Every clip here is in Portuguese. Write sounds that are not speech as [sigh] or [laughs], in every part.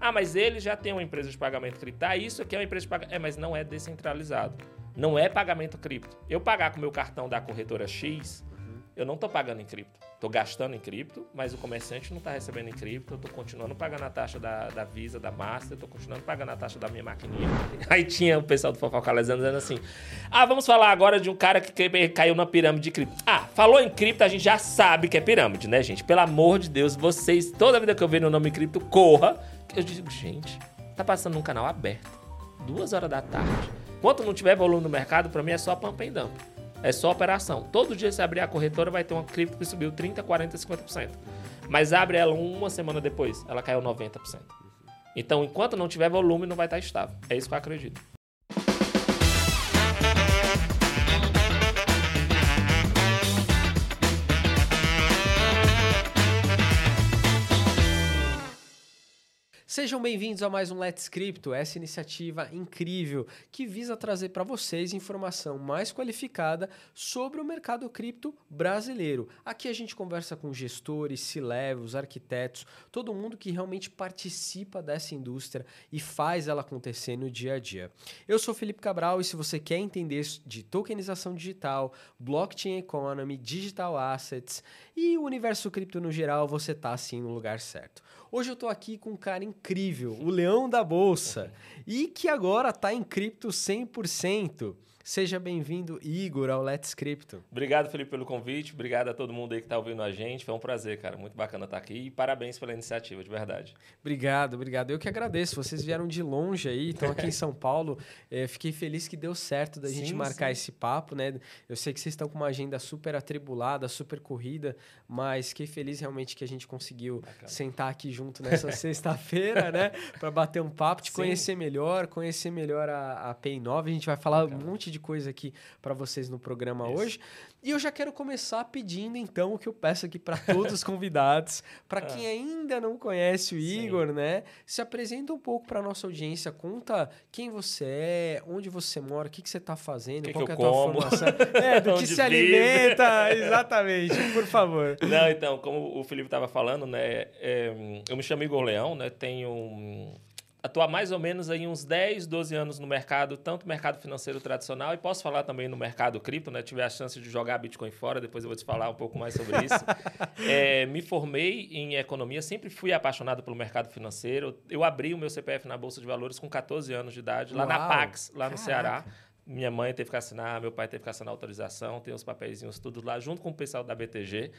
Ah, mas ele já tem uma empresa de pagamento cripto. Ah, isso aqui é uma empresa de pagamento. É, mas não é descentralizado. Não é pagamento cripto. Eu pagar com meu cartão da corretora X, eu não estou pagando em cripto. Estou gastando em cripto, mas o comerciante não está recebendo em cripto. Eu estou continuando pagando a taxa da, da Visa, da Master, estou continuando pagando a taxa da minha maquininha. [laughs] Aí tinha o pessoal do Fofocalizando dizendo assim: Ah, vamos falar agora de um cara que caiu na pirâmide de cripto. Ah, falou em cripto, a gente já sabe que é pirâmide, né, gente? Pelo amor de Deus, vocês, toda vida que eu vejo o nome cripto, corra. Eu digo, gente, tá passando um canal aberto, duas horas da tarde. Enquanto não tiver volume no mercado, para mim é só pump and dump. É só operação. Todo dia se abrir a corretora vai ter uma cripto que subiu 30, 40, 50%. Mas abre ela uma semana depois, ela caiu 90%. Então, enquanto não tiver volume, não vai estar estável. É isso que eu acredito. Sejam bem-vindos a mais um Let's Crypto, essa iniciativa incrível que visa trazer para vocês informação mais qualificada sobre o mercado cripto brasileiro. Aqui a gente conversa com gestores, C-levels, arquitetos, todo mundo que realmente participa dessa indústria e faz ela acontecer no dia a dia. Eu sou Felipe Cabral e se você quer entender de tokenização digital, blockchain economy, digital assets e o universo cripto no geral, você está assim no lugar certo. Hoje eu estou aqui com um cara incrível, o Leão da Bolsa, e que agora está em cripto 100%. Seja bem-vindo, Igor, ao Let's Crypto. Obrigado, Felipe, pelo convite. Obrigado a todo mundo aí que está ouvindo a gente. Foi um prazer, cara. Muito bacana estar aqui. E parabéns pela iniciativa, de verdade. Obrigado, obrigado. Eu que agradeço. Vocês vieram de longe aí, estão aqui em São Paulo. [laughs] É, fiquei feliz que deu certo da gente sim, marcar sim. esse papo, né? Eu sei que vocês estão com uma agenda super atribulada, super corrida, mas fiquei feliz realmente que a gente conseguiu bacana. sentar aqui junto nessa [laughs] sexta-feira, né? Para bater um papo, te sim. conhecer melhor, conhecer melhor a, a Pay 9. A gente vai falar bacana. um monte de de coisa aqui para vocês no programa Isso. hoje. E eu já quero começar pedindo, então, o que eu peço aqui para todos os [laughs] convidados, para quem ah. ainda não conhece o Igor, Sim. né? Se apresenta um pouco para nossa audiência, conta quem você é, onde você mora, o que, que você está fazendo, que qual que, é a tua como? formação. [laughs] É, do que se vive. alimenta, [laughs] exatamente, por favor. Não, então, como o Felipe estava falando, né? É, eu me chamo Igor Leão, né? Tenho atuar mais ou menos aí uns 10, 12 anos no mercado, tanto mercado financeiro tradicional, e posso falar também no mercado cripto, né? Tive a chance de jogar Bitcoin fora, depois eu vou te falar um pouco mais sobre isso. [laughs] é, me formei em economia, sempre fui apaixonado pelo mercado financeiro. Eu abri o meu CPF na Bolsa de Valores com 14 anos de idade, lá Uau, na Pax, lá no Caraca. Ceará. Minha mãe teve que assinar, meu pai teve que assinar autorização, tem os papeizinhos tudo lá, junto com o pessoal da BTG.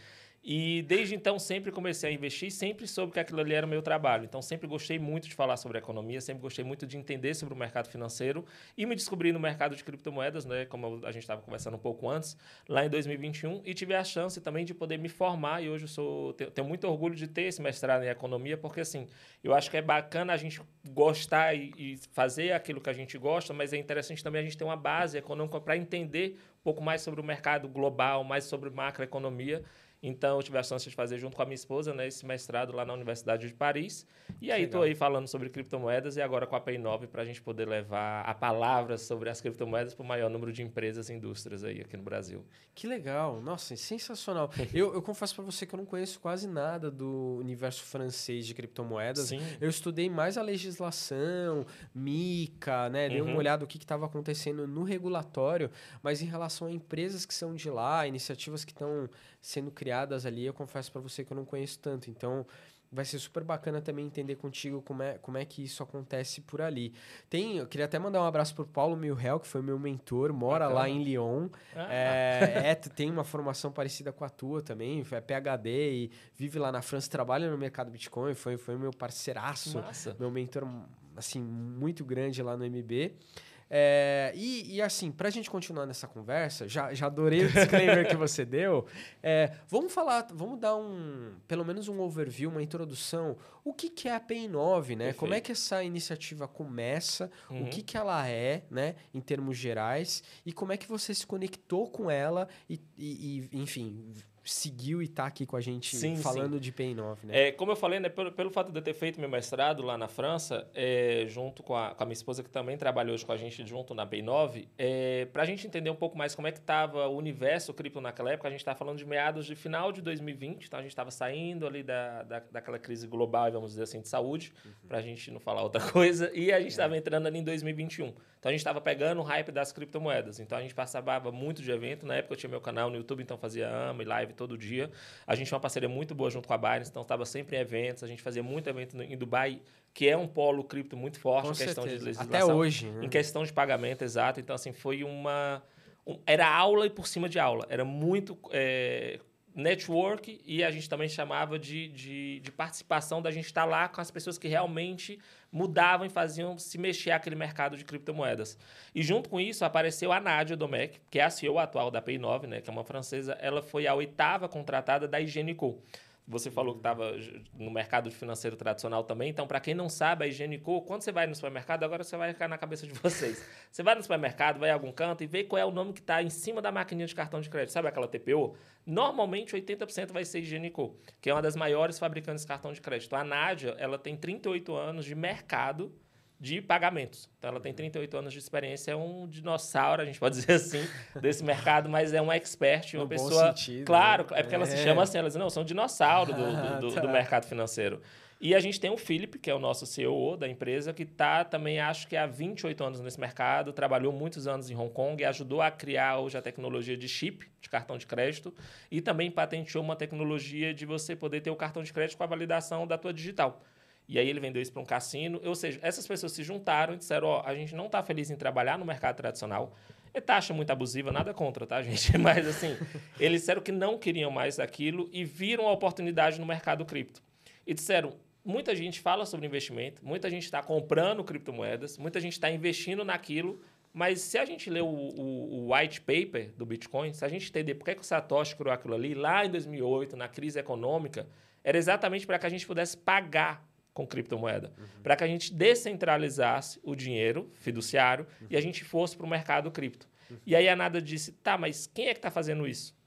E desde então sempre comecei a investir, sempre soube que aquilo ali era o meu trabalho. Então sempre gostei muito de falar sobre economia, sempre gostei muito de entender sobre o mercado financeiro e me descobri no mercado de criptomoedas, né, como a gente estava conversando um pouco antes, lá em 2021, e tive a chance também de poder me formar e hoje eu sou tenho muito orgulho de ter esse mestrado em economia, porque assim, eu acho que é bacana a gente gostar e, e fazer aquilo que a gente gosta, mas é interessante também a gente ter uma base econômica para entender um pouco mais sobre o mercado global, mais sobre macroeconomia. Então, eu tive a chance de fazer junto com a minha esposa, né, esse mestrado lá na Universidade de Paris. E aí, estou aí falando sobre criptomoedas e agora com a Pay9 para a gente poder levar a palavra sobre as criptomoedas para o maior número de empresas e indústrias aí aqui no Brasil. Que legal! Nossa, sensacional. [laughs] eu, eu confesso para você que eu não conheço quase nada do universo francês de criptomoedas. Sim. Eu estudei mais a legislação, MICA, né? Dei uhum. uma olhada no que estava acontecendo no regulatório, mas em relação a empresas que são de lá, iniciativas que estão sendo criadas ali, eu confesso para você que eu não conheço tanto. Então, vai ser super bacana também entender contigo como é, como é que isso acontece por ali. Tem, eu queria até mandar um abraço pro Paulo Milhel, que foi meu mentor, mora Bacana. lá em Lyon. Ah. É, é, tem uma formação parecida com a tua também, é PhD e vive lá na França, trabalha no mercado Bitcoin, foi, foi meu parceiraço, Massa. meu mentor, assim, muito grande lá no MB. É, e, e, assim, para a gente continuar nessa conversa, já, já adorei o disclaimer que você [laughs] deu. É, vamos falar, vamos dar um, pelo menos um overview, uma introdução. O que, que é a PEI9, né? Perfeito. Como é que essa iniciativa começa? Uhum. O que, que ela é, né? Em termos gerais. E como é que você se conectou com ela e, e, e enfim, seguiu e está aqui com a gente sim, falando sim. de P9, né? É, como eu falei, né, pelo, pelo fato de eu ter feito meu mestrado lá na França, é, junto com a, com a, minha esposa, que também trabalhou hoje com a gente junto na P9, é, para a gente entender um pouco mais como é que estava o universo cripto naquela época, a gente está falando de meados de final de 2020, então a gente estava saindo ali da, da, daquela crise global, vamos dizer assim, de saúde, uhum. para a gente não falar outra [laughs] coisa, e a gente estava é. entrando ali em 2021. Então a gente estava pegando o hype das criptomoedas. Então a gente participava muito de evento. Na época eu tinha meu canal no YouTube, então fazia AMA e live todo dia. A gente tinha uma parceria muito boa junto com a Binance, então estava sempre em eventos. A gente fazia muito evento em Dubai, que é um polo cripto muito forte com em questão certeza. de legislação. Até hoje. Né? Em questão de pagamento, exato. Então, assim, foi uma. Um, era aula e por cima de aula. Era muito é, network e a gente também chamava de, de, de participação da gente estar lá com as pessoas que realmente mudavam e faziam se mexer aquele mercado de criptomoedas. E junto com isso apareceu a Nádia Domecq, que é a CEO atual da Pay9, né, que é uma francesa. Ela foi a oitava contratada da Higienico. Você falou que estava no mercado financeiro tradicional também. Então, para quem não sabe, a Higienico, quando você vai no supermercado, agora você vai ficar na cabeça de [laughs] vocês. Você vai no supermercado, vai a algum canto e vê qual é o nome que está em cima da maquininha de cartão de crédito. Sabe aquela TPO? Normalmente, 80% vai ser Higienico, que é uma das maiores fabricantes de cartão de crédito. A Nádia, ela tem 38 anos de mercado de pagamentos. Então, ela tem 38 anos de experiência, é um dinossauro, a gente pode [laughs] dizer assim, desse mercado, mas é um expert, uma no pessoa... Sentido, claro, né? é porque ela se é. chama assim, ela diz, não, são um dinossauro do, [laughs] do, do, tá. do, mercado financeiro. E a gente tem o Felipe, que é o nosso CEO da empresa, que está também, acho que há 28 anos nesse mercado, trabalhou muitos anos em Hong Kong e ajudou a criar hoje a tecnologia de chip, de cartão de crédito, e também patenteou uma tecnologia de você poder ter o cartão de crédito com a validação da tua digital. E aí ele vendeu isso para um cassino. Ou seja, essas pessoas se juntaram e disseram: Ó, oh, a gente não está feliz em trabalhar no mercado tradicional. É taxa muito abusiva, nada contra, tá, [laughs] gente? Mas assim, eles disseram que não queriam mais aquilo e viram a oportunidade no mercado cripto. E disseram: muita gente fala sobre investimento, muita gente está comprando criptomoedas, muita gente está investindo naquilo, mas se a gente ler o, o, o, white paper do Bitcoin, se a gente entender por que, que o Satoshi criou aquilo ali lá em 2008, na crise econômica, era exatamente para que a gente pudesse pagar com criptomoeda, uhum. para que a gente descentralizasse o dinheiro fiduciário uhum. e a gente fosse para o mercado cripto. Uhum. E aí a Nada disse, tá, mas quem é que está fazendo isso?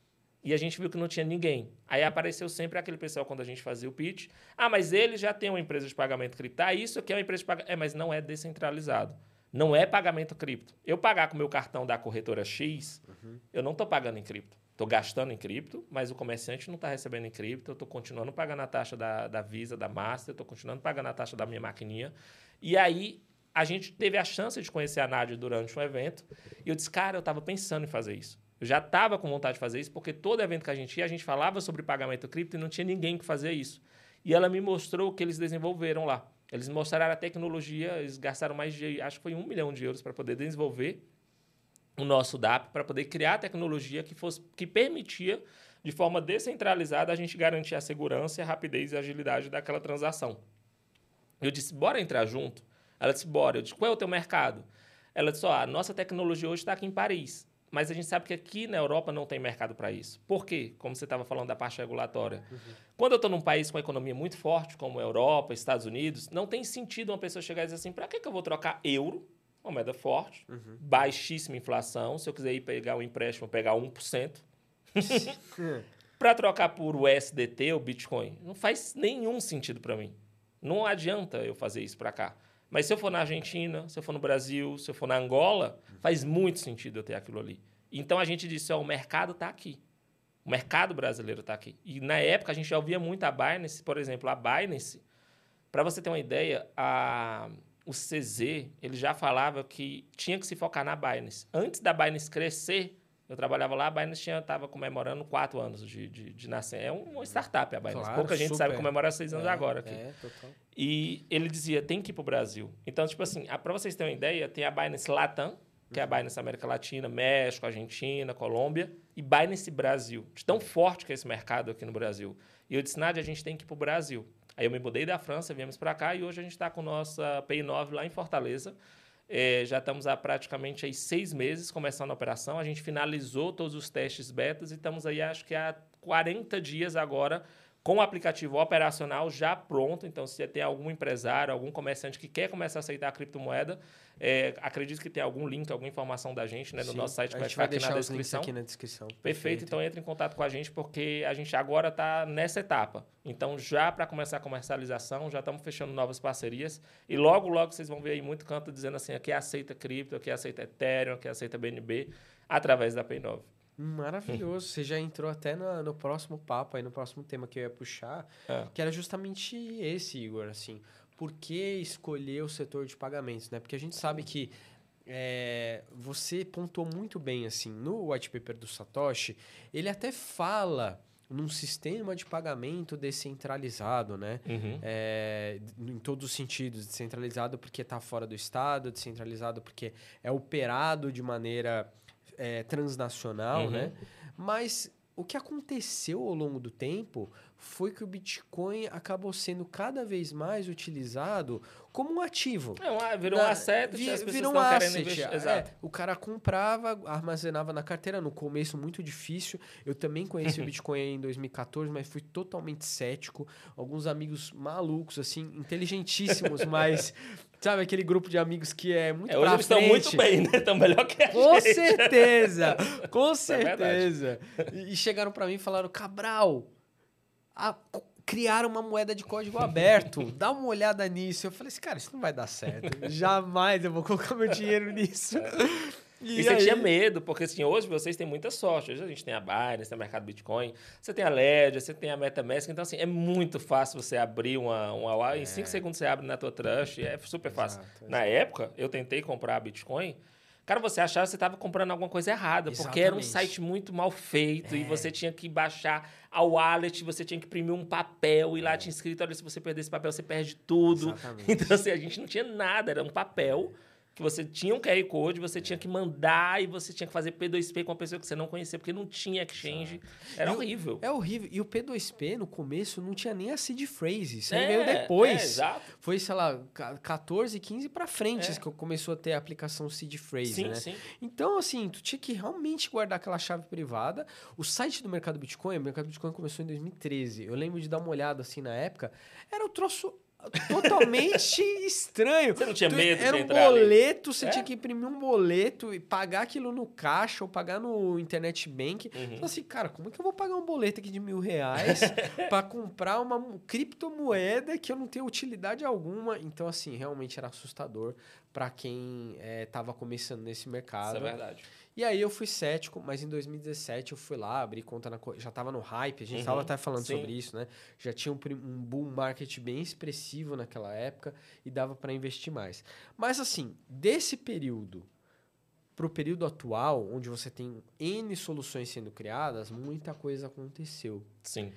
E a gente viu que não tinha ninguém. Aí apareceu sempre aquele pessoal quando a gente fazia o pitch. Ah, mas ele já tem uma empresa de pagamento cripto. Ah, isso aqui é uma empresa de pagamento. É, mas não é descentralizado. Não é pagamento cripto. Eu pagar com o meu cartão da corretora X, uhum. eu não estou pagando em cripto. Estou gastando em cripto, mas o comerciante não está recebendo em cripto. Eu estou continuando pagando a taxa da, da Visa, da Master, estou continuando pagando a taxa da minha maquininha. E aí a gente teve a chance de conhecer a Nádia durante um evento. E eu disse, cara, eu estava pensando em fazer isso. Eu já estava com vontade de fazer isso, porque todo evento que a gente ia, a gente falava sobre pagamento cripto e não tinha ninguém que fazia isso. E ela me mostrou o que eles desenvolveram lá. Eles mostraram a tecnologia, eles gastaram mais de, acho que foi um milhão de euros para poder desenvolver o nosso DAP para poder criar tecnologia que, fosse, que permitia, de forma descentralizada, a gente garantir a segurança, a rapidez e a agilidade daquela transação. Eu disse, bora entrar junto? Ela disse, bora. Eu disse, qual é o teu mercado? Ela disse, ó, a nossa tecnologia hoje está aqui em Paris. Mas a gente sabe que aqui na Europa não tem mercado para isso. Por quê? Como você estava falando da parte regulatória. Uhum. Quando eu estou num país com uma economia muito forte, como a Europa, Estados Unidos, não tem sentido uma pessoa chegar e dizer assim, para que, que eu vou trocar euro uma moeda forte, uhum. baixíssima inflação. Se eu quiser ir pegar um empréstimo, pegar 1%. para [laughs] trocar por USDT ou Bitcoin, não faz nenhum sentido para mim. Não adianta eu fazer isso para cá. Mas se eu for na Argentina, se eu for no Brasil, se eu for na Angola, faz muito sentido eu ter aquilo ali. Então a gente disse: ó, o mercado está aqui. O mercado brasileiro está aqui. E na época a gente já ouvia muito a Binance, por exemplo, a Binance, para você ter uma ideia, a o CZ ele já falava que tinha que se focar na Binance. Antes da Binance crescer, eu trabalhava lá, a Binance estava comemorando quatro anos de, de, de nascer. É uma startup a Binance. Claro, Pouca gente super. sabe comemorar seis anos é, agora aqui. É, total. E ele dizia, tem que ir para o Brasil. Então, tipo assim, para vocês terem uma ideia, tem a Binance Latam, que é a Binance América Latina, México, Argentina, Colômbia, e Binance Brasil. De tão forte que é esse mercado aqui no Brasil. E eu disse, Nádia, a gente tem que ir para o Brasil. Aí eu me mudei da França, viemos para cá e hoje a gente está com nossa PI9 lá em Fortaleza. É, já estamos há praticamente aí seis meses começando a operação. A gente finalizou todos os testes betas e estamos aí, acho que há 40 dias agora com o aplicativo operacional já pronto. Então, se tem algum empresário, algum comerciante que quer começar a aceitar a criptomoeda, é, acredito que tem algum link, alguma informação da gente né, no Sim, nosso site que vai ficar aqui na descrição. aqui na descrição. Perfeito. Perfeito. Então, entre em contato com a gente, porque a gente agora está nessa etapa. Então, já para começar a comercialização, já estamos fechando novas parcerias. E logo, logo, vocês vão ver aí muito canto dizendo assim, aqui aceita cripto, aqui aceita Ethereum, aqui aceita BNB, através da Pay9. Maravilhoso. Você já entrou até no, no, próximo papo, aí no próximo tema que eu ia puxar, é. que era justamente esse, Igor, assim. Por que escolher o setor de pagamentos, né? Porque a gente sabe que é, você pontuou muito bem, assim, no white paper do Satoshi, ele até fala num sistema de pagamento descentralizado, né? Uhum. É, em todos os sentidos, descentralizado porque está fora do Estado, descentralizado porque é operado de maneira é, transnacional, uhum. né? Mas o que aconteceu ao longo do tempo foi que o Bitcoin acabou sendo cada vez mais utilizado como um ativo. É, virou um asset, vi, virou um asset. É, o cara comprava, armazenava na carteira, no começo muito difícil. Eu também conheci o [laughs] Bitcoin em 2014, mas fui totalmente cético. Alguns amigos malucos, assim, inteligentíssimos, [laughs] mas Sabe, aquele grupo de amigos que é muito é, Hoje eles estão muito bem, né? Estão melhor que a com gente. Certeza, com [laughs] é certeza! É e chegaram para mim e falaram, Cabral, a, criaram uma moeda de código aberto. [laughs] Dá uma olhada nisso. Eu falei assim, cara, isso não vai dar certo. Jamais eu vou colocar meu dinheiro [laughs] nisso. É. E, e você tinha medo, porque assim, hoje vocês têm muita sorte. Hoje a gente tem a Binance, tem o mercado Bitcoin, você tem a Ledger, você tem a MetaMask. Então, assim, é muito fácil você abrir uma, uma é. em 5 segundos você abre na tua Trust, é super fácil. Exato, Na época, eu tentei comprar Bitcoin, Cara, você achava que você estava comprando alguma coisa errada, Exatamente. porque era um site muito mal feito é. e você tinha que baixar a wallet, você tinha que imprimir um papel e lá é. tinha escrito: olha, se você perder esse papel, você perde tudo. [laughs] Exatamente. Então, assim, a gente não tinha nada, era um papel que você tinha um QR Code, você tinha que mandar e você tinha que fazer P2P com uma pessoa que você não conhecia, porque não tinha exchange. Era e horrível. É horrível. E o P2P, no começo, não tinha nem a seed phrase. Isso é, veio depois. É, exato. Foi, sei lá, 14, 15 para frente é. que começou a ter a aplicação seed phrase, sim, né? Sim. Então, assim, tu tinha que realmente guardar aquela chave privada. O site do Mercado Bitcoin, o Mercado Bitcoin começou em 2013. Eu lembro de dar uma olhada, assim, na época. Era o troço totalmente [laughs] estranho. Você não tinha medo tu, Era um boleto, ali. você é? tinha que imprimir um boleto e pagar aquilo no caixa ou pagar no internet bank. Uhum. Então, assim, cara, como é que eu vou pagar um boleto aqui de mil reais [laughs] para comprar uma criptomoeda que eu não tenho utilidade alguma? Então, assim, realmente era assustador para quem estava eh, é, começando nesse mercado. Isso é verdade. E aí eu fui cético, mas em 2017 eu fui lá, abri conta na. Já estava no hype, a gente estava uhum, até falando sim. sobre isso, né? Já tinha um, um bull market bem expressivo naquela época e dava para investir mais. Mas assim, desse período para o período atual, onde você tem N soluções sendo criadas, muita coisa aconteceu. Sim.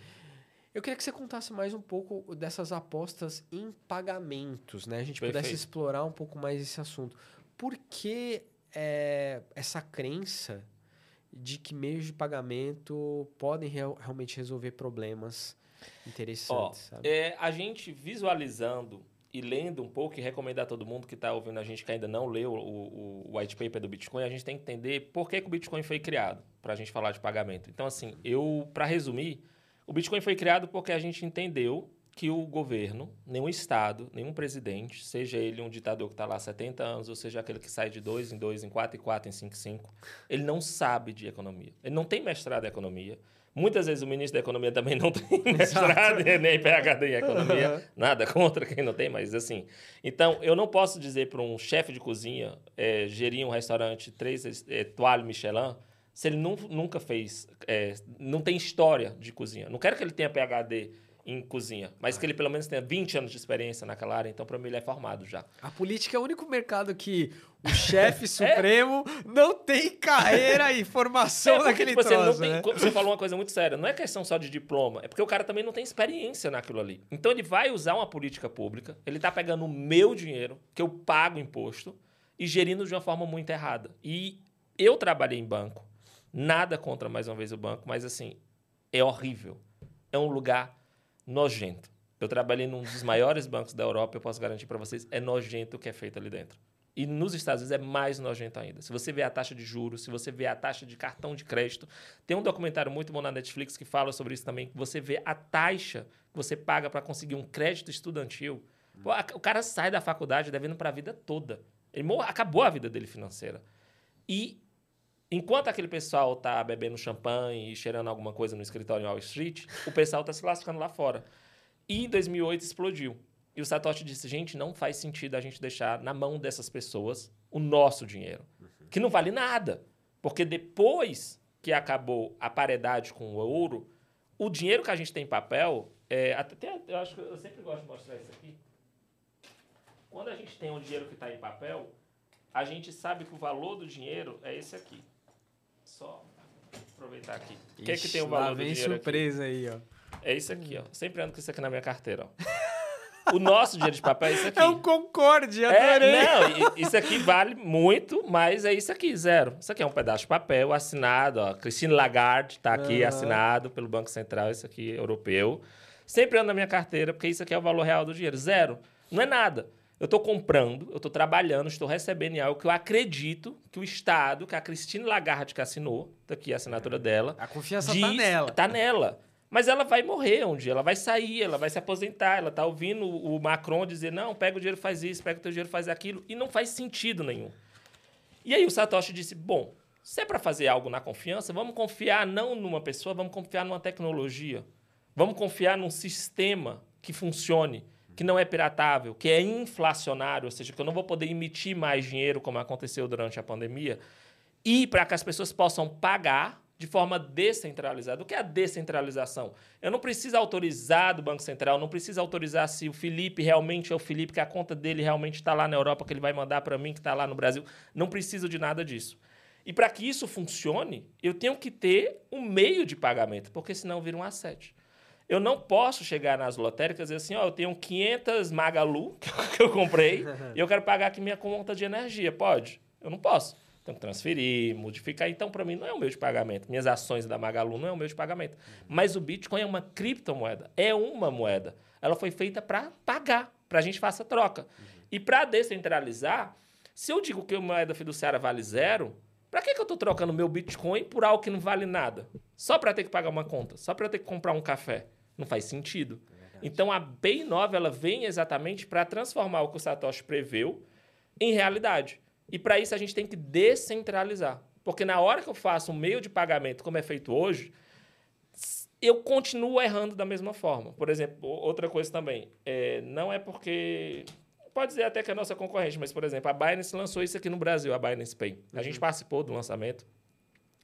Eu queria que você contasse mais um pouco dessas apostas em pagamentos, né? A gente Perfeito. pudesse explorar um pouco mais esse assunto. Por que é, essa crença de que meios de pagamento podem real, realmente resolver problemas interessantes. Ó, é, a gente visualizando e lendo um pouco e recomendar a todo mundo que está ouvindo a gente que ainda não leu o, o, white paper do Bitcoin, a gente tem que entender por que, que o Bitcoin foi criado para a gente falar de pagamento. Então, assim, eu, para resumir, o Bitcoin foi criado porque a gente entendeu que o governo, nenhum Estado, nenhum presidente, seja ele um ditador que está lá há 70 anos, ou seja aquele que sai de dois em dois, em quatro em quatro, em cinco em cinco, ele não sabe de economia. Ele não tem mestrado em economia. Muitas vezes o ministro da Economia também não tem [laughs] mestrado nem PhD em economia. Nada contra quem não tem, mas assim. Então, eu não posso dizer para um chefe de cozinha é, gerir um restaurante três é, Michelin se ele nunca fez, é, não tem história de cozinha. Não quero que ele tenha PhD em cozinha, mas que ele pelo menos tenha 20 anos de experiência naquela área, então para mim ele é formado já. A política é o único mercado que o [laughs] chefe é? supremo é? não tem carreira e formação é naquele tipo, troço, você, né? tem, você falou uma coisa muito séria, não é questão só de diploma, é porque o cara também não tem experiência naquilo ali. Então ele vai usar uma política pública, ele está pegando o meu dinheiro, que eu pago imposto, e gerindo de uma forma muito errada. E eu trabalhei em banco, nada contra mais uma vez o banco, mas assim, é horrível. É um lugar nojento. Eu trabalhei num dos maiores bancos da Europa, eu posso garantir para vocês, é nojento o que é feito ali dentro. E nos Estados Unidos é mais nojento ainda. Se você vê a taxa de juros, se você vê a taxa de cartão de crédito. Tem um documentário muito bom na Netflix que fala sobre isso também. Que você vê a taxa que você paga para conseguir um crédito estudantil. Pô, o cara sai da faculdade devendo para a vida toda. Ele acabou a vida dele financeira. E enquanto aquele pessoal tá bebendo champanhe e cheirando alguma coisa no escritório em Wall Street, o pessoal tá se lascando lá fora. E em 2008 explodiu. E o Satoshi disse: gente, não faz sentido a gente deixar na mão dessas pessoas o nosso dinheiro, uhum. que não vale nada. Porque depois que acabou a paridade com o ouro, o dinheiro que a gente tem em papel. É, até, eu acho que eu sempre gosto de mostrar isso aqui. Quando a gente tem um dinheiro que está em papel, a gente sabe que o valor do dinheiro é esse aqui. Só aproveitar aqui. O que é que tem o valor do dinheiro? surpresa aqui? aí, ó. É isso aqui, ó. Sempre ando com isso aqui na minha carteira, ó. O nosso dinheiro de papel é isso aqui. [laughs] É um Concorde, adorei. É, não, [laughs] isso aqui vale muito, mas é isso aqui, zero. Isso aqui é um pedaço de papel assinado, ó. Christine Lagarde está aqui uhum. assinado pelo Banco Central, isso aqui europeu. Sempre ando na minha carteira, porque isso aqui é o valor real do dinheiro. Zero. Não é nada. Eu estou comprando, eu estou trabalhando, estou recebendo algo que eu acredito que o Estado, que a Christine Lagarde que assinou, tá aqui a assinatura dela. A confiança está nela. Está nela. Mas ela vai morrer um dia, ela vai sair, ela vai se aposentar, ela tá ouvindo o Macron dizer, não, pega o dinheiro, faz isso, pega o teu dinheiro, faz aquilo, e não faz sentido nenhum. E aí o Satoshi disse, bom, se é para fazer algo na confiança, vamos confiar não numa pessoa, vamos confiar numa tecnologia. Vamos confiar num sistema que funcione, que não é piratável, que é inflacionário, ou seja, que eu não vou poder emitir mais dinheiro como aconteceu durante a pandemia, e para que as pessoas possam pagar de forma descentralizada. O que é a descentralização? Eu não preciso autorizar do Banco Central, não preciso autorizar se o Felipe realmente é o Felipe, que a conta dele realmente está lá na Europa, que ele vai mandar para mim, que está lá no Brasil. Não preciso de nada disso. E para que isso funcione, eu tenho que ter um meio de pagamento, porque senão vira um asset. Eu não posso chegar nas lotéricas e dizer assim, ó, eu tenho 500 Magalu [laughs] que eu comprei e eu quero pagar aqui minha conta de energia. Pode? Eu não posso. Tenho que transferir, modificar. Então, para mim, não é o meio de pagamento. Minhas ações da Magalu não é o meio de pagamento. Mas o Bitcoin é uma criptomoeda. É uma moeda. Ela foi feita para pagar, para a gente faça troca. Uhum. E para descentralizar, se eu digo que a moeda fiduciária vale zero, para que, que eu estou trocando meu Bitcoin por algo que não vale nada? Só para ter que pagar uma conta, só para ter que comprar um café. Não faz sentido. É então a B9 ela vem exatamente para transformar o que o Satoshi preveu em realidade. E para isso a gente tem que descentralizar. Porque na hora que eu faço um meio de pagamento como é feito hoje, eu continuo errando da mesma forma. Por exemplo, outra coisa também, é, não é porque. Pode dizer até que é nossa concorrente, mas, por exemplo, a Binance lançou isso aqui no Brasil, a Binance Pay. A gente uhum. participou do lançamento.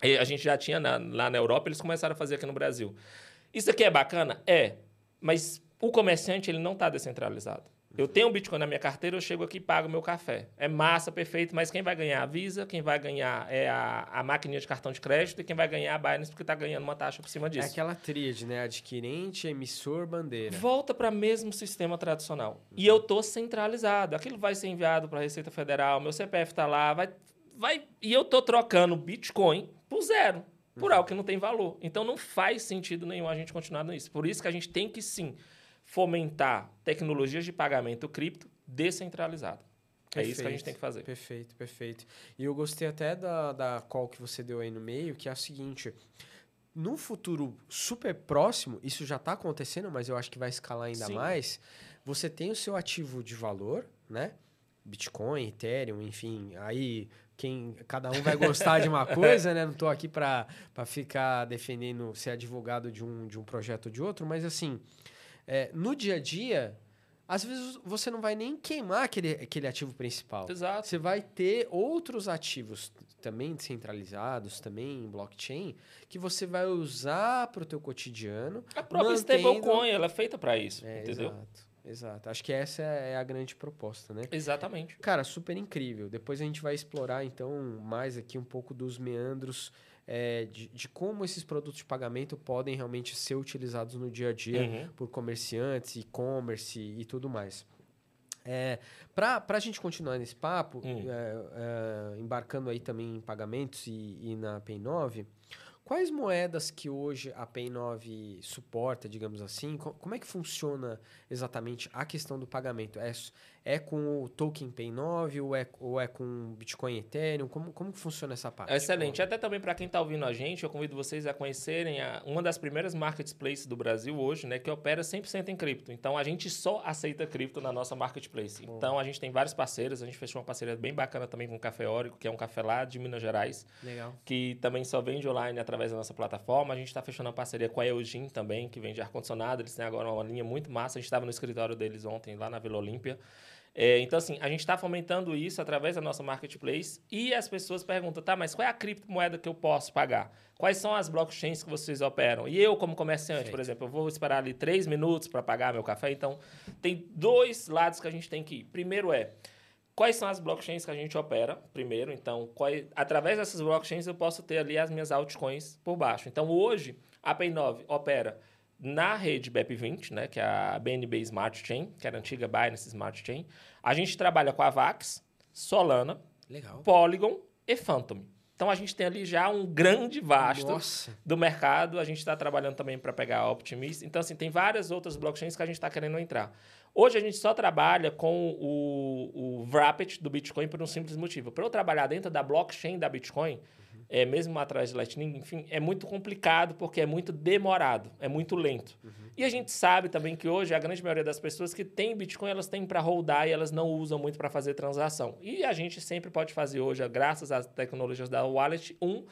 E a gente já tinha na, lá na Europa, eles começaram a fazer aqui no Brasil. Isso aqui é bacana? É. Mas o comerciante ele não está descentralizado. Eu tenho um Bitcoin na minha carteira, eu chego aqui e pago meu café. É massa, perfeito, mas quem vai ganhar a Visa, quem vai ganhar é a, a máquina de cartão de crédito e quem vai ganhar a Binance porque está ganhando uma taxa por cima disso. É aquela tríade, né? Adquirente, emissor, bandeira. Volta para o mesmo sistema tradicional. Uhum. E eu tô centralizado. Aquilo vai ser enviado para a Receita Federal, meu CPF está lá, vai, vai... E eu tô trocando Bitcoin por zero, por uhum. algo que não tem valor. Então não faz sentido nenhum a gente continuar nisso. Por isso que a gente tem que sim fomentar tecnologias de pagamento cripto descentralizado. Perfeito, é isso que a gente tem que fazer. Perfeito, perfeito. E eu gostei até da, da call que você deu aí no meio, que é a seguinte. No futuro super próximo, isso já está acontecendo, mas eu acho que vai escalar ainda Sim. mais. Você tem o seu ativo de valor, né? Bitcoin, Ethereum, enfim, aí quem cada um vai gostar de uma [laughs] coisa, né? Não estou aqui para ficar defendendo ser advogado de um, de um projeto ou de outro, mas assim, é, no dia a dia, às vezes você não vai nem queimar aquele, aquele ativo principal. Exato. Você vai ter outros ativos também descentralizados, também em blockchain, que você vai usar para o teu cotidiano. A própria mantendo... stablecoin, ela é feita para isso, é, entendeu? Exato. Exato. Acho que essa é a grande proposta, né? Exatamente. Cara, super incrível. Depois a gente vai explorar, então, mais aqui um pouco dos meandros é, de, de, como esses produtos de pagamento podem realmente ser utilizados no dia a dia uhum. por comerciantes, e-commerce e tudo mais. É, Para a gente continuar nesse papo, uhum. é, é, embarcando aí também em pagamentos e, e na Pay9, Quais moedas que hoje a Pay9 suporta, digamos assim? Como é que funciona exatamente a questão do pagamento? É, é com o token Pay9 ou é, ou é com Bitcoin Ethereum? Como, como funciona essa parte? Excelente. Até também para quem está ouvindo a gente, eu convido vocês a conhecerem a, uma das primeiras marketplaces do Brasil hoje, né, que opera 100% em cripto. Então, a gente só aceita cripto na nossa marketplace. Bom. Então, a gente tem vários parceiros. A gente fechou uma parceria bem bacana também com o Café Órico, que é um café lá de Minas Gerais. Legal. Que também só vende online através através da nossa plataforma. A gente está fechando uma parceria com a Eugene também, que vende ar-condicionado. Eles têm agora uma linha muito massa. A gente estava no escritório deles ontem, lá na Vila Olímpia. É, então, assim, a gente está fomentando isso através da nossa marketplace e as pessoas perguntam, tá, mas qual é a criptomoeda que eu posso pagar? Quais são as blockchains que vocês operam? E eu, como comerciante, por exemplo, eu vou esperar ali três minutos para pagar meu café. Então, tem dois lados que a gente tem que ir. Primeiro é, Quais são as blockchains que a gente opera primeiro? Então, qual, através dessas blockchains eu posso ter ali as minhas altcoins por baixo. Então, hoje, a Pay9 opera na rede BEP20, né, que é a BNB Smart Chain, que era a antiga Binance Smart Chain. A gente trabalha com a Vax, Solana, Legal. Polygon e Phantom. Então a gente tem ali já um grande vasto Nossa. do mercado. A gente está trabalhando também para pegar a Optimism. Então, assim, tem várias outras blockchains que a gente está querendo entrar. Hoje a gente só trabalha com o, o Wrapped do Bitcoin por um simples motivo. Para eu trabalhar dentro da blockchain da Bitcoin. É, mesmo atrás de Lightning, enfim, é muito complicado porque é muito demorado, é muito lento. Uhum. E a gente sabe também que hoje a grande maioria das pessoas que tem Bitcoin, elas têm para holdar e elas não usam muito para fazer transação. E a gente sempre pode fazer hoje, graças às tecnologias da Wallet, um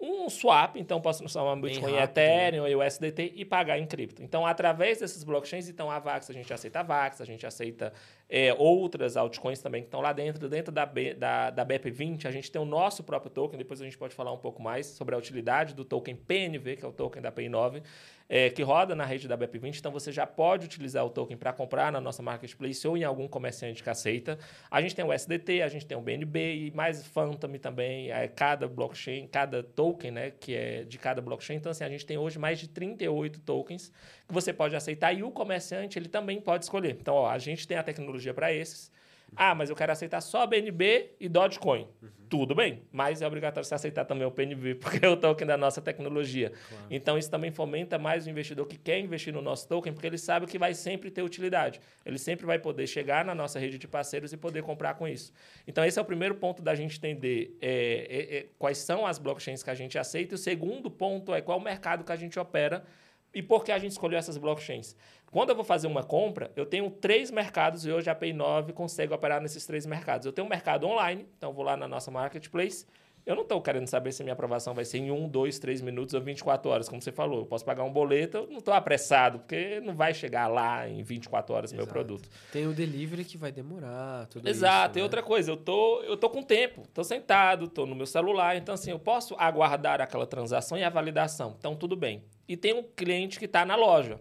um swap, então posso transformar um Bitcoin em Ethereum né? e USDT e pagar em cripto. Então, através desses blockchains, então a Vax, a gente aceita a Vax, a gente aceita é, outras altcoins também que estão lá dentro. Dentro da, B, da, da BEP20, a gente tem o nosso próprio token, depois a gente pode falar um pouco mais sobre a utilidade do token PNV, que é o token da Pay9, é, que roda na rede da BEP20. Então, você já pode utilizar o token para comprar na nossa marketplace ou em algum comerciante que aceita. A gente tem o SDT, a gente tem o BNB e mais Phantom também. É, cada blockchain, cada token, né, que é de cada blockchain. Então, assim, a gente tem hoje mais de 38 tokens que você pode aceitar e o comerciante ele também pode escolher. Então, ó, a gente tem a tecnologia para esses. Ah, mas eu quero aceitar só BNB e Dogecoin. Uhum. Tudo bem, mas é obrigatório você aceitar também o PNB, [laughs] porque é o token da nossa tecnologia. Claro. Então, isso também fomenta mais o investidor que quer investir no nosso token, porque ele sabe que vai sempre ter utilidade. Ele sempre vai poder chegar na nossa rede de parceiros e poder comprar com isso. Então, esse é o primeiro ponto da gente entender é, é, é, quais são as blockchains que a gente aceita. E o segundo ponto é qual o mercado que a gente opera e por que a gente escolheu essas blockchains? Quando eu vou fazer uma compra, eu tenho três mercados e hoje a Pay9 consegue operar nesses três mercados. Eu tenho um mercado online, então vou lá na nossa marketplace. Eu não estou querendo saber se minha aprovação vai ser em um, dois, três minutos ou 24 horas, como você falou. Eu posso pagar um boleto, eu não estou apressado, porque não vai chegar lá em 24 horas o meu produto. Tem o delivery que vai demorar, tudo Exato. Isso, e né? outra coisa, eu tô, eu tô com tempo, estou sentado, estou no meu celular, então assim, eu posso aguardar aquela transação e a validação. Então, tudo bem. E tem um cliente que está na loja.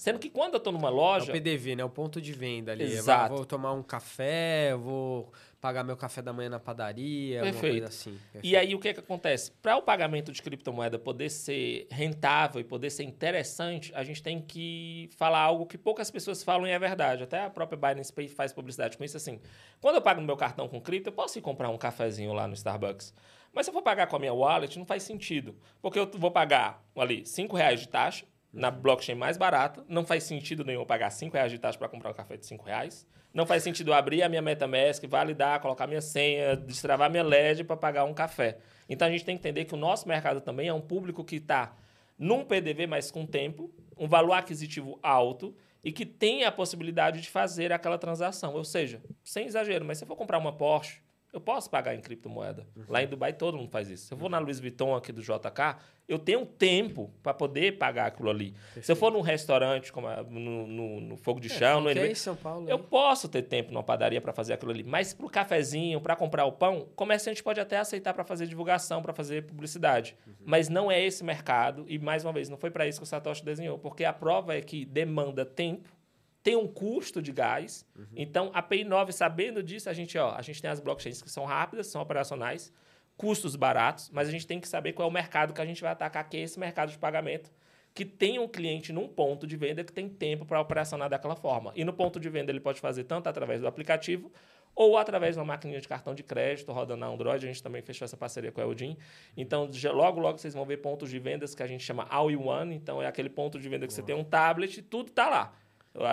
Sendo que quando eu estou numa loja. É o PDV, né? O ponto de venda ali. Exato. Eu vou tomar um café, vou pagar meu café da manhã na padaria, Perfeito. assim. Perfeito. E aí o que, é que acontece? Para o pagamento de criptomoeda poder ser rentável e poder ser interessante, a gente tem que falar algo que poucas pessoas falam e é verdade. Até a própria Binance Pay faz publicidade com isso assim. Quando eu pago meu cartão com cripto, eu posso ir comprar um cafezinho lá no Starbucks. Mas se eu for pagar com a minha wallet, não faz sentido. Porque eu vou pagar ali 5 reais de taxa, na blockchain mais barata. Não faz sentido nenhum pagar 5 reais de taxa para comprar um café de 5 reais. Não faz sentido abrir a minha MetaMask, validar, colocar minha senha, destravar minha LED para pagar um café. Então a gente tem que entender que o nosso mercado também é um público que está num PDV, mas com tempo, um valor aquisitivo alto e que tem a possibilidade de fazer aquela transação. Ou seja, sem exagero, mas se eu for comprar uma Porsche, eu posso pagar em criptomoeda. Uhum. Lá em Dubai todo mundo faz isso. Se eu vou na Louis Vuitton aqui do JK, eu tenho tempo para poder pagar aquilo ali. Perfeito. Se eu for num restaurante, como no, no, no Fogo de é, Chão, no NB, São Paulo, eu posso ter tempo numa padaria para fazer aquilo ali. Mas para o cafezinho, para comprar o pão, o comerciante pode até aceitar para fazer divulgação, para fazer publicidade. Uhum. Mas não é esse mercado. E, mais uma vez, não foi para isso que o Satoshi desenhou. Porque a prova é que demanda tempo tem um custo de gás. Uhum. Então, a Pay9, sabendo disso, a gente, ó, a gente tem as blockchains que são rápidas, são operacionais, custos baratos, mas a gente tem que saber qual é o mercado que a gente vai atacar, que é esse mercado de pagamento, que tem um cliente num ponto de venda que tem tempo para operacionar daquela forma. E no ponto de venda ele pode fazer tanto através do aplicativo ou através de uma maquininha de cartão de crédito rodando na Android. A gente também fechou essa parceria com a Eldin. Então, logo, logo vocês vão ver pontos de vendas que a gente chama All-in-One. Então, é aquele ponto de venda que você tem um tablet e tudo está lá.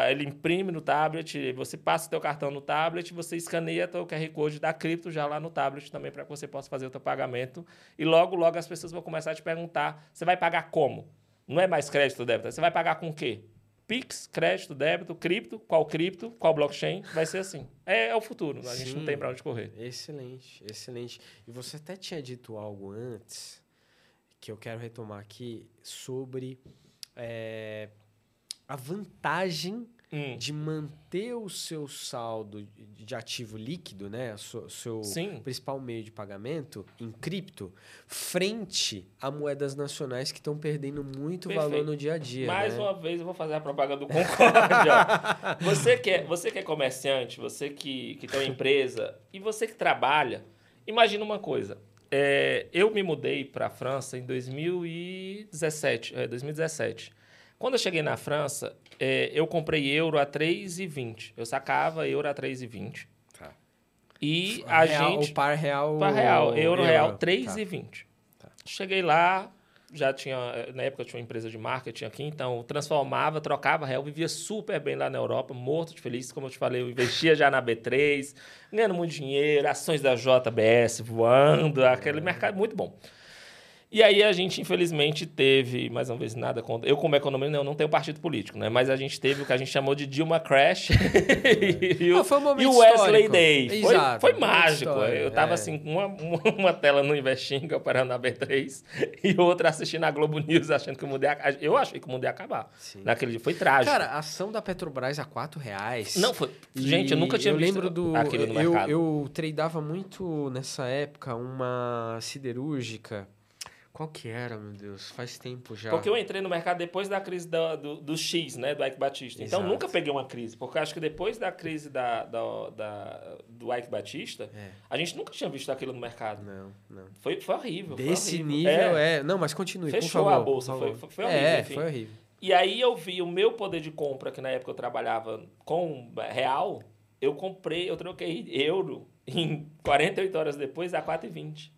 Ele imprime no tablet, você passa o teu cartão no tablet, você escaneia o QR Code da cripto já lá no tablet também para que você possa fazer o teu pagamento. E logo, logo as pessoas vão começar a te perguntar, você vai pagar como? Não é mais crédito ou débito, você vai pagar com o quê? Pix, crédito, débito, cripto, qual cripto, qual blockchain, vai ser assim. É, é o futuro, a Sim, gente não tem para onde correr. Excelente, excelente. E você até tinha dito algo antes que eu quero retomar aqui sobre é, a vantagem hum. de manter o seu saldo de ativo líquido, né, o seu principal meio de pagamento em cripto, frente a moedas nacionais que estão perdendo muito Perfeito. valor no dia a dia. Mais né? uma vez eu vou fazer a propaganda do Concorde. [laughs] você que é, você que é comerciante, você que, que tem uma empresa e você que trabalha, imagina uma coisa. É, eu me mudei para a França em 2017, é, 2017. Quando eu cheguei na França, é, eu comprei euro a 3,20. Eu sacava euro a 3,20. Tá. E a real, gente... O par real... Par real, euro, euro. real, 3,20. Tá. Tá. Cheguei lá, já tinha... Na época eu tinha uma empresa de marketing aqui, então transformava, trocava real, vivia super bem lá na Europa, morto de feliz. Como eu te falei, eu investia já na B3, ganhando muito dinheiro, ações da JBS voando, aquele mercado muito bom. E aí a gente, infelizmente, teve, mais uma vez, nada contra. Eu, como economista, não, não tenho partido político, né? Mas a gente teve o que a gente chamou de Dilma Crash [laughs] e, o, ah, um e o Wesley histórico. Day. Exato, foi, foi mágico. eu tava é. assim, com uma, [laughs] uma tela no Investing, operando na B3, e outra assistindo a Globo News, achando que o mundo ia Eu achei que o mundo ia acabar. Sim. Naquele dia. Foi trágico. Cara, a ação da Petrobras a 4 reais. Não, foi. Gente, eu nunca tinha eu visto lembro do, aquilo no eu, mercado. Eu tradeava muito nessa época uma siderúrgica qual que era, meu Deus? Faz tempo já. Porque eu entrei no mercado depois da crise do, do, do X, né? Do Ike Batista. Então, Exato. nunca peguei uma crise. Porque acho que depois da crise da, da, da do Ike Batista, é. a gente nunca tinha visto aquilo no mercado. Não, não. Foi, foi horrível. Desse foi horrível. nível, é. é. Não, mas continue, Fechou favor, a bolsa. Foi, foi, horrível. É, enfim. foi horrível. E aí eu vi o meu poder de compra, que na época eu trabalhava com real, eu comprei, eu troquei euro [laughs] em 48 horas depois a 4,20.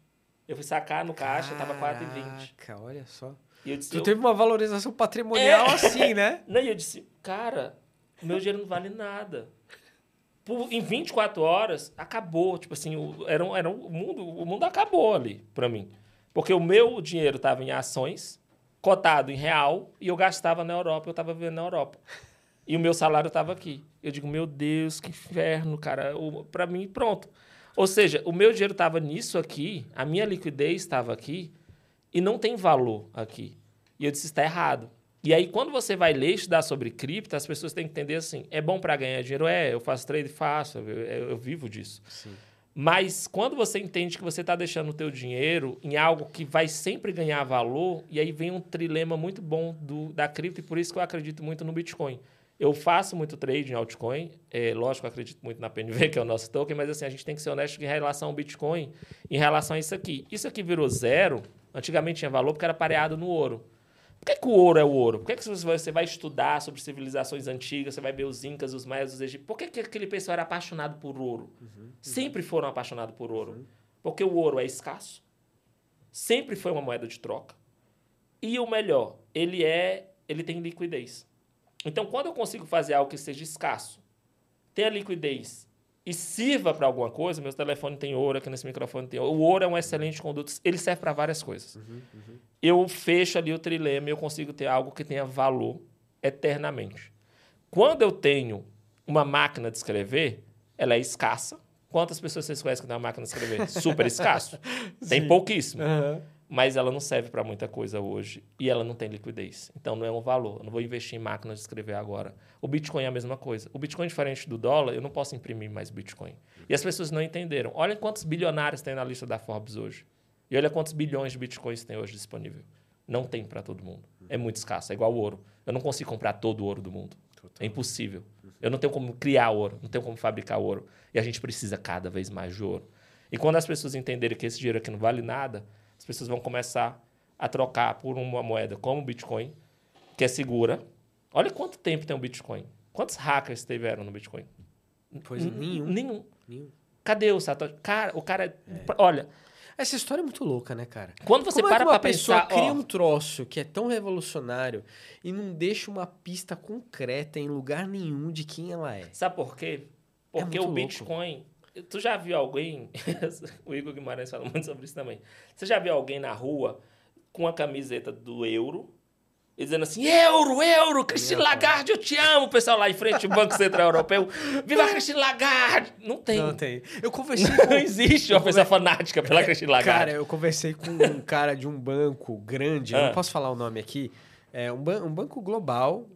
Eu fui sacar no caixa, Caraca, tava 4,20. olha só. E eu disse, tu eu... teve uma valorização patrimonial é. assim, né? [laughs] Não, e eu disse, cara, meu dinheiro não vale nada. Por, em 24 horas, acabou. Tipo assim, o, era, um, era um, o, mundo, o mundo acabou ali para mim. Porque o meu dinheiro estava em ações, cotado em real, e eu gastava na Europa, eu estava vivendo na Europa. E o meu salário estava aqui. Eu digo, meu Deus, que inferno, cara. Para mim, pronto. Ou seja, o meu dinheiro estava nisso aqui, a minha liquidez estava aqui, e não tem valor aqui. E eu disse, está errado. E aí, quando você vai ler estudar sobre cripto, as pessoas têm que entender assim: é bom para ganhar dinheiro? É, eu faço trade, faço, eu, eu vivo disso. Sim. Mas quando você entende que você está deixando o teu dinheiro em algo que vai sempre ganhar valor, e aí vem um trilema muito bom do, da cripto, e por isso que eu acredito muito no Bitcoin. Eu faço muito trade em altcoin. É, lógico, eu acredito muito na PNV, que é o nosso token, mas assim, a gente tem que ser honesto em relação ao Bitcoin, em relação a isso aqui. Isso aqui virou zero. Antigamente tinha valor porque era pareado no ouro. Por que, que o ouro é o ouro? Por que, que você vai estudar sobre civilizações antigas, você vai ver os incas, os maias, os egípcios? Por que, que aquele pessoal era apaixonado por ouro? Uhum. Sempre foram apaixonados por ouro. Uhum. Porque o ouro é escasso. Sempre foi uma moeda de troca. E o melhor, ele é, ele tem liquidez. Então, quando eu consigo fazer algo que seja escasso, tenha liquidez e sirva para alguma coisa, meu telefone tem ouro, aqui nesse microfone tem ouro. O ouro é um excelente conduto, ele serve para várias coisas. Uhum, uhum. Eu fecho ali o trilema e eu consigo ter algo que tenha valor eternamente. Quando eu tenho uma máquina de escrever, ela é escassa. Quantas pessoas vocês conhecem que tem uma máquina de escrever? Super escasso. [laughs] tem pouquíssimo. Uhum mas ela não serve para muita coisa hoje e ela não tem liquidez. Então não é um valor. Eu não vou investir em máquinas de escrever agora. O Bitcoin é a mesma coisa. O Bitcoin, diferente do dólar, eu não posso imprimir mais Bitcoin. E as pessoas não entenderam. Olha quantos bilionários tem na lista da Forbes hoje. E olha quantos bilhões de Bitcoins tem hoje disponível. Não tem para todo mundo. É muito escasso. É igual ouro. Eu não consigo comprar todo o ouro do mundo. É impossível. Eu não tenho como criar ouro, não tenho como fabricar ouro. E a gente precisa cada vez mais de ouro. E quando as pessoas entenderem que esse dinheiro aqui não vale nada, pessoas vão começar a trocar por uma moeda como o Bitcoin, que é segura. Olha quanto tempo tem o Bitcoin. Quantos hackers tiveram no Bitcoin? Pois nenhum. Nenhum. Nenhum. Cadê o Satoshi? Cara, o cara. É. Olha. Essa história é muito louca, né, cara? Quando você Como para é que uma pra pessoa pensar, cria ó, um troço que é tão revolucionário e não deixa uma pista concreta em lugar nenhum de quem ela é. Sabe por quê? É Porque é o Bitcoin. Louco. Tu já viu alguém. [laughs] o Igor Guimarães fala muito sobre isso também. Você já viu alguém na rua com a camiseta do euro e dizendo assim, euro, euro, Christine Lagarde, eu te amo, o pessoal lá em frente do Banco Central Europeu. Viva a Christine Lagarde! Não tem. Não tem. Eu conversei com... Não existe uma pessoa fanática pela Christine Lagarde. Cara, eu conversei com um cara de um banco grande, ah. não posso falar o nome aqui, é um, ban um banco global,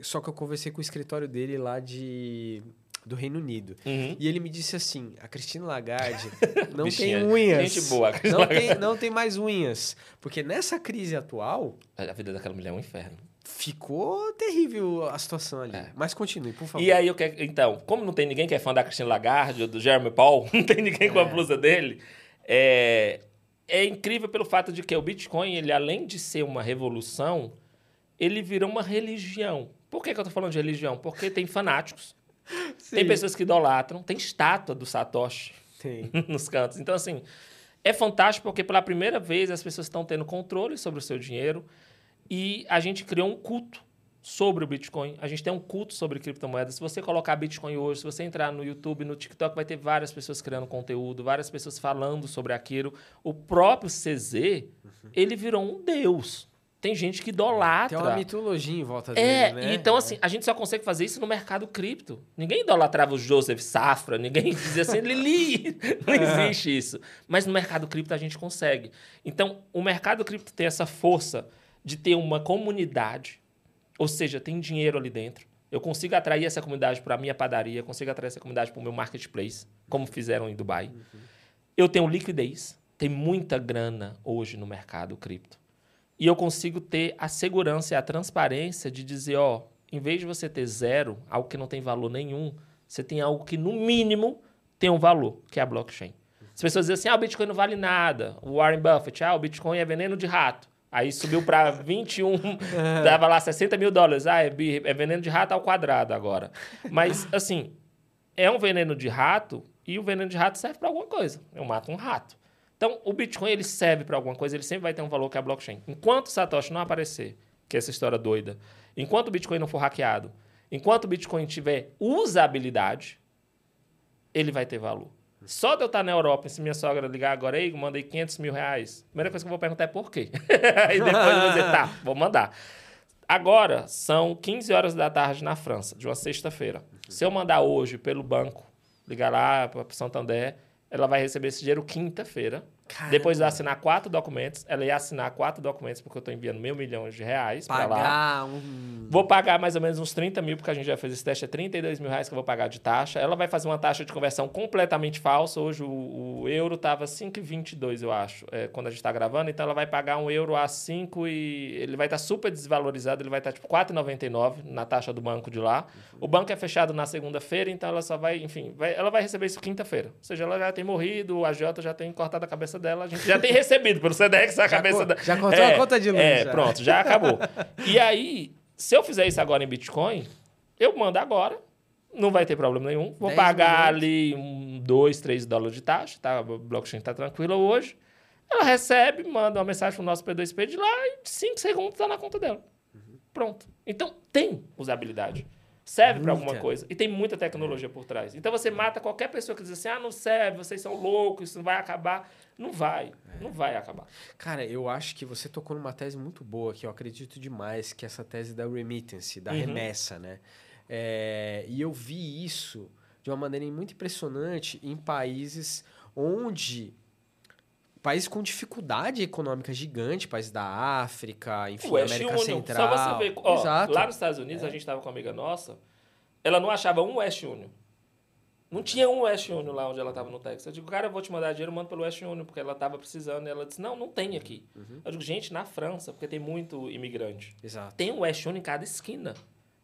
só que eu conversei com o escritório dele lá de do Reino Unido. Uhum. E ele me disse assim: a Cristina Lagarde [laughs] não tem unhas. Gente boa, não tem, não tem mais unhas. Porque nessa crise atual. A vida daquela mulher é um inferno. Ficou terrível a situação ali. É. Mas continue, por favor. E aí, eu quero, então, como não tem ninguém que é fã da Cristina Lagarde ou do Jeremy Paul, [laughs] não tem ninguém com a é. blusa dele, é, é incrível pelo fato de que o Bitcoin, ele além de ser uma revolução, ele virou uma religião. Por que, que eu estou falando de religião? Porque tem fanáticos Sim. Tem pessoas que idolatram, tem estátua do Satoshi [laughs] nos cantos. Então, assim, é fantástico porque pela primeira vez as pessoas estão tendo controle sobre o seu dinheiro e a gente criou um culto sobre o Bitcoin. A gente tem um culto sobre criptomoedas. Se você colocar Bitcoin hoje, se você entrar no YouTube, no TikTok, vai ter várias pessoas criando conteúdo, várias pessoas falando sobre aquilo. O próprio CZ, uhum. ele virou um deus. Tem gente que idolatra. Tem uma mitologia em volta é, dele, né? Então, assim, a gente só consegue fazer isso no mercado cripto. Ninguém idolatrava o Joseph Safra, ninguém dizia assim, Lili. [laughs] Não existe isso. Mas no mercado cripto a gente consegue. Então, o mercado cripto tem essa força de ter uma comunidade, ou seja, tem dinheiro ali dentro. Eu consigo atrair essa comunidade para a minha padaria, consigo atrair essa comunidade para o meu marketplace, como fizeram em Dubai. Uhum. Eu tenho liquidez, tem muita grana hoje no mercado cripto. E eu consigo ter a segurança e a transparência de dizer, ó, em vez de você ter zero, algo que não tem valor nenhum, você tem algo que, no mínimo, tem um valor, que é a blockchain. As pessoas dizem assim, ah, o Bitcoin não vale nada. O Warren Buffett, ah, o Bitcoin é veneno de rato. Aí subiu para 21, [laughs] [laughs] dava lá 60 mil dólares. Ah, é, é veneno de rato ao quadrado agora. Mas, assim, é um veneno de rato e o veneno de rato serve para alguma coisa. Eu mato um rato. Então, o Bitcoin ele serve para alguma coisa, ele sempre vai ter um valor que é a blockchain. Enquanto o Satoshi não aparecer, que é essa história doida, enquanto o Bitcoin não for hackeado, enquanto o Bitcoin tiver usabilidade, ele vai ter valor. Só de eu estar na Europa, e se minha sogra ligar agora, aí, mandei 500 mil reais, a primeira coisa que eu vou perguntar é por quê. aí [laughs] depois eu vou dizer, tá, vou mandar. Agora, são 15 horas da tarde na França, de uma sexta-feira. Se eu mandar hoje pelo banco, ligar lá para Santander, ela vai receber esse dinheiro quinta-feira. Caramba. Depois de assinar quatro documentos, ela ia assinar quatro documentos, porque eu estou enviando mil milhões de reais para lá. Um... Vou pagar mais ou menos uns 30 mil, porque a gente já fez esse teste, é 32 mil reais que eu vou pagar de taxa. Ela vai fazer uma taxa de conversão completamente falsa. Hoje o, o euro estava 5,22, eu acho, é, quando a gente está gravando. Então ela vai pagar um euro a 5 e ele vai estar tá super desvalorizado, ele vai estar tá, tipo 4,99 na taxa do banco de lá. Uhum. O banco é fechado na segunda-feira, então ela só vai, enfim, vai, ela vai receber isso quinta-feira. Ou seja, ela já tem morrido, o agiota já tem cortado a cabeça dela, a gente já tem recebido pelo Sedex a cabeça da. Já cortou é, a conta de luz. É, já. pronto, já acabou. e aí, se eu fizer isso agora em Bitcoin, eu mando agora, não vai ter problema nenhum. Vou pagar ali um, 2, 3 dólares de taxa, tá? A blockchain está tranquila hoje. Ela recebe, manda uma mensagem pro nosso P2P de lá e 5 segundos está na conta dela. Uhum. Pronto. Então, tem usabilidade serve para alguma coisa. E tem muita tecnologia por trás. Então você mata qualquer pessoa que diz assim: ah, não serve, vocês são loucos, isso não vai acabar. Não vai, é. não vai acabar. Cara, eu acho que você tocou numa tese muito boa, que eu acredito demais, que é essa tese da remittance, da uhum. remessa, né? É, e eu vi isso de uma maneira muito impressionante em países onde países com dificuldade econômica gigante, países da África, enfim, West América Union. Central. Só você ver, ó, Exato. lá nos Estados Unidos, é. a gente estava com uma amiga nossa, ela não achava um West Union. Não tinha um West Union lá onde ela estava no Texas. Eu digo, cara, eu vou te mandar dinheiro, mando pelo West Union, porque ela estava precisando. E ela disse, não, não tem aqui. Uhum. Eu digo, gente, na França, porque tem muito imigrante. Exato. Tem um West Union em cada esquina.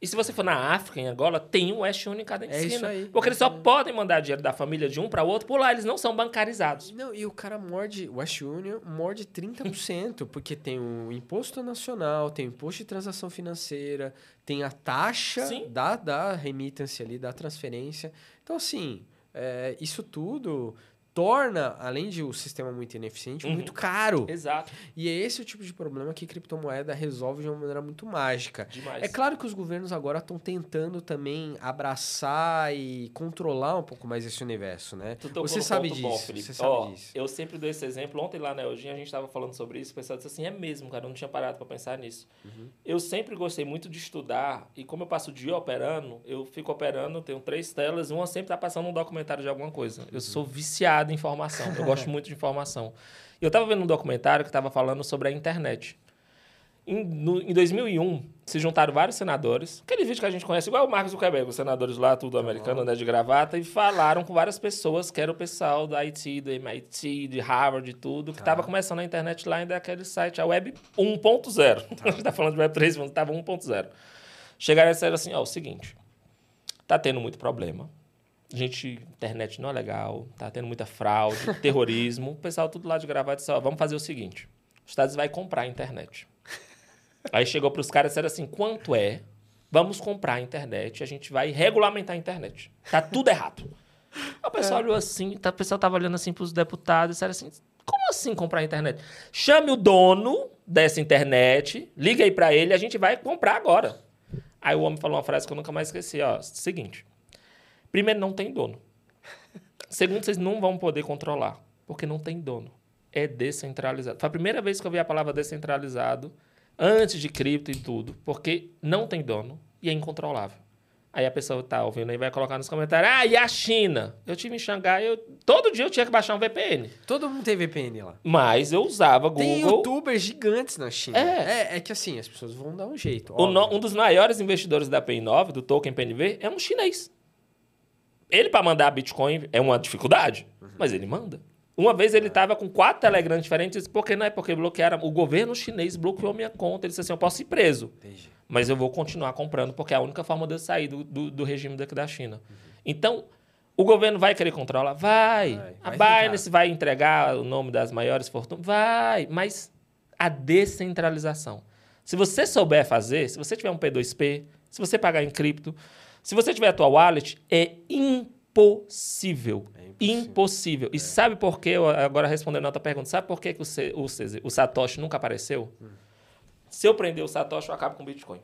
E se você for na África, em Angola, tem um West Union em cada É isso esquina. aí. Porque eles só É isso aí. podem mandar dinheiro da família de um para o outro por lá, eles não são bancarizados. Não, e o cara morde, o West Union morde 30%, [laughs] porque tem o imposto nacional, tem o imposto de transação financeira, tem a taxa Sim. da, da remittance ali, da transferência. Então, assim, é, isso tudo torna, além de o sistema muito ineficiente, Uhum. muito caro. Exato. E é esse o tipo de problema que criptomoeda resolve de uma maneira muito mágica. Demais. É claro que os governos agora estão tentando também abraçar e controlar um pouco mais esse universo, né? Você sabe disso. bom, Felipe. você sabe Ó, disso. Eu sempre dou esse exemplo. Ontem lá na Eugênia a gente estava falando sobre isso. O pessoal disse assim: é mesmo, cara. Eu não tinha parado para pensar nisso. Uhum. Eu sempre gostei muito de estudar. E como eu passo o dia operando, eu fico operando, tenho três telas. Uma sempre está passando um documentário de alguma coisa. Uhum. Eu sou viciado em informação. Eu gosto [laughs] muito de informação. E eu estava vendo um documentário que estava falando sobre a internet. Em, no- em 2001, se juntaram vários senadores. Aquele vídeo que a gente conhece, igual o Marcos Zuckerberg, os senadores lá, tudo americano, né, de gravata, e falaram com várias pessoas, que era o pessoal da IT, do MIT, de Harvard e tudo, que estava começando a internet lá ainda aquele site, a Web 1.0. [laughs] A gente está falando de Web 3, mas estava 1.0. Chegaram e disseram assim, ó, o seguinte, tá tendo muito problema. Gente, internet não é legal, tá tendo muita fraude, [laughs] terrorismo. O pessoal tudo lá de gravata disse, ó, vamos fazer o seguinte, os Estados vai comprar a internet. Aí chegou para os caras e disseram assim: quanto é? Vamos comprar a internet, a gente vai regulamentar a internet. Tá tudo errado. Aí o pessoal olhou assim, tá, o pessoal tava olhando assim para os deputados e disseram assim: como assim comprar a internet? Chame o dono dessa internet, liga aí para ele, a gente vai comprar agora. Aí o homem falou uma frase que eu nunca mais esqueci: ó, seguinte. Primeiro, não tem dono. Segundo, vocês não vão poder controlar, porque não tem dono. É descentralizado. Foi a primeira vez que eu vi a palavra descentralizado, antes de cripto e tudo, porque não tem dono e é incontrolável. Aí a pessoa tá ouvindo aí vai colocar nos comentários: ah, e a China? Eu tive em Xangai, eu, todo dia eu tinha que baixar um VPN. Todo mundo tem VPN lá. Mas eu usava Google. Tem youtubers gigantes na China. É. é. É que assim, as pessoas vão dar um jeito. No- um dos maiores investidores da PN9, do token PNV, é um chinês. Ele, para mandar Bitcoin, é uma dificuldade, mas ele manda. Uma vez ele estava com quatro Telegrams diferentes, disse, por que não é? Porque bloquearam. O governo chinês bloqueou minha conta. Ele disse assim: eu posso ir preso, Entendi. mas eu vou continuar comprando, porque é a única forma de eu sair do, do, do regime daqui da China. Então, o governo vai querer controlar? Vai. Vai, A vai Binance vai entregar o nome das maiores fortunas? Vai. Mas a descentralização. Se você souber fazer, se você tiver um P2P, se você pagar em cripto, se você tiver a tua wallet, é impossível. É impossível. Impossível. E sabe por quê? Agora respondendo a outra pergunta, sabe por que, que o, C- o, CZ o Satoshi nunca apareceu? Se eu prender o Satoshi, eu acabo com o Bitcoin.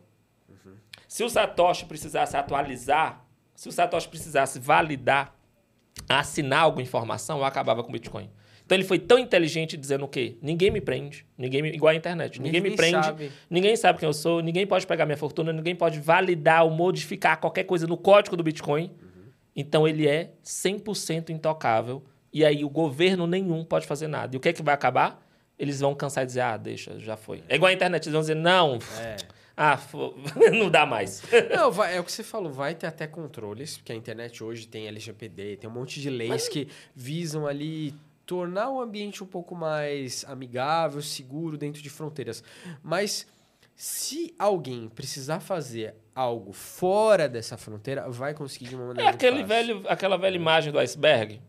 Se o Satoshi precisasse atualizar, se o Satoshi precisasse validar, assinar alguma informação, eu acabava com o Bitcoin. Então ele foi tão inteligente dizendo o quê? Ninguém me prende, ninguém me, igual a internet. Ninguém, me prende, sabe. ninguém sabe quem eu sou, ninguém pode pegar minha fortuna, ninguém pode validar ou modificar qualquer coisa no código do Bitcoin. Então ele é 100% intocável e aí o governo nenhum pode fazer nada. E o que é que vai acabar? Eles vão cansar de dizer, ah, deixa, já foi. É igual a internet, eles vão dizer, não, É. [laughs] ah, [laughs] não dá mais. [laughs] Não, vai- é o que você falou, vai ter até controles, porque a internet hoje tem LGPD, tem um monte de leis que visam ali tornar o ambiente um pouco mais amigável, seguro dentro de fronteiras. Mas se alguém precisar fazer algo fora dessa fronteira, vai conseguir de uma É maneira muito aquele velho, aquela velha imagem do iceberg.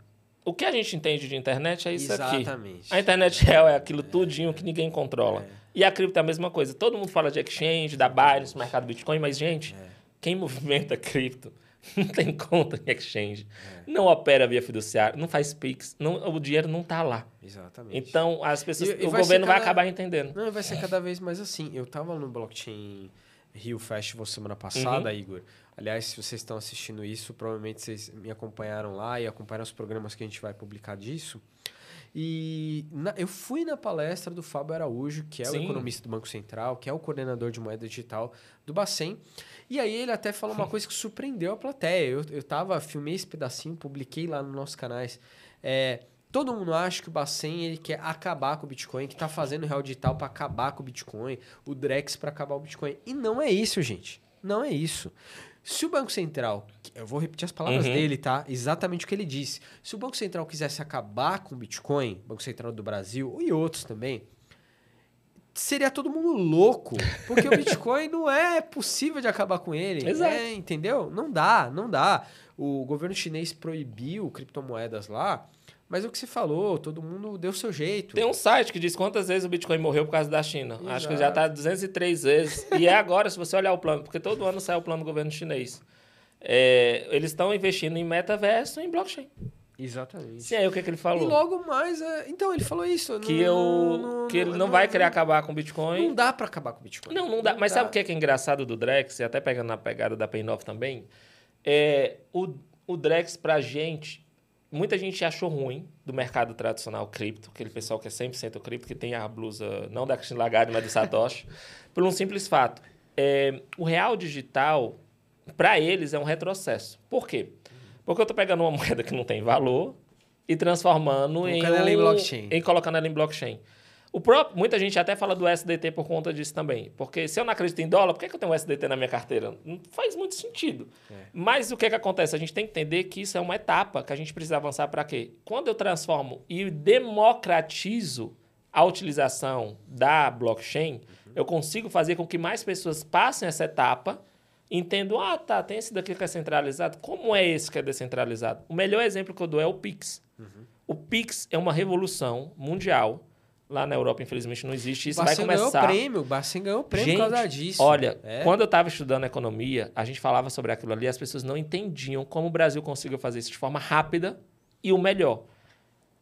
O que a gente entende de internet é isso aqui. Exatamente. A internet [laughs] real é aquilo tudinho que ninguém controla. É. E a cripto é a mesma coisa. Todo mundo fala de exchange, da Binance, mercado Bitcoin, mas, gente, É. quem movimenta cripto [laughs] não tem conta em exchange, É. não opera via fiduciário, não faz Pix, não, o dinheiro não está lá. Exatamente. Então, as pessoas, E- e o vai governo vai cada- acabar entendendo. Não, vai ser cada vez mais assim. Eu tava no Blockchain Rio Festival semana passada, Uhum. Igor. Aliás, se vocês estão assistindo isso, provavelmente vocês me acompanharam lá e acompanharam os programas que a gente vai publicar disso. E na- eu fui na palestra do Fábio Araújo, que é o Sim. economista do Banco Central, que é o coordenador de moeda digital do Bacen. E aí ele até falou uma [laughs] coisa que surpreendeu a plateia. Eu, eu tava, filmei esse pedacinho, publiquei lá nos nossos canais. É, todo mundo acha que o Bacen ele quer acabar com o Bitcoin, que tá fazendo o real digital para acabar com o Bitcoin, o Drex para acabar o Bitcoin. E não é isso, gente. Não é isso. Se o Banco Central, eu vou repetir as palavras Uhum. dele, tá? Exatamente o que ele disse. Se o Banco Central quisesse acabar com o Bitcoin, Banco Central do Brasil e outros também, seria todo mundo louco. Porque o [laughs] Bitcoin não é possível de acabar com ele. Exato. É, entendeu? Não dá, não dá. O governo chinês proibiu criptomoedas lá. Mas é o que você falou, todo mundo deu seu jeito. Tem um site que diz quantas vezes o Bitcoin morreu por causa da China. Exato. Acho que já está 203 vezes. [laughs] e é agora, se você olhar o plano, porque todo ano sai o plano do governo chinês. É, eles estão investindo em metaverso e em blockchain. Exatamente. Sim, aí o que, que ele falou? E logo mais, é... então ele falou isso. Que, eu, que ele não, não vai querer acabar com o Bitcoin. Não dá para acabar com o Bitcoin. Não, não dá. Não Mas dá. sabe o que é, que é engraçado do Drex, e até pegando na pegada da Paynov também? É, o, o Drex pra gente, muita gente achou ruim do mercado tradicional cripto, aquele pessoal que é 100% cripto, que tem a blusa não da Christine Lagarde, mas do Satoshi, [laughs] por um simples fato. É, o real digital, para eles, é um retrocesso. Por quê? Porque eu estou pegando uma [laughs] moeda que não tem valor e transformando em, ela em blockchain. em colocando ela em blockchain. O próprio, muita gente até fala do SDT por conta disso também. Porque se eu não acredito em dólar, por que, que eu tenho um SDT na minha carteira? Não faz muito sentido. É. Mas o que, que acontece? A gente tem que entender que isso é uma etapa que a gente precisa avançar para quê? Quando eu transformo e democratizo a utilização da blockchain, uhum. eu consigo fazer com que mais pessoas passem essa etapa entendo, ah, tá, tem esse daqui que é centralizado. Como é esse que é descentralizado? O melhor exemplo que eu dou é o Pix. Uhum. O Pix é uma revolução mundial. Lá na Europa, infelizmente, não existe. Isso vai começar. ganhou prêmio, o Bacen ganhou prêmio gente, por causa disso. Olha, é. quando eu estava estudando economia, a gente falava sobre aquilo ali, as pessoas não entendiam como o Brasil conseguiu fazer isso de forma rápida e o melhor.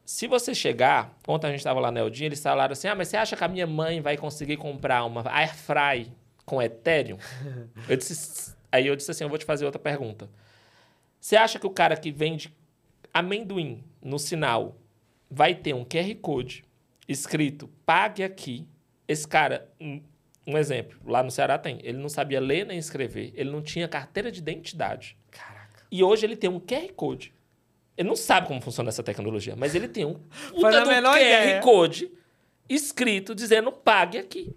Se você chegar, ontem a gente estava lá na Eldinha, eles falaram assim: ah, mas você acha que a minha mãe vai conseguir comprar uma Airfry com Ethereum? [laughs] eu disse, aí eu disse assim, eu vou te fazer outra pergunta. Você acha que o cara que vende amendoim no sinal vai ter um QR Code escrito pague aqui? Esse cara, um, um exemplo, lá no Ceará tem, ele não sabia ler nem escrever, ele não tinha carteira de identidade. Caraca. E hoje ele tem um QR Code. Ele não sabe como funciona essa tecnologia, mas ele tem um [laughs] puta do QR ideia. Code escrito dizendo pague aqui.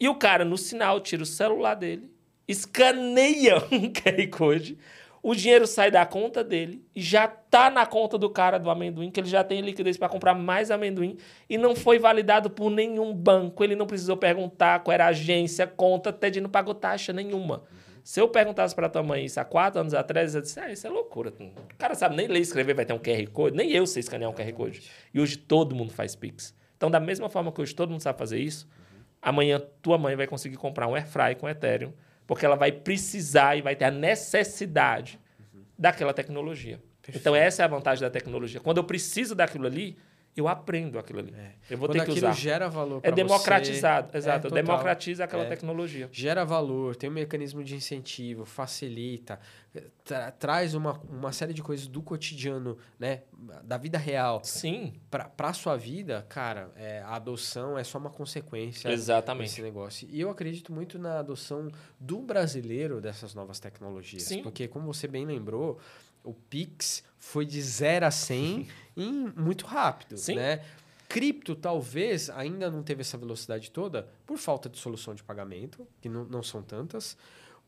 E o cara, no sinal, tira o celular dele, escaneia [laughs] um QR Code, o dinheiro sai da conta dele já tá na conta do cara do amendoim, que ele já tem liquidez para comprar mais amendoim e não foi validado por nenhum banco. Ele não precisou perguntar qual era a agência, conta, até de não pagou taxa nenhuma. Se eu perguntasse para tua mãe isso há quatro anos atrás, eu disse, ah, isso é loucura. O cara sabe nem ler e escrever, vai ter um QR Code. Nem eu sei escanear um QR Code. E hoje todo mundo faz Pix. Então, da mesma forma que hoje todo mundo sabe fazer isso, amanhã tua mãe vai conseguir comprar um airfry com Ethereum, porque ela vai precisar e vai ter a necessidade uhum. daquela tecnologia. Perfeito. Então essa é a vantagem da tecnologia. Quando eu preciso daquilo ali, eu aprendo aquilo ali. É. Eu vou Quando ter que usar. gera valor É democratizado, você, exato. É, democratiza aquela é. tecnologia. Gera valor, tem um mecanismo de incentivo, facilita, tra traz uma, uma série de coisas do cotidiano, né? Da vida real. Sim. Para a sua vida, cara, é, a adoção é só uma consequência Exatamente. desse negócio. E eu acredito muito na adoção do brasileiro dessas novas tecnologias. Sim. Porque, como você bem lembrou, o Pix foi de 0 a 100 [laughs] em muito rápido, Sim. né? Cripto talvez ainda não teve essa velocidade toda por falta de solução de pagamento, que não, não são tantas,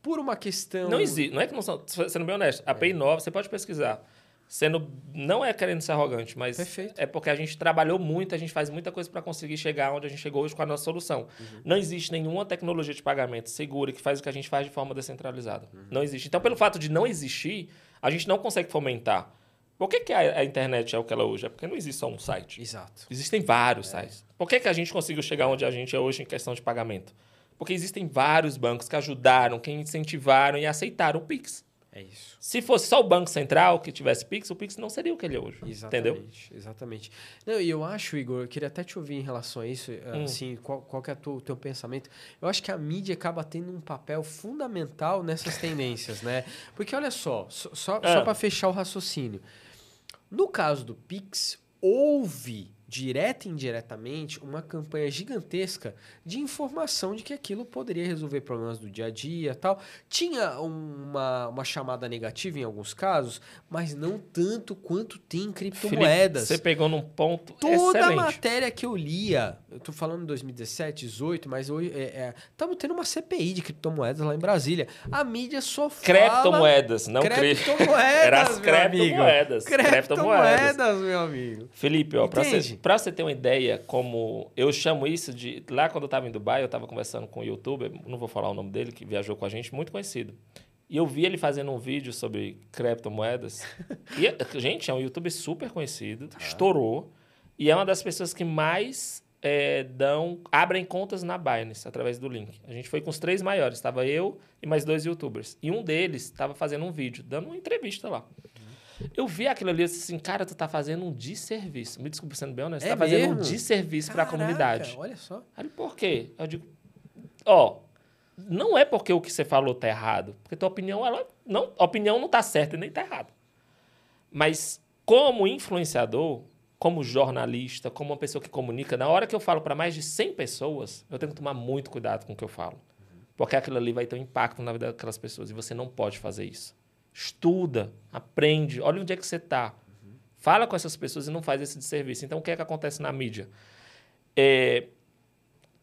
por uma questão... Não existe, não é que não são, sendo bem honesto, a é. Pay Nova, você pode pesquisar, sendo não é querendo ser arrogante, mas Perfeito. é porque a gente trabalhou muito, a gente faz muita coisa para conseguir chegar onde a gente chegou hoje com a nossa solução. Uhum. Não existe nenhuma tecnologia de pagamento segura que faz o que a gente faz de forma descentralizada. Uhum. Não existe. Então, pelo fato de não existir, a gente não consegue fomentar. Por que, que a, a, internet é o que ela é hoje? É porque não existe só um site. Exato. Existem vários é. sites. Por que, que a gente conseguiu chegar onde a gente é hoje em questão de pagamento? Porque existem vários bancos que ajudaram, que incentivaram e aceitaram o Pix. É isso. Se fosse só o Banco Central que tivesse Pix, o Pix não seria o que ele é hoje. Exatamente, entendeu? Exatamente. Não, e eu acho, Igor, eu queria até te ouvir em relação a isso, hum. assim, qual, qual que é o teu pensamento? Eu acho que a mídia acaba tendo um papel fundamental nessas tendências, né? Porque olha só, só, só, ah. só para fechar o raciocínio. No caso do Pix, houve direta e indiretamente, uma campanha gigantesca de informação de que aquilo poderia resolver problemas do dia a dia tal. Tinha uma, uma chamada negativa em alguns casos, mas não tanto quanto tem em criptomoedas. Felipe, você pegou num ponto Toda excelente. a matéria que eu lia eu tô falando 2017, 18, mas hoje estamos é, é, tendo uma CPI de criptomoedas lá em Brasília. A mídia só fala... Criptomoedas, não criptomoedas. [laughs] Era as criptomoedas. Criptomoedas, meu amigo. Felipe, ó, pra você, pra você ter uma ideia como... Eu chamo isso de... Lá quando eu tava em Dubai, eu tava conversando com um youtuber, não vou falar o nome dele, que viajou com a gente, muito conhecido. E eu vi ele fazendo um vídeo sobre criptomoedas. e, [laughs] gente, é um youtuber super conhecido, ah. estourou. E é uma das pessoas que mais é, dão, abrem contas na Binance através do link. A gente foi com os três maiores, estava eu e mais dois youtubers. E um deles estava fazendo um vídeo, dando uma entrevista lá. Eu vi aquilo ali e disse assim, cara, tu tá fazendo um desserviço. Me desculpa sendo bem honesto, é tá fazendo mesmo? um desserviço para a comunidade. Olha só. Aí, por quê? Eu digo, ó, não é porque o que você falou tá errado, porque tua opinião, ela não, a opinião não tá certa e nem tá errada. Mas como influenciador, como jornalista, como uma pessoa que comunica, na hora que eu falo para mais de 100 pessoas, eu tenho que tomar muito cuidado com o que eu falo. Porque aquilo ali vai ter um impacto na vida daquelas pessoas e você não pode fazer isso. Estuda, aprende, olha onde é que você está. Fala com essas pessoas e não faz esse desserviço. Então, o que é que acontece na mídia? É,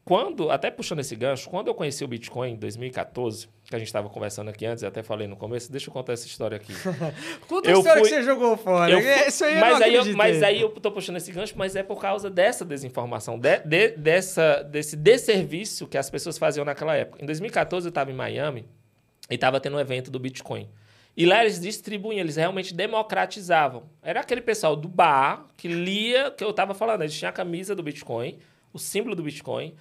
quando, até puxando esse gancho, quando eu conheci o Bitcoin em 2014, que a gente estava conversando aqui antes, até falei no começo, deixa eu contar essa história aqui. [laughs] Conta a história fui, que você jogou fora. Eu fui, Isso aí mas, aí eu, mas aí eu tô puxando esse gancho, mas é por causa dessa desinformação, de, de, dessa, desse desserviço que as pessoas faziam naquela época. Em 2014 eu estava em Miami e estava tendo um evento do Bitcoin. E lá eles distribuíam, eles realmente democratizavam. Era aquele pessoal do bar que lia, que eu estava falando, eles tinham a camisa do Bitcoin, o símbolo do Bitcoin,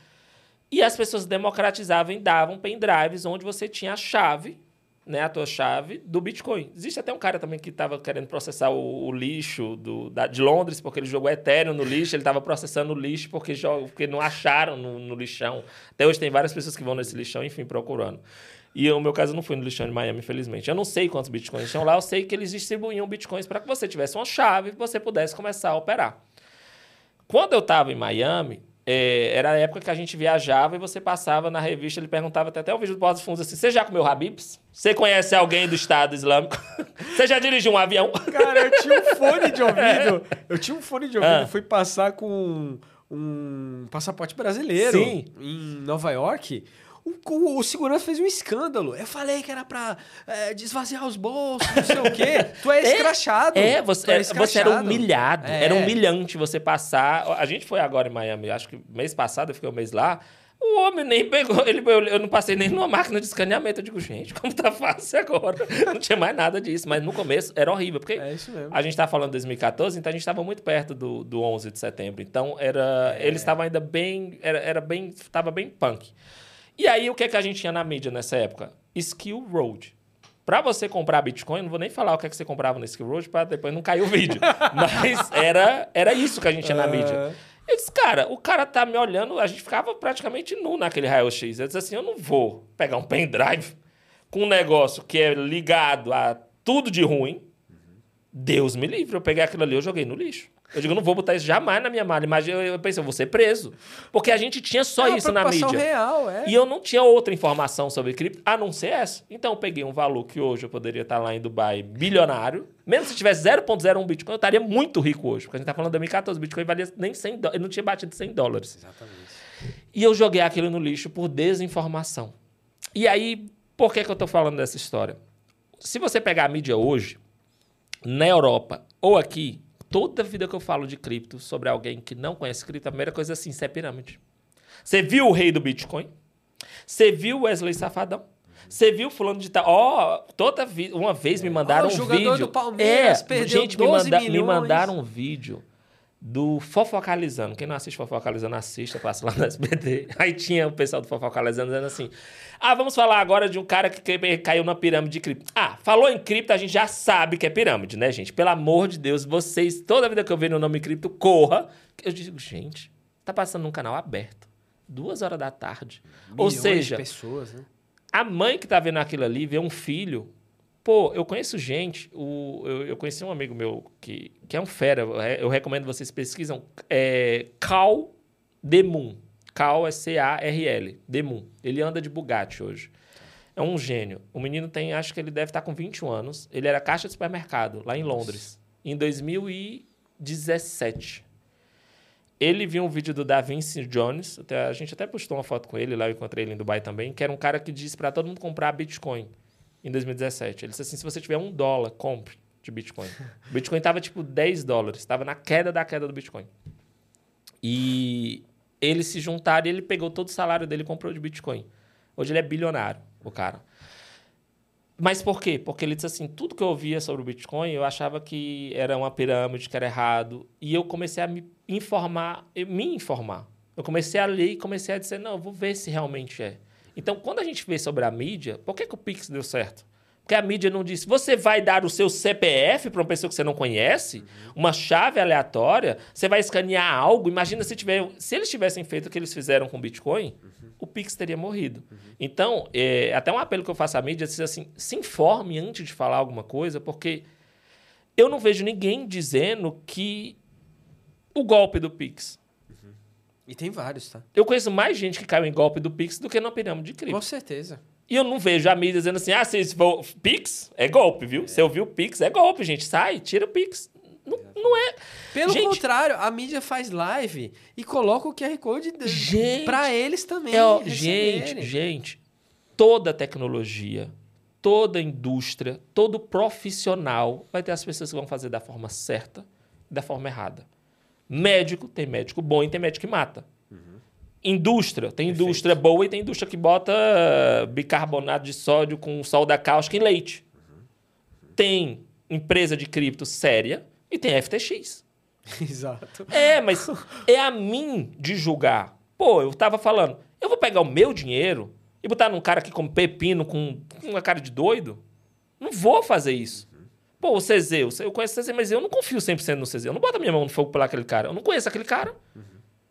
e as pessoas democratizavam e davam pendrives onde você tinha a chave, né, a tua chave do Bitcoin. Existe até um cara também que estava querendo processar o, o lixo do, da, de Londres, porque ele jogou Ethereum no lixo, ele estava processando o lixo porque, porque não acharam no, no, lixão. Até hoje tem várias pessoas que vão nesse lixão, enfim, procurando. E o meu caso não foi no lixão de Miami, infelizmente. Eu não sei quantos bitcoins tinham lá, eu sei que eles distribuíam bitcoins para que você tivesse uma chave e você pudesse começar a operar. Quando eu estava em Miami, é, era a época que a gente viajava e você passava na revista, ele perguntava até, até o vídeo do Porta dos Fundos assim: você já comeu Habibs? Você conhece alguém do Estado Islâmico? [laughs] você já dirigiu um avião? [laughs] Cara, eu tinha um fone de ouvido. É. Eu tinha um fone de ouvido ah. fui passar com um passaporte brasileiro Sim. em Nova York. O, o, segurança fez um escândalo. Eu falei que era pra é, desvaziar os bolsos, não sei o quê. [laughs] Tu é, é escrachado. É, você, é, escrachado. você era humilhado. É. Era humilhante você passar. A gente foi agora em Miami, acho que mês passado, eu fiquei um mês lá. O homem nem pegou, ele, eu não passei nem numa máquina de escaneamento. Eu digo, gente, como tá fácil agora? [laughs] Não tinha mais nada disso, mas no começo era horrível, porque é a gente tá falando de 2014, então a gente estava muito perto do, do 11 de setembro. Então era, é. eles estavam ainda bem, era, era bem, tava bem punk. E aí, o que, é que a gente tinha na mídia nessa época? Skill Road. Para você comprar Bitcoin, não vou nem falar o que, é que você comprava no Skill Road para depois não cair o vídeo. [laughs] Mas era, era isso que a gente tinha na mídia. Eu disse, cara, o cara tá me olhando, a gente ficava praticamente nu naquele raio-x. Eu disse assim, eu não vou pegar um pendrive com um negócio que é ligado a tudo de ruim. Deus me livre, eu peguei aquilo ali, eu joguei no lixo. Eu digo, eu não vou botar isso jamais na minha mala. Imagina, eu pensei, eu vou ser preso. Porque a gente tinha só é isso na mídia. Real, é. E eu não tinha outra informação sobre cripto, a não ser essa. Então eu peguei um valor que hoje eu poderia estar lá em Dubai bilionário. Mesmo se tivesse 0,01 Bitcoin, eu estaria muito rico hoje. Porque a gente está falando de 2014, o Bitcoin valia nem 100 dólares. Ele não tinha batido 100 dólares. Exatamente. E eu joguei aquilo no lixo por desinformação. E aí, por que, que eu estou falando dessa história? Se você pegar a mídia hoje, na Europa ou aqui, toda vida que eu falo de cripto sobre alguém que não conhece cripto, a primeira coisa é assim, isso é pirâmide. Você viu o rei do Bitcoin? Você viu o Wesley Safadão? Você viu fulano de tal? Ó, oh, toda vi uma vez me mandaram oh, um vídeo. Do Palmeiras, é, gente me, manda me mandaram um vídeo do Fofocalizando. Quem não assiste Fofocalizando, assista, passa lá no SBT. [laughs] Aí tinha o pessoal do Fofocalizando dizendo assim: Ah, vamos falar agora de um cara que caiu na pirâmide de cripto. Ah, falou em cripto, a gente já sabe que é pirâmide, né, gente? Pelo amor de Deus, vocês, toda vida que eu vejo o nome cripto, corra. Eu digo, gente, tá passando num canal aberto. Duas horas da tarde. Milhões Ou seja, pessoas, né? a mãe que tá vendo aquilo ali vê um filho Pô, eu conheço gente, o, eu, eu, conheci um amigo meu que, que é um fera, eu recomendo vocês pesquisam, é Cal Demun. Cal é C-A-R-L, Demun. Ele anda de Bugatti hoje. É um gênio. O menino tem, acho que ele deve estar com 21 anos. Ele era caixa de supermercado, lá em Londres, em 2017. ele viu um vídeo do Da Vinci Jones, até, a gente até postou uma foto com ele lá, eu encontrei ele em Dubai também, que era um cara que disse para todo mundo comprar Bitcoin em 2017. Ele disse assim: se você tiver um dólar, compre de Bitcoin. O Bitcoin estava tipo 10 dólares, estava na queda da queda do Bitcoin. E eles se juntaram e ele pegou todo o salário dele e comprou de Bitcoin. Hoje ele é bilionário, o cara. Mas por quê? Porque ele disse assim, tudo que eu ouvia sobre o Bitcoin, eu achava que era uma pirâmide, que era errado. E eu comecei a me informar, me informar. Eu comecei a ler e comecei a dizer, não, eu vou ver se realmente é. Então, quando a gente vê sobre a mídia, por que, que o Pix deu certo? Porque a mídia não disse, você vai dar o seu CPF para uma pessoa que você não conhece, uma chave aleatória, você vai escanear algo. Imagina se, tiver, se eles tivessem feito o que eles fizeram com o Bitcoin, uhum. o Pix teria morrido. Uhum. Então, é, até um apelo que eu faço à mídia é assim, se informe antes de falar alguma coisa, porque eu não vejo ninguém dizendo que o golpe do Pix. E tem vários, tá? Eu conheço mais gente que caiu em golpe do Pix do que na pirâmide de cripto. Com certeza. E eu não vejo a mídia dizendo assim, ah, vocês vão... Pix é golpe, viu? É. Você ouviu Pix, é golpe, gente. Sai, tira o Pix. Não, não é. Pelo gente, contrário, a mídia faz live e coloca o QR Code para eles também. É, gente, gente, toda tecnologia, toda indústria, todo profissional vai ter as pessoas que vão fazer da forma certa e da forma errada. Médico, tem médico bom e tem médico que mata. Uhum. Indústria, tem Perfeito. indústria boa e tem indústria que bota bicarbonato de sódio com solda cáustica em leite. Uhum. Tem empresa de cripto séria e tem FTX. [laughs] Exato. É, mas é a mim de julgar. Pô, eu tava falando, eu vou pegar o meu dinheiro e botar num cara que come pepino com uma cara de doido? Não vou fazer isso. Pô, o CZ, eu conheço o CZ, mas eu não confio 100% no CZ. Eu não boto minha mão no fogo pelo aquele cara. Eu não conheço aquele cara. Uhum.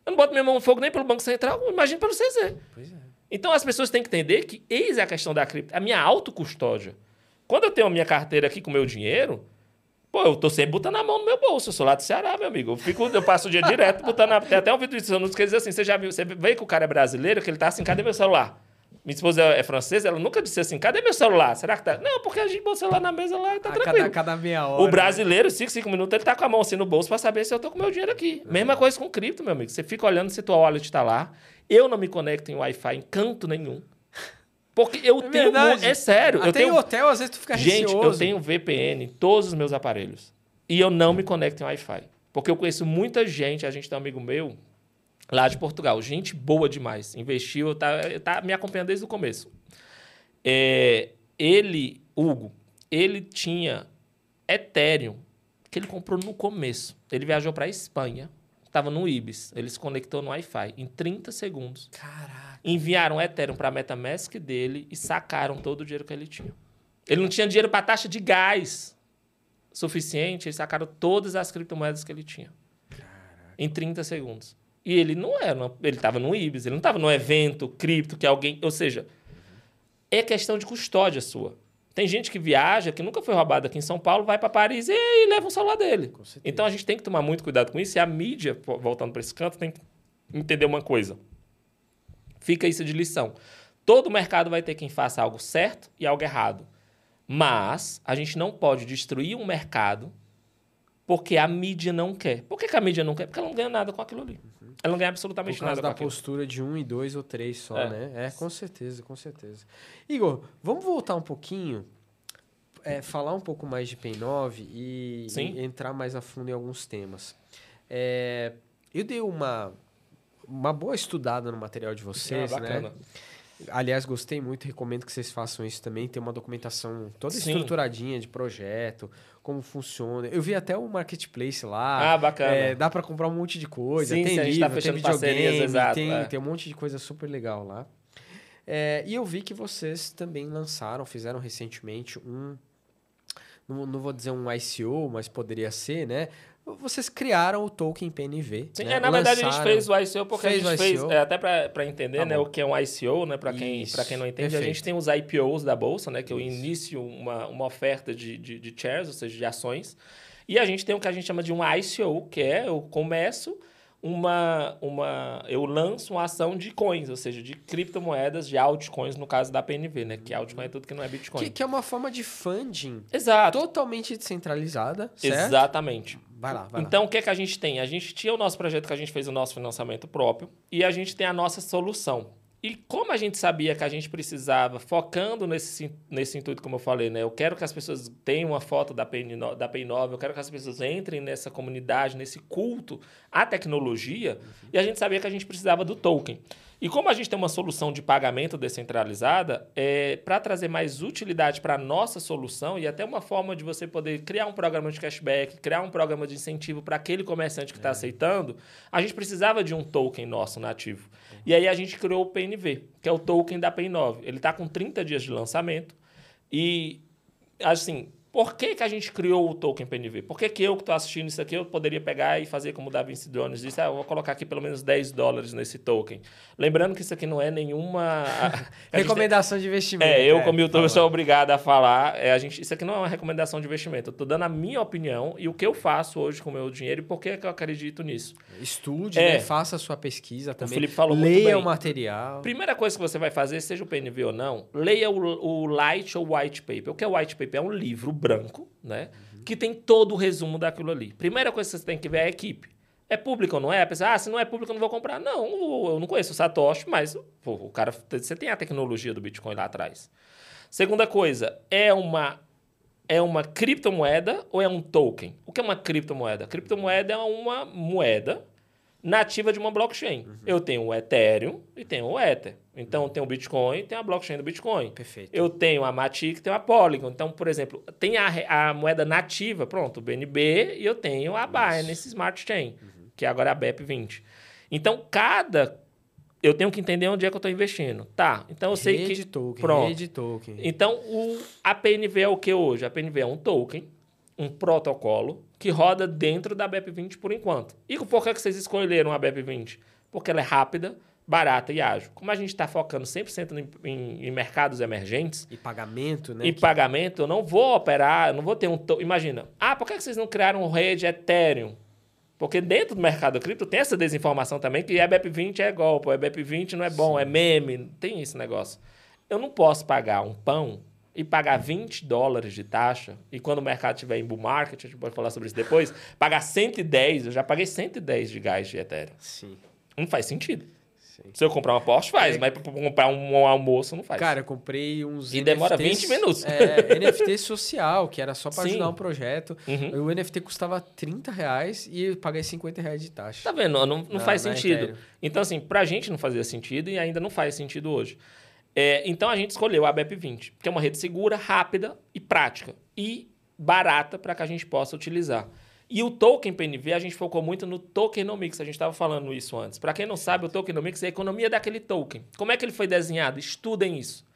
Eu não boto minha mão no fogo nem pelo Banco Central, imagina pelo CZ. Pois é. Então as pessoas têm que entender que eis é a questão da cripto, a minha autocustódia. Quando eu tenho a minha carteira aqui com o meu dinheiro, pô, eu tô sempre botando a mão no meu bolso. Eu sou lá do Ceará, meu amigo. Eu, fico, eu passo o dia direto botando a... Tem até um vídeo disso, que diz assim, você já viu, você vê que o cara é brasileiro, que ele tá assim, cadê meu celular? Minha esposa é francesa, ela nunca disse assim, cadê meu celular? Será que tá? Não, porque a gente bota o celular na mesa lá e tá a tranquilo. Cada, cada meia hora. O brasileiro, 5, 5 minutos, ele tá com a mão assim no bolso para saber se eu tô com meu dinheiro aqui. Uhum. Mesma coisa com cripto, meu amigo. Você fica olhando se tua wallet tá lá. Eu não me conecto em Wi-Fi em canto nenhum. Porque eu é tenho. É sério. Até eu tenho... em hotel, às vezes tu fica Gente, receoso. eu tenho VPN em todos os meus aparelhos. E eu não me conecto em Wi-Fi. Porque eu conheço muita gente, a gente tem um amigo meu lá de Portugal, gente boa demais. Investiu, tá, tá me acompanhando desde o começo. É, ele, Hugo, ele tinha Ethereum, que ele comprou no começo. Ele viajou para a Espanha, estava no Ibis, ele se conectou no Wi-Fi em 30 segundos. Caraca. Enviaram Ethereum para a MetaMask dele e sacaram todo o dinheiro que ele tinha. Ele não tinha dinheiro para taxa de gás suficiente, eles sacaram todas as criptomoedas que ele tinha. Caraca. Em 30 segundos. E ele não era, ele estava no Ibis, ele não estava no evento cripto que alguém, ou seja, é questão de custódia sua. Tem gente que viaja, que nunca foi roubado aqui em São Paulo, vai para Paris e, e leva um celular dele. Então a gente tem que tomar muito cuidado com isso. E a mídia, voltando para esse canto, tem que entender uma coisa. Fica isso de lição. Todo mercado vai ter quem faça algo certo e algo errado. Mas a gente não pode destruir um mercado porque a mídia não quer. Por que, que a mídia não quer? Porque ela não ganha nada com aquilo ali. Ela não ganha absolutamente nada. Por causa da postura de um e dois ou três só, é. né? É, com certeza, com certeza. Igor, vamos voltar um pouquinho, é, falar um pouco mais de PEN 9 e, e, entrar mais a fundo em alguns temas. É, eu dei uma, uma boa estudada no material de vocês, ah, né? Aliás, gostei muito, recomendo que vocês façam isso também. Tem uma documentação toda Sim. estruturadinha de projeto, como funciona. Eu vi até o marketplace lá. Ah, bacana. É, dá para comprar um monte de coisa. Sim, tem sim, livro, tá tem videogame, exato, tem, é. tem um monte de coisa super legal lá. É, e eu vi que vocês também lançaram, fizeram recentemente um. Não, não vou dizer um ICO, mas poderia ser, né? Vocês criaram o token PNV. Sim, né? é, na verdade a gente fez o ICO porque fez a gente fez, é, até para entender tá né, o que é um ICO, né, para quem, quem não entende, Perfeito. a gente tem os IPOs da Bolsa, né, que é o início, uma, uma oferta de, de, de shares, ou seja, de ações, e a gente tem o que a gente chama de um ICO, que é eu começo uma, uma. Eu lanço uma ação de coins, ou seja, de criptomoedas, de altcoins, no caso da PNV, né? Que altcoin é tudo que não é Bitcoin. Que, que é uma forma de funding Exato. totalmente descentralizada. Certo? Exatamente. Vai lá, vai então, lá. o que, é que a gente tem? A gente tinha o nosso projeto que a gente fez o nosso financiamento próprio e a gente tem a nossa solução. E como a gente sabia que a gente precisava, focando nesse, nesse intuito, como eu falei, né? Eu quero que as pessoas tenham uma foto da PN, da PN9, eu quero que as pessoas entrem nessa comunidade, nesse culto à tecnologia, uhum. e a gente sabia que a gente precisava do token. E como a gente tem uma solução de pagamento descentralizada, é, para trazer mais utilidade para a nossa solução e até uma forma de você poder criar um programa de cashback, criar um programa de incentivo para aquele comerciante que está é. aceitando, a gente precisava de um token nosso nativo. E aí a gente criou o PNV, que é o token da PN9. Ele está com 30 dias de lançamento e, assim, por que, que a gente criou o token PNV? Por que, que eu que estou assistindo isso aqui, eu poderia pegar e fazer como o Da Vinci Jones disse, ah, eu vou colocar aqui pelo menos 10 dólares nesse token. Lembrando que isso aqui não é nenhuma... recomendação de investimento. É, eu como youtuber sou obrigado a falar, é, a gente, isso aqui não é uma recomendação de investimento. Eu estou dando a minha opinião e o que eu faço hoje com o meu dinheiro e por que, que eu acredito nisso. Estude, é, né? faça a sua pesquisa também. O Felipe falou leia o material. Primeira coisa que você vai fazer, seja o PNV ou não, leia o, o light ou white paper. O que é o white paper? É um livro branco, né? Uhum. Que tem todo o resumo daquilo ali. Primeira coisa que você tem que ver é a equipe. É público ou não é? A pessoa, ah, se não é público, eu não vou comprar. Não, eu não conheço o Satoshi, mas pô, o cara, você tem a tecnologia do Bitcoin lá atrás. Segunda coisa, é uma é uma criptomoeda ou é um token? O que é uma criptomoeda? Criptomoeda é uma moeda nativa de uma blockchain. Uhum. Eu tenho o Ethereum e tenho o Ether. Então, eu tenho o Bitcoin e tenho a blockchain do Bitcoin. Perfeito. Eu tenho a Matic e tenho a Polygon. Então, por exemplo, tem a, a moeda nativa, pronto, o BNB, e eu tenho a Binance Smart Chain, uhum. que agora é a BEP20. Então, cada... Eu tenho que entender onde é que eu estou investindo. Tá, então eu sei rede que... Token, pronto. Rede token. Então, o, a PNV é o que hoje? A PNV é um token, um protocolo, que roda dentro da BEP20 por enquanto. E por que vocês escolheram a BEP20? Porque ela é rápida, barata e ágil. Como a gente está focando 100% em, em, em mercados emergentes... E pagamento, né? E que... pagamento, eu não vou operar, eu não vou ter um... Imagina, ah, por que vocês não criaram rede Ethereum? Porque dentro do mercado cripto tem essa desinformação também, que a BEP20 é golpe, a BEP20 não é bom, Sim. é meme, tem esse negócio. Eu não posso pagar um pão e pagar 20 dólares de taxa, e quando o mercado estiver em bull market, a gente pode falar sobre isso depois, pagar 110, eu já paguei 110 de gás de Ethereum. Sim. Não faz sentido. Sim. Se eu comprar uma Porsche, faz, é. mas para comprar um, almoço, não faz. Cara, eu comprei uns. E NFTs, demora 20 minutos. É, [laughs] NFT social, que era só para ajudar um projeto. Uhum. O NFT custava 30 reais e eu paguei 50 reais de taxa. Tá vendo? Não, não, não faz sentido. Ethereum. Então, assim, pra gente não fazia sentido e ainda não faz sentido hoje. É, então a gente escolheu a BEP20, que é uma rede segura, rápida e prática e barata para que a gente possa utilizar. E o token PNV, a gente focou muito no tokenomics, a gente estava falando isso antes. Para quem não sabe, o tokenomics é a economia daquele token. Como é que ele foi desenhado? Estudem isso.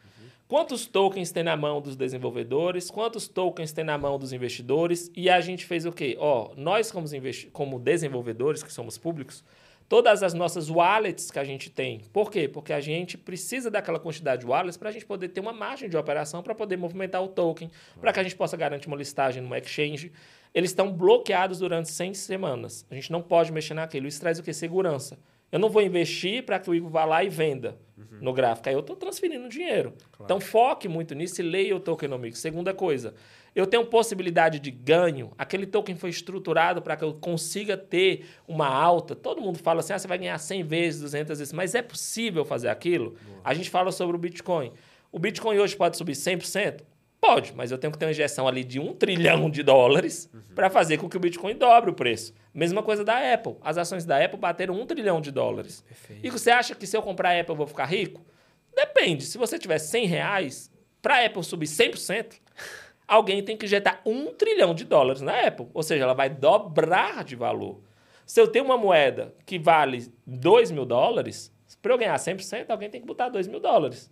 Quantos tokens tem na mão dos desenvolvedores? Quantos tokens tem na mão dos investidores? E a gente fez o quê? Ó, nós como, como desenvolvedores, que somos públicos, todas as nossas wallets que a gente tem. Por quê? Porque a gente precisa daquela quantidade de wallets para a gente poder ter uma margem de operação para poder movimentar o token, para que a gente possa garantir uma listagem numa exchange. Eles estão bloqueados durante 100 semanas. A gente não pode mexer naquilo. Isso traz o quê? Segurança. Eu não vou investir para que o Igor vá lá e venda uhum. no gráfico. Aí eu estou transferindo dinheiro. Claro. Então foque muito nisso e leia o tokenomics. Segunda coisa, eu tenho possibilidade de ganho. Aquele token foi estruturado para que eu consiga ter uma alta. Todo mundo fala assim: ah, você vai ganhar 100 vezes, 200 vezes. Mas é possível fazer aquilo? Boa. A gente fala sobre o Bitcoin. O Bitcoin hoje pode subir 100%? Pode, mas eu tenho que ter uma injeção ali de um trilhão de dólares uhum. para fazer com que o Bitcoin dobre o preço. Mesma coisa da Apple. As ações da Apple bateram um trilhão de dólares. Perfeito. E você acha que se eu comprar a Apple eu vou ficar rico? Depende. Se você tiver 100 reais, para a Apple subir 100%, alguém tem que injetar um trilhão de dólares na Apple. Ou seja, ela vai dobrar de valor. Se eu tenho uma moeda que vale 2 mil dólares, para eu ganhar 100%, alguém tem que botar 2 mil dólares.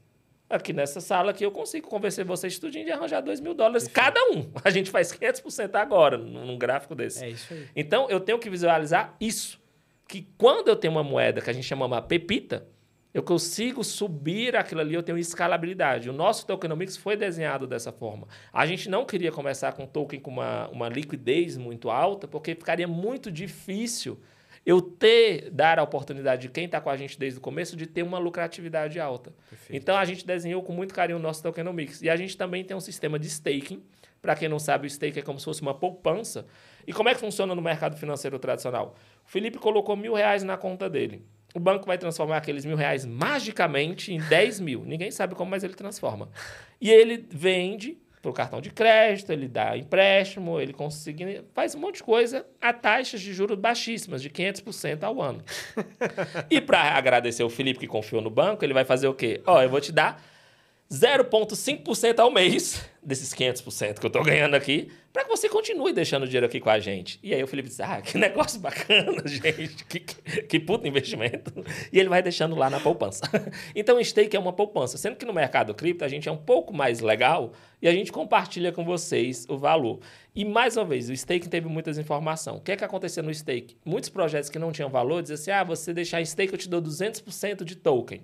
Aqui nessa sala aqui eu consigo convencer vocês tudinho de arranjar 2 mil dólares cada um. [laughs] A gente faz 500% agora num gráfico desse. É isso aí. Então eu tenho que visualizar isso. Que quando eu tenho uma moeda que a gente chama uma pepita, eu consigo subir aquilo ali, eu tenho escalabilidade. O nosso tokenomics foi desenhado dessa forma. A gente não queria começar com um token com uma, uma liquidez muito alta, porque ficaria muito difícil eu ter, dar a oportunidade de quem está com a gente desde o começo de ter uma lucratividade alta. Perfeito. Então a gente desenhou com muito carinho o nosso tokenomics. E a gente também tem um sistema de staking Para quem não sabe, o stake é como se fosse uma poupança. E como é que funciona no mercado financeiro tradicional? O Felipe colocou mil reais na conta dele. O banco vai transformar aqueles mil reais magicamente em 10 mil. Ninguém sabe como, mas ele transforma. E ele vende para o cartão de crédito, ele dá empréstimo, ele consegue, faz um monte de coisa a taxas de juros baixíssimas, de 500% ao ano. [laughs] e para agradecer o Felipe que confiou no banco, ele vai fazer o quê? Ó, oh, eu vou te dar 0,5% ao mês desses 500% que eu estou ganhando aqui, para que você continue deixando dinheiro aqui com a gente. E aí o Felipe diz: Ah, que [laughs] negócio bacana, [laughs] gente, que, que, que puto investimento. E ele vai deixando lá na poupança. [laughs] então, stake é uma poupança, sendo que no mercado cripto a gente é um pouco mais legal e a gente compartilha com vocês o valor. E mais uma vez, o stake teve muitas informações. O que é que acontecia no stake? Muitos projetos que não tinham valor diziam assim: Ah, você deixar stake, eu te dou 200% de token.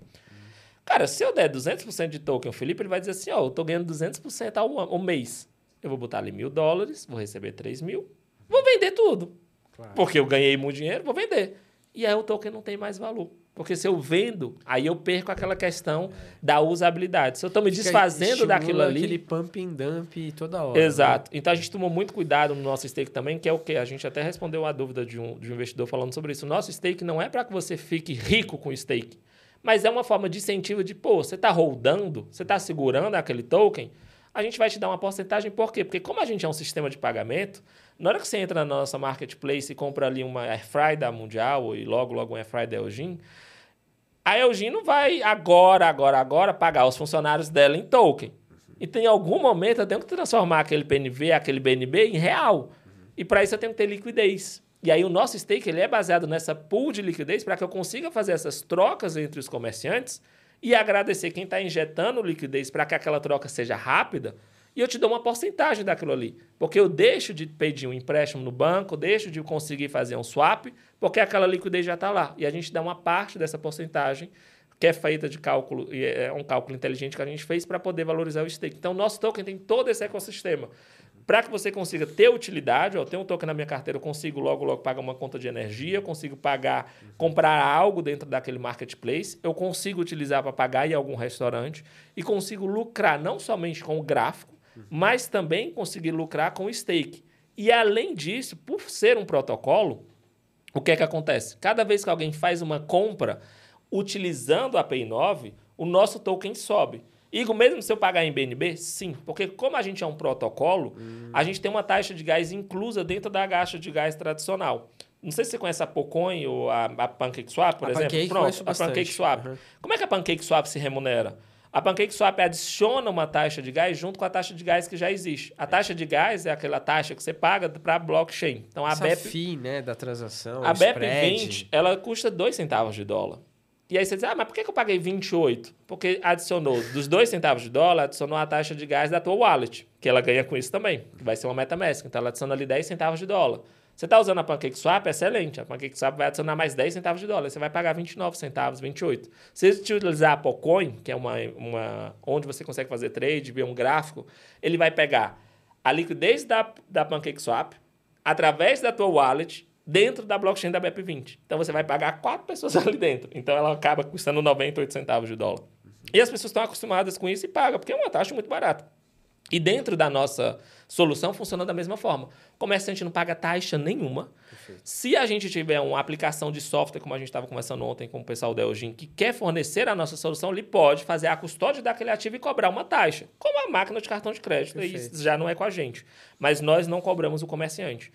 Cara, se eu der 200% de token ao Felipe, ele vai dizer assim, ó, oh, eu tô ganhando 200% ao, ao mês. Eu vou botar ali mil dólares, vou receber 3 mil, vou vender tudo. Claro. Porque eu ganhei muito dinheiro, vou vender. E aí o token não tem mais valor. Porque se eu vendo, aí eu perco aquela questão é. da usabilidade. Se eu estou me desfazendo daquilo ali. aquele pump and dump toda hora. Né? Exato. Né? Então a gente tomou muito cuidado no nosso stake também, que é o quê? A gente até respondeu a dúvida de um, de um investidor falando sobre isso. O nosso stake não é para que você fique rico com o stake. Mas é uma forma de incentivo de, pô, você está rodando, você está segurando aquele token, a gente vai te dar uma porcentagem. Por quê? Porque como a gente é um sistema de pagamento, na hora que você entra na nossa marketplace e compra ali uma Airfry da Mundial e logo, logo um Airfry da Elgin, a Elgin não vai agora, agora, agora pagar os funcionários dela em token. Então, em algum momento, eu tenho que transformar aquele PNV, aquele BNB em real. E para isso eu tenho que ter liquidez. E aí o nosso stake ele é baseado nessa pool de liquidez para que eu consiga fazer essas trocas entre os comerciantes e agradecer quem está injetando liquidez para que aquela troca seja rápida e eu te dou uma porcentagem daquilo ali. Porque eu deixo de pedir um empréstimo no banco, deixo de conseguir fazer um swap, porque aquela liquidez já está lá. E a gente dá uma parte dessa porcentagem que é feita de cálculo, e é um cálculo inteligente que a gente fez para poder valorizar o stake. Então, o nosso token tem todo esse ecossistema para que você consiga ter utilidade, eu tenho um token na minha carteira, eu consigo logo, logo pagar uma conta de energia, eu consigo pagar, comprar algo dentro daquele marketplace, eu consigo utilizar para pagar em algum restaurante e consigo lucrar não somente com o gráfico, mas também conseguir lucrar com o stake. E além disso, por ser um protocolo, o que é que acontece? Cada vez que alguém faz uma compra utilizando a API 9, o nosso token sobe. Igor, mesmo se eu pagar em BNB? Sim, porque como a gente é um protocolo, hum. a gente tem uma taxa de gás inclusa dentro da taxa de gás tradicional. Não sei se você conhece a Pocoin ou a, a PancakeSwap, por a exemplo. Pancake Pronto, a PancakeSwap. Uhum. Como é que a PancakeSwap se remunera? A PancakeSwap adiciona uma taxa de gás junto com a taxa de gás que já existe. A taxa de gás é aquela taxa que você paga para a blockchain. Então, a Essa BEP... FII, né, da transação, A BEP20, ela custa 2 centavos de dólar. E aí você diz, ah, mas por que eu paguei 28? Porque adicionou dos 2 centavos de dólar, adicionou a taxa de gás da tua wallet, que ela ganha com isso também, que vai ser uma MetaMask. Então ela adiciona ali 10 centavos de dólar. Você está usando a PancakeSwap, excelente. A PancakeSwap vai adicionar mais 10 centavos de dólar. Você vai pagar 29 centavos, 28. Se você utilizar a Pocoin, que é uma, uma onde você consegue fazer trade, ver um gráfico, ele vai pegar a liquidez da, da PancakeSwap através da tua wallet dentro da blockchain da BEP20. Então você vai pagar quatro pessoas [laughs] ali dentro. Então ela acaba custando 98 centavos de dólar. E as pessoas estão acostumadas com isso e pagam, porque é uma taxa muito barata. E dentro da nossa solução funciona da mesma forma. O comerciante não paga taxa nenhuma. Perfeito. Se a gente tiver uma aplicação de software, como a gente estava conversando ontem com o pessoal da Elgin, que quer fornecer a nossa solução, ele pode fazer a custódia daquele ativo e cobrar uma taxa, como a máquina de cartão de crédito. Perfeito. Isso já não é com a gente. Mas nós não cobramos o comerciante.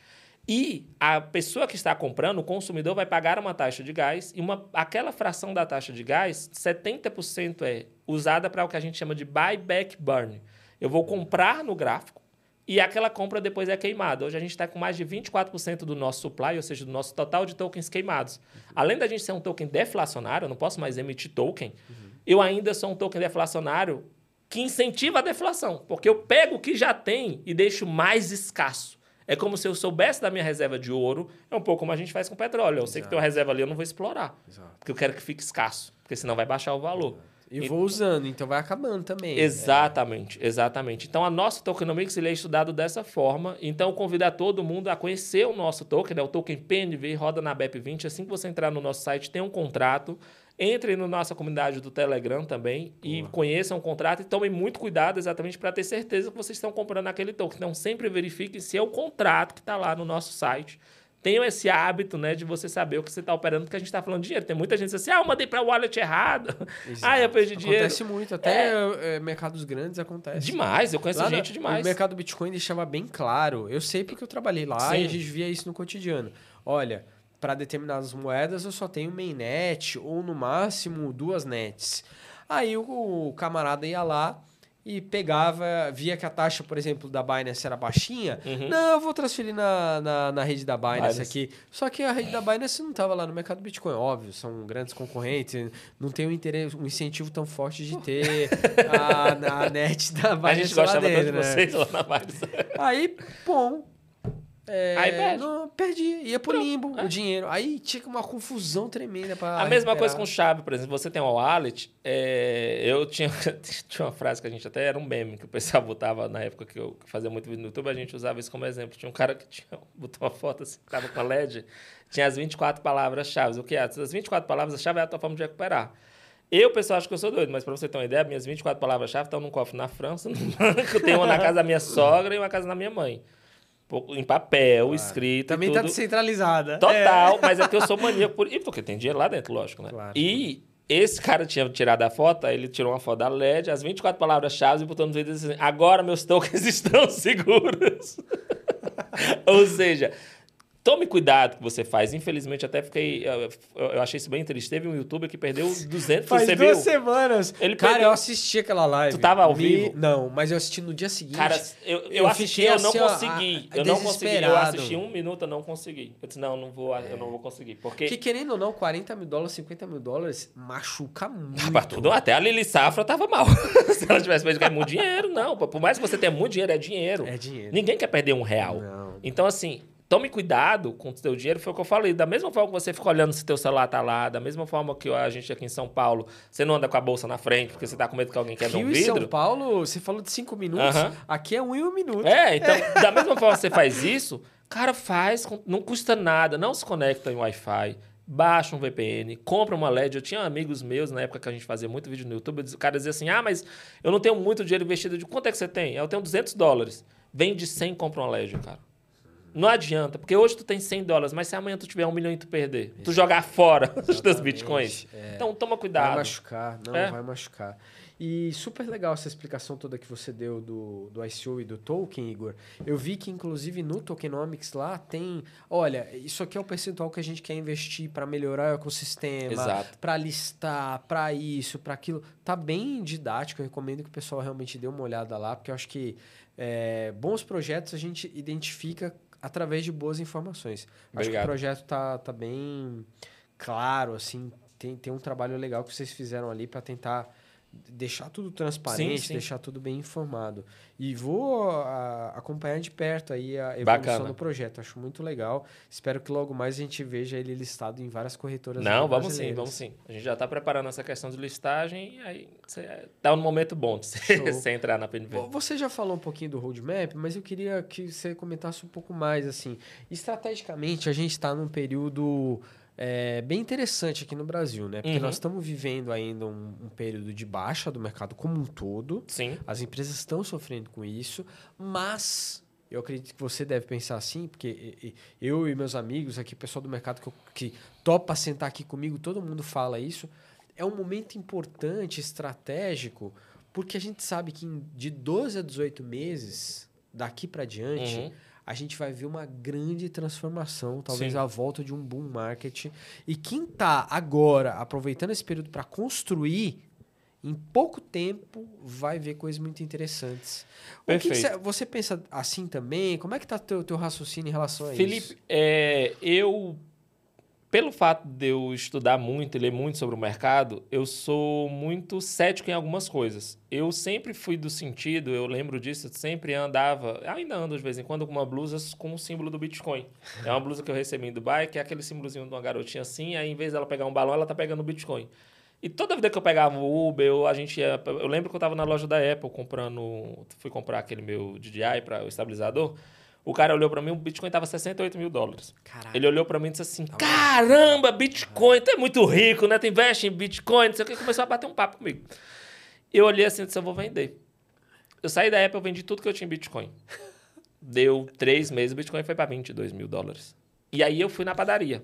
E a pessoa que está comprando, o consumidor, vai pagar uma taxa de gás e uma, aquela fração da taxa de gás, 70% é usada para o que a gente chama de buyback burn. Eu vou comprar no gráfico e aquela compra depois é queimada. Hoje a gente está com mais de 24% do nosso supply, ou seja, do nosso total de tokens queimados. Uhum. Além da gente ser um token deflacionário, eu não posso mais emitir token, uhum. eu ainda sou um token deflacionário que incentiva a deflação, porque eu pego o que já tem e deixo mais escasso. É como se eu soubesse da minha reserva de ouro, é um pouco como a gente faz com petróleo. Eu Exato. sei que tem uma reserva ali, eu não vou explorar. Exato. Porque eu quero que fique escasso, porque senão vai baixar o valor. Exato. E vou usando, então vai acabando também. Né? Exatamente, é. exatamente. Então a nossa tokenomics ele é estudado dessa forma. Então convidar todo mundo a conhecer o nosso token, né? o token PNV roda na BEP20. Assim que você entrar no nosso site, tem um contrato. Entrem na nossa comunidade do Telegram também e conheçam o contrato e tomem muito cuidado exatamente para ter certeza que vocês estão comprando aquele token. Então, sempre verifiquem se é o contrato que está lá no nosso site. Tenham esse hábito né, de você saber o que você está operando, porque a gente está falando de dinheiro. Tem muita gente assim, ah, eu mandei para o wallet errado. [laughs] Exato. Ah, eu perdi dinheiro. Acontece muito, até é... É, mercados grandes acontece. Demais, eu conheço lá gente demais. O mercado Bitcoin deixava bem claro. Eu sei porque eu trabalhei lá Sim. e a gente via isso no cotidiano. Olha, para determinadas moedas eu só tenho mainnet ou no máximo duas nets. Aí o, o camarada ia lá e pegava, via que a taxa, por exemplo, da Binance era baixinha. Uhum. Não, eu vou transferir na, na, na rede da Binance, Binance, aqui. Só que a rede da Binance não estava lá no mercado Bitcoin, óbvio, são grandes concorrentes, não tem um, interesse, um incentivo tão forte de ter a, a net da Binance. [laughs] A gente gosta dentro, de né? vocês lá na Binance. Aí, bom, é, aí perde. Não, perdi. Ia pro limbo é. o dinheiro. Aí tinha uma confusão tremenda para A mesma coisa com chave, por exemplo. Você tem uma wallet. É, eu tinha, [laughs] tinha uma frase que a gente até era um meme que o pessoal botava na época que eu fazia muito vídeo no YouTube. A gente usava isso como exemplo. Tinha um cara que tinha, [laughs] botou uma foto assim, tava com a LED. Tinha as 24 palavras-chave. O que é? As 24 palavras-chave é a tua forma de recuperar. Eu, pessoal, acho que eu sou doido, mas para você ter uma ideia, minhas 24 palavras-chave estão num cofre na França, [laughs] num banco, tem uma na casa da minha sogra e uma casa da minha mãe em papel, claro. escrito. Também está descentralizada. Total, é. mas é que eu sou [laughs] maníaco por. E porque tem dinheiro lá dentro, lógico, né? Claro. E esse cara tinha tirado a foto, aí ele tirou uma foto da LED, as 24 palavras-chave e botou no vídeo assim: agora meus tokens [laughs] estão seguros. [laughs] Ou seja, Tome cuidado que você faz. Infelizmente, até fiquei. Eu, achei isso bem triste. Teve um youtuber que perdeu 200 Faz você duas viu? semanas. Ele Cara, perdeu... eu assisti aquela live. Tu tava ao Me... vivo? Não, mas eu assisti no dia seguinte. Cara, eu, eu, eu assisti, eu não assim, consegui. eu não consegui. Eu assisti um minuto, eu não consegui. Eu disse, não, não vou, é. eu não vou conseguir. Porque... Que querendo ou não, 40 mil dólares, 50 mil dólares machuca muito. Ah, tudo, até a Lili Safra tava mal. [laughs] Se ela tivesse perdido muito dinheiro, não. Por mais que você tenha muito dinheiro, é dinheiro. É dinheiro. Ninguém quer perder um real. Não. Então, assim, tome cuidado com o seu dinheiro, foi o que eu falei. Da mesma forma que você fica olhando se teu celular tá lá, da mesma forma que a gente aqui em São Paulo, você não anda com a bolsa na frente porque você tá com medo que alguém quebre um vidro. Rio São Paulo, você falou de cinco minutos, aqui é um e um minuto. É, então, da mesma forma que você faz isso, cara, faz, não custa nada, não se conecta em Wi-Fi, baixa um VPN, compra uma LED. Eu tinha amigos meus na época que a gente fazia muito vídeo no YouTube, o cara dizia assim: ah, mas eu não tenho muito dinheiro investido. De quanto é que você tem? Eu tenho 200 dólares. Vende 100 compra uma LED, cara. Não adianta, porque hoje tu tem 100 dólares, mas se amanhã tu tiver um milhão e tu perder, tu jogar fora [laughs] os teus bitcoins. É. Então toma cuidado. Vai machucar, não é. vai machucar. E super legal essa explicação toda que você deu do, do ICO e do token, Igor. Eu vi que, inclusive, no Tokenomics lá tem. Olha, isso aqui é o percentual que a gente quer investir para melhorar o ecossistema, para listar, para isso, para aquilo. Tá bem didático. Eu recomendo que o pessoal realmente dê uma olhada lá, porque eu acho que é, bons projetos a gente identifica através de boas informações. Obrigado. Acho que o projeto tá, tá bem claro, assim, tem, tem um trabalho legal que vocês fizeram ali para tentar deixar tudo transparente, sim, sim. deixar tudo bem informado. E vou a, acompanhar de perto aí a evolução Bacana. do projeto. Acho muito legal. Espero que logo mais a gente veja ele listado em várias corretoras Não, vamos sim, vamos sim. A gente já está preparando essa questão de listagem e aí está um momento bom de você [laughs] entrar na PNV. Você já falou um pouquinho do roadmap, mas eu queria que você comentasse um pouco mais. assim. Estrategicamente, a gente está num período é, bem interessante aqui no Brasil, né? Porque uhum. nós estamos vivendo ainda um, um, período de baixa do mercado como um todo. Sim. As empresas estão sofrendo com isso, mas eu acredito que você deve pensar assim, porque eu e meus amigos aqui, pessoal do mercado que, que topa sentar aqui comigo, todo mundo fala isso. É um momento importante, estratégico, porque a gente sabe que de 12 a 18 meses, daqui para diante, uhum a gente vai ver uma grande transformação, talvez Sim. a volta de um boom market. E quem está agora aproveitando esse período para construir, em pouco tempo vai ver coisas muito interessantes. Perfeito. O que, que você pensa assim também? Como é que está o teu, teu raciocínio em relação a Felipe, isso? Felipe, é, eu pelo fato de eu estudar muito e ler muito sobre o mercado, eu sou muito cético em algumas coisas. Eu sempre fui do sentido, eu lembro disso, eu sempre andava, ainda ando de vez em quando, com uma blusa com o símbolo do Bitcoin. [laughs] É uma blusa que eu recebi em Dubai, que é aquele símbolozinho de uma garotinha assim, aí em vez dela pegar um balão, ela tá pegando o Bitcoin. E toda vida que eu pegava o Uber, eu, a gente ia, eu lembro que eu estava na loja da Apple comprando, fui comprar aquele meu DJI para o estabilizador. O cara olhou para mim, o Bitcoin tava 68 mil dólares. Caraca. Ele olhou para mim e disse assim: tá Caramba, Bitcoin, tu é muito rico, né? Tu investe em Bitcoin, não sei o que. Começou a bater um papo comigo. Eu olhei assim e disse: Eu vou vender. Eu saí da Apple, eu vendi tudo que eu tinha em Bitcoin. [laughs] Deu três meses, o Bitcoin foi para 22 mil dólares. E aí eu fui na padaria.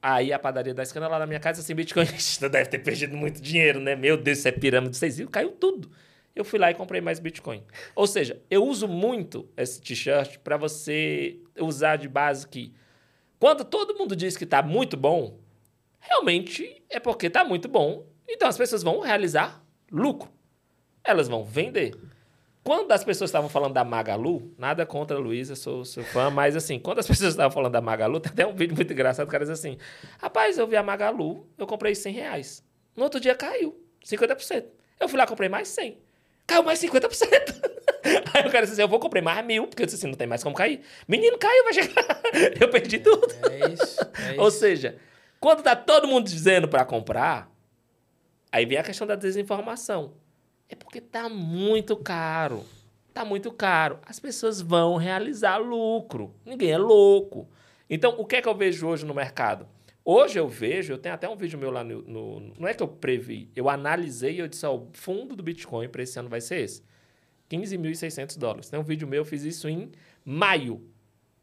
Aí a padaria da esquina lá na minha casa, assim, Bitcoin, [laughs] deve ter perdido muito dinheiro, né? Meu Deus, isso é pirâmide. Vocês viram? Caiu tudo. Eu fui lá e comprei mais Bitcoin. Ou seja, eu uso muito esse t-shirt para você usar de base que quando todo mundo diz que está muito bom, realmente é porque está muito bom. Então as pessoas vão realizar lucro. Elas vão vender. Quando as pessoas estavam falando da Magalu, nada contra a Luísa, sou seu fã, mas assim, quando as [laughs] pessoas estavam falando da Magalu, tem até um vídeo muito engraçado, o cara diz assim, rapaz, eu vi a Magalu, eu comprei 100 reais. No outro dia caiu, 50%. Eu fui lá comprei mais 100. Caiu mais 50%. [laughs] Aí o cara disse assim, eu vou comprar mais mil, porque eu disse assim, não tem mais como cair. Menino, caiu, vai chegar. [laughs] eu perdi tudo. É isso. É [laughs] Ou seja, quando tá todo mundo dizendo para comprar, aí vem a questão da desinformação. É porque tá muito caro. Tá muito caro. As pessoas vão realizar lucro. Ninguém é louco. Então, o que é que eu vejo hoje no mercado? Hoje eu vejo, eu tenho até um vídeo meu lá no. no não é que eu previ, eu analisei e eu disse: ó, o fundo do Bitcoin para esse ano vai ser esse: 15.600 dólares. Tem um vídeo meu, eu fiz isso em maio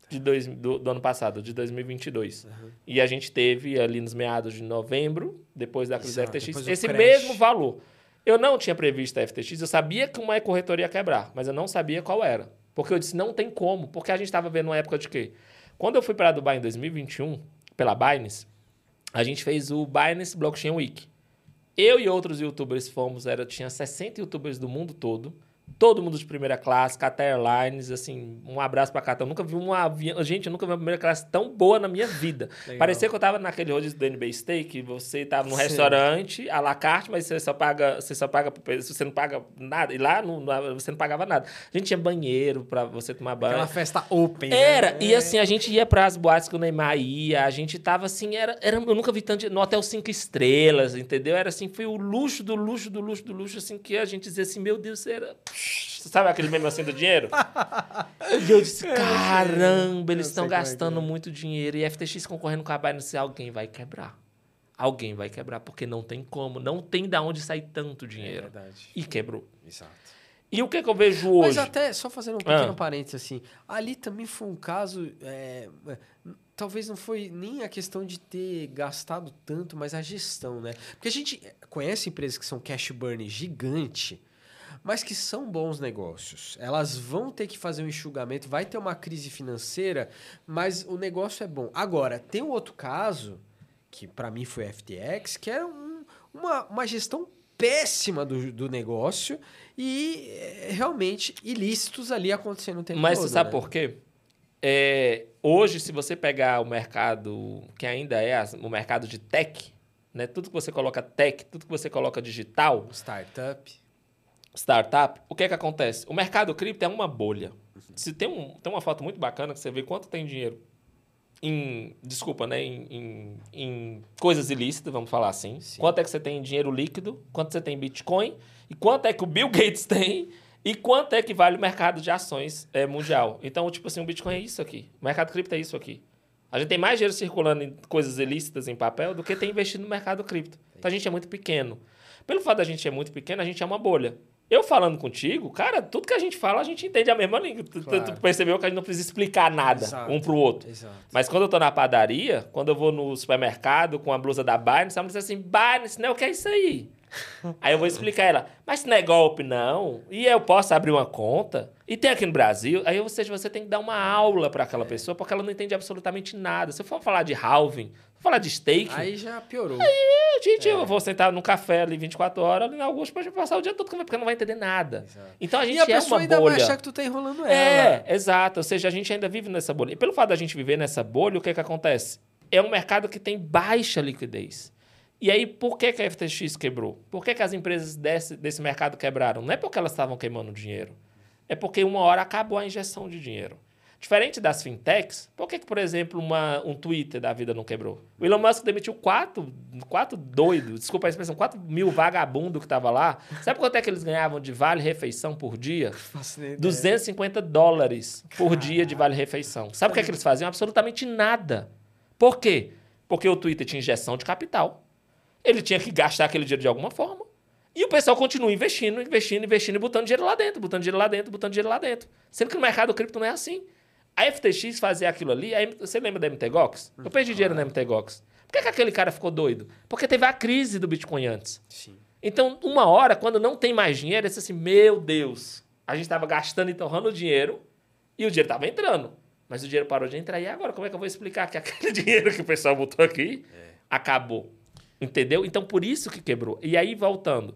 de dois, do, do ano passado, de 2022. Uhum. E a gente teve ali nos meados de novembro, depois da crise Exato, da FTX, esse crash. mesmo valor. Eu não tinha previsto a FTX, eu sabia que uma corretora ia quebrar, mas eu não sabia qual era. Porque eu disse, não tem como, porque a gente estava vendo uma época de quê? Quando eu fui para Dubai em 2021, pela Binance, a gente fez o Binance Blockchain Week. Eu e outros youtubers fomos, era, tinha 60 youtubers do mundo todo, todo mundo de primeira classe, Qatar Airlines, assim, um abraço pra Qatar. Eu nunca vi uma avião. Gente, eu nunca vi uma primeira classe tão boa na minha vida. Legal. Parecia que eu tava naquele rodízio do NB Steak, você tava num Sim. restaurante, à la carte, mas você só paga, você só paga, você não paga nada. E lá no, você não pagava nada. A gente tinha banheiro pra você tomar banho. Aquela festa open. Né? Era, né? e assim, a gente ia pras boates que o Neymar ia, a gente tava assim, era, era eu nunca vi tanto, no hotel cinco estrelas, entendeu? Era assim, foi o luxo do luxo do luxo do luxo, assim, que a gente dizia assim, meu Deus, era Sabe aquele meme assim do dinheiro? [laughs] e eu disse, caramba, eles estão é gastando é. muito dinheiro. E FTX concorrendo com a Binance, alguém vai quebrar. Alguém vai quebrar, porque não tem como. Não tem da onde sair tanto dinheiro. É verdade. E quebrou. Exato. E o que, que eu vejo hoje? Mas até, só fazendo um pequeno ah. parênteses assim, ali também foi um caso... É, talvez não foi nem a questão de ter gastado tanto, mas a gestão, né? Porque a gente conhece empresas que são cash burn gigante, mas que são bons negócios. Elas vão ter que fazer um enxugamento, vai ter uma crise financeira, mas o negócio é bom. Agora, tem um outro caso, que para mim foi FTX, que era um, uma, uma gestão péssima do, do negócio e é, realmente ilícitos ali acontecendo o tempo Mas todo. você sabe né? por quê? É, hoje, se você pegar o mercado que ainda é o mercado de tech, né? tudo que você coloca tech, tudo que você coloca digital... Startup startup, o que é que acontece? O mercado cripto é uma bolha. Se tem, um, tem uma foto muito bacana que você vê quanto tem dinheiro em, desculpa, né, em, em, em coisas ilícitas, vamos falar assim. Sim. Quanto é que você tem em dinheiro líquido, quanto você tem em Bitcoin, e quanto é que o Bill Gates [laughs] tem, e quanto é que vale o mercado de ações é, mundial. Então, tipo assim, o Bitcoin é isso aqui. O mercado cripto é isso aqui. A gente tem mais dinheiro circulando em coisas ilícitas em papel do que tem investido no mercado cripto. Então, a gente é muito pequeno. Pelo fato da gente ser muito pequeno, a gente é uma bolha. Eu falando contigo, cara, tudo que a gente fala, a gente entende a mesma língua. Claro. Tu, tu, percebeu que a gente não precisa explicar nada Exato. um pro outro. Exato. Mas quando eu tô na padaria, quando eu vou no supermercado com a blusa da Binance, ela me diz assim, Binance, não, o que é isso aí? [laughs] aí eu vou explicar ela, mas isso não é golpe, não. E eu posso abrir uma conta. E tem aqui no Brasil. Aí, ou seja, você tem que dar uma aula para aquela pessoa, porque ela não entende absolutamente nada. Se eu for falar de halving, falar de steak. Aí já piorou. Aí, gente, é. eu vou sentar num café ali 24 horas, ali na Augusto, pra passar o dia todo, porque não vai entender nada. Exato. Então a gente e a é pessoa ainda bolha. vai achar que tu tá enrolando ela. É, exato. Ou seja, a gente ainda vive nessa bolha. E pelo fato da gente viver nessa bolha, o que é que acontece? É um mercado que tem baixa liquidez. E aí, por que, que a FTX quebrou? Por que, que as empresas desse, desse mercado quebraram? Não é porque elas estavam queimando dinheiro. É porque uma hora acabou a injeção de dinheiro. Diferente das fintechs, por que, que por exemplo, uma, um Twitter da vida não quebrou? O Elon Musk demitiu quatro, quatro doidos, desculpa a expressão, quatro mil vagabundos que estavam lá. Sabe quanto é que eles ganhavam de vale-refeição por dia? 250 dólares por dia de vale-refeição. Sabe o que, é que eles faziam? Absolutamente nada. Por quê? Porque o Twitter tinha injeção de capital. Ele tinha que gastar aquele dinheiro de alguma forma. E o pessoal continua investindo, investindo, investindo e botando dinheiro lá dentro, botando dinheiro lá dentro, botando dinheiro lá dentro. Sendo que no mercado cripto não é assim. A FTX fazia aquilo ali, aí, você lembra da MTGOX? Eu perdi dinheiro na MTGOX. Por que, que aquele cara ficou doido? Porque teve a crise do Bitcoin antes. Sim. Então, uma hora, quando não tem mais dinheiro, é assim, meu Deus, a gente estava gastando e torrando dinheiro e o dinheiro estava entrando. Mas o dinheiro parou de entrar. E agora, como é que eu vou explicar que aquele [laughs] dinheiro que o pessoal botou aqui é. acabou? Entendeu? Então, por isso que quebrou. E aí, voltando.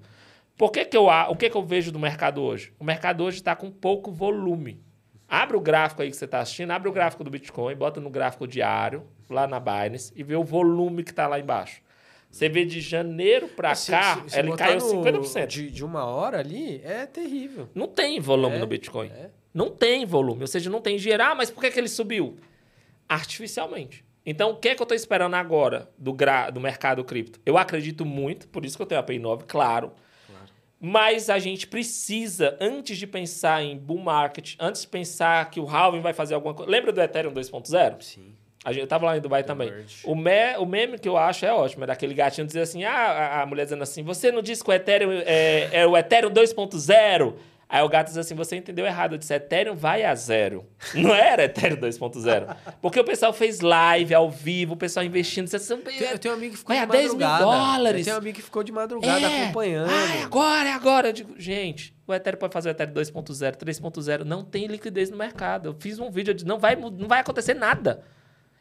Por que que eu, o que, que eu vejo do mercado hoje? O mercado hoje está com pouco volume. Abre o gráfico aí que você está assistindo, abre o gráfico do Bitcoin, bota no gráfico diário, lá na Binance, e vê o volume que está lá embaixo. Você vê de janeiro para cá, se, ele caiu 50%. De, de uma hora ali, é terrível. Não tem volume é, no Bitcoin. É. Não tem volume. Ou seja, não tem gerar, mas por que, que ele subiu? Artificialmente. Então, o que é que eu estou esperando agora do, gra, do mercado cripto? Eu acredito muito, por isso que eu tenho a Pay 9, claro. Mas a gente precisa, antes de pensar em bull market, antes de pensar que o halving vai fazer alguma coisa. Lembra do Ethereum 2.0? Sim. A gente, eu tava lá em Dubai The também. O, me, o meme que eu acho é ótimo, é daquele gatinho dizer assim: ah, a, a mulher dizendo assim, você não disse que o Ethereum é, é o Ethereum 2.0? Aí o gato diz assim: você entendeu errado. Eu disse: Ethereum vai a zero. [laughs] Não era Ethereum 2.0. Porque o pessoal fez live ao vivo, o pessoal investindo. Disse, eu tenho um amigo que ficou de madrugada. 10 mil dólares. Eu tenho um amigo que ficou de madrugada é. acompanhando. Ah, é agora, é agora. Eu digo, gente, o Ethereum pode fazer o Ethereum 2.0, 3.0. Não tem liquidez no mercado. Eu fiz um vídeo, eu disse, não vai, não vai acontecer nada.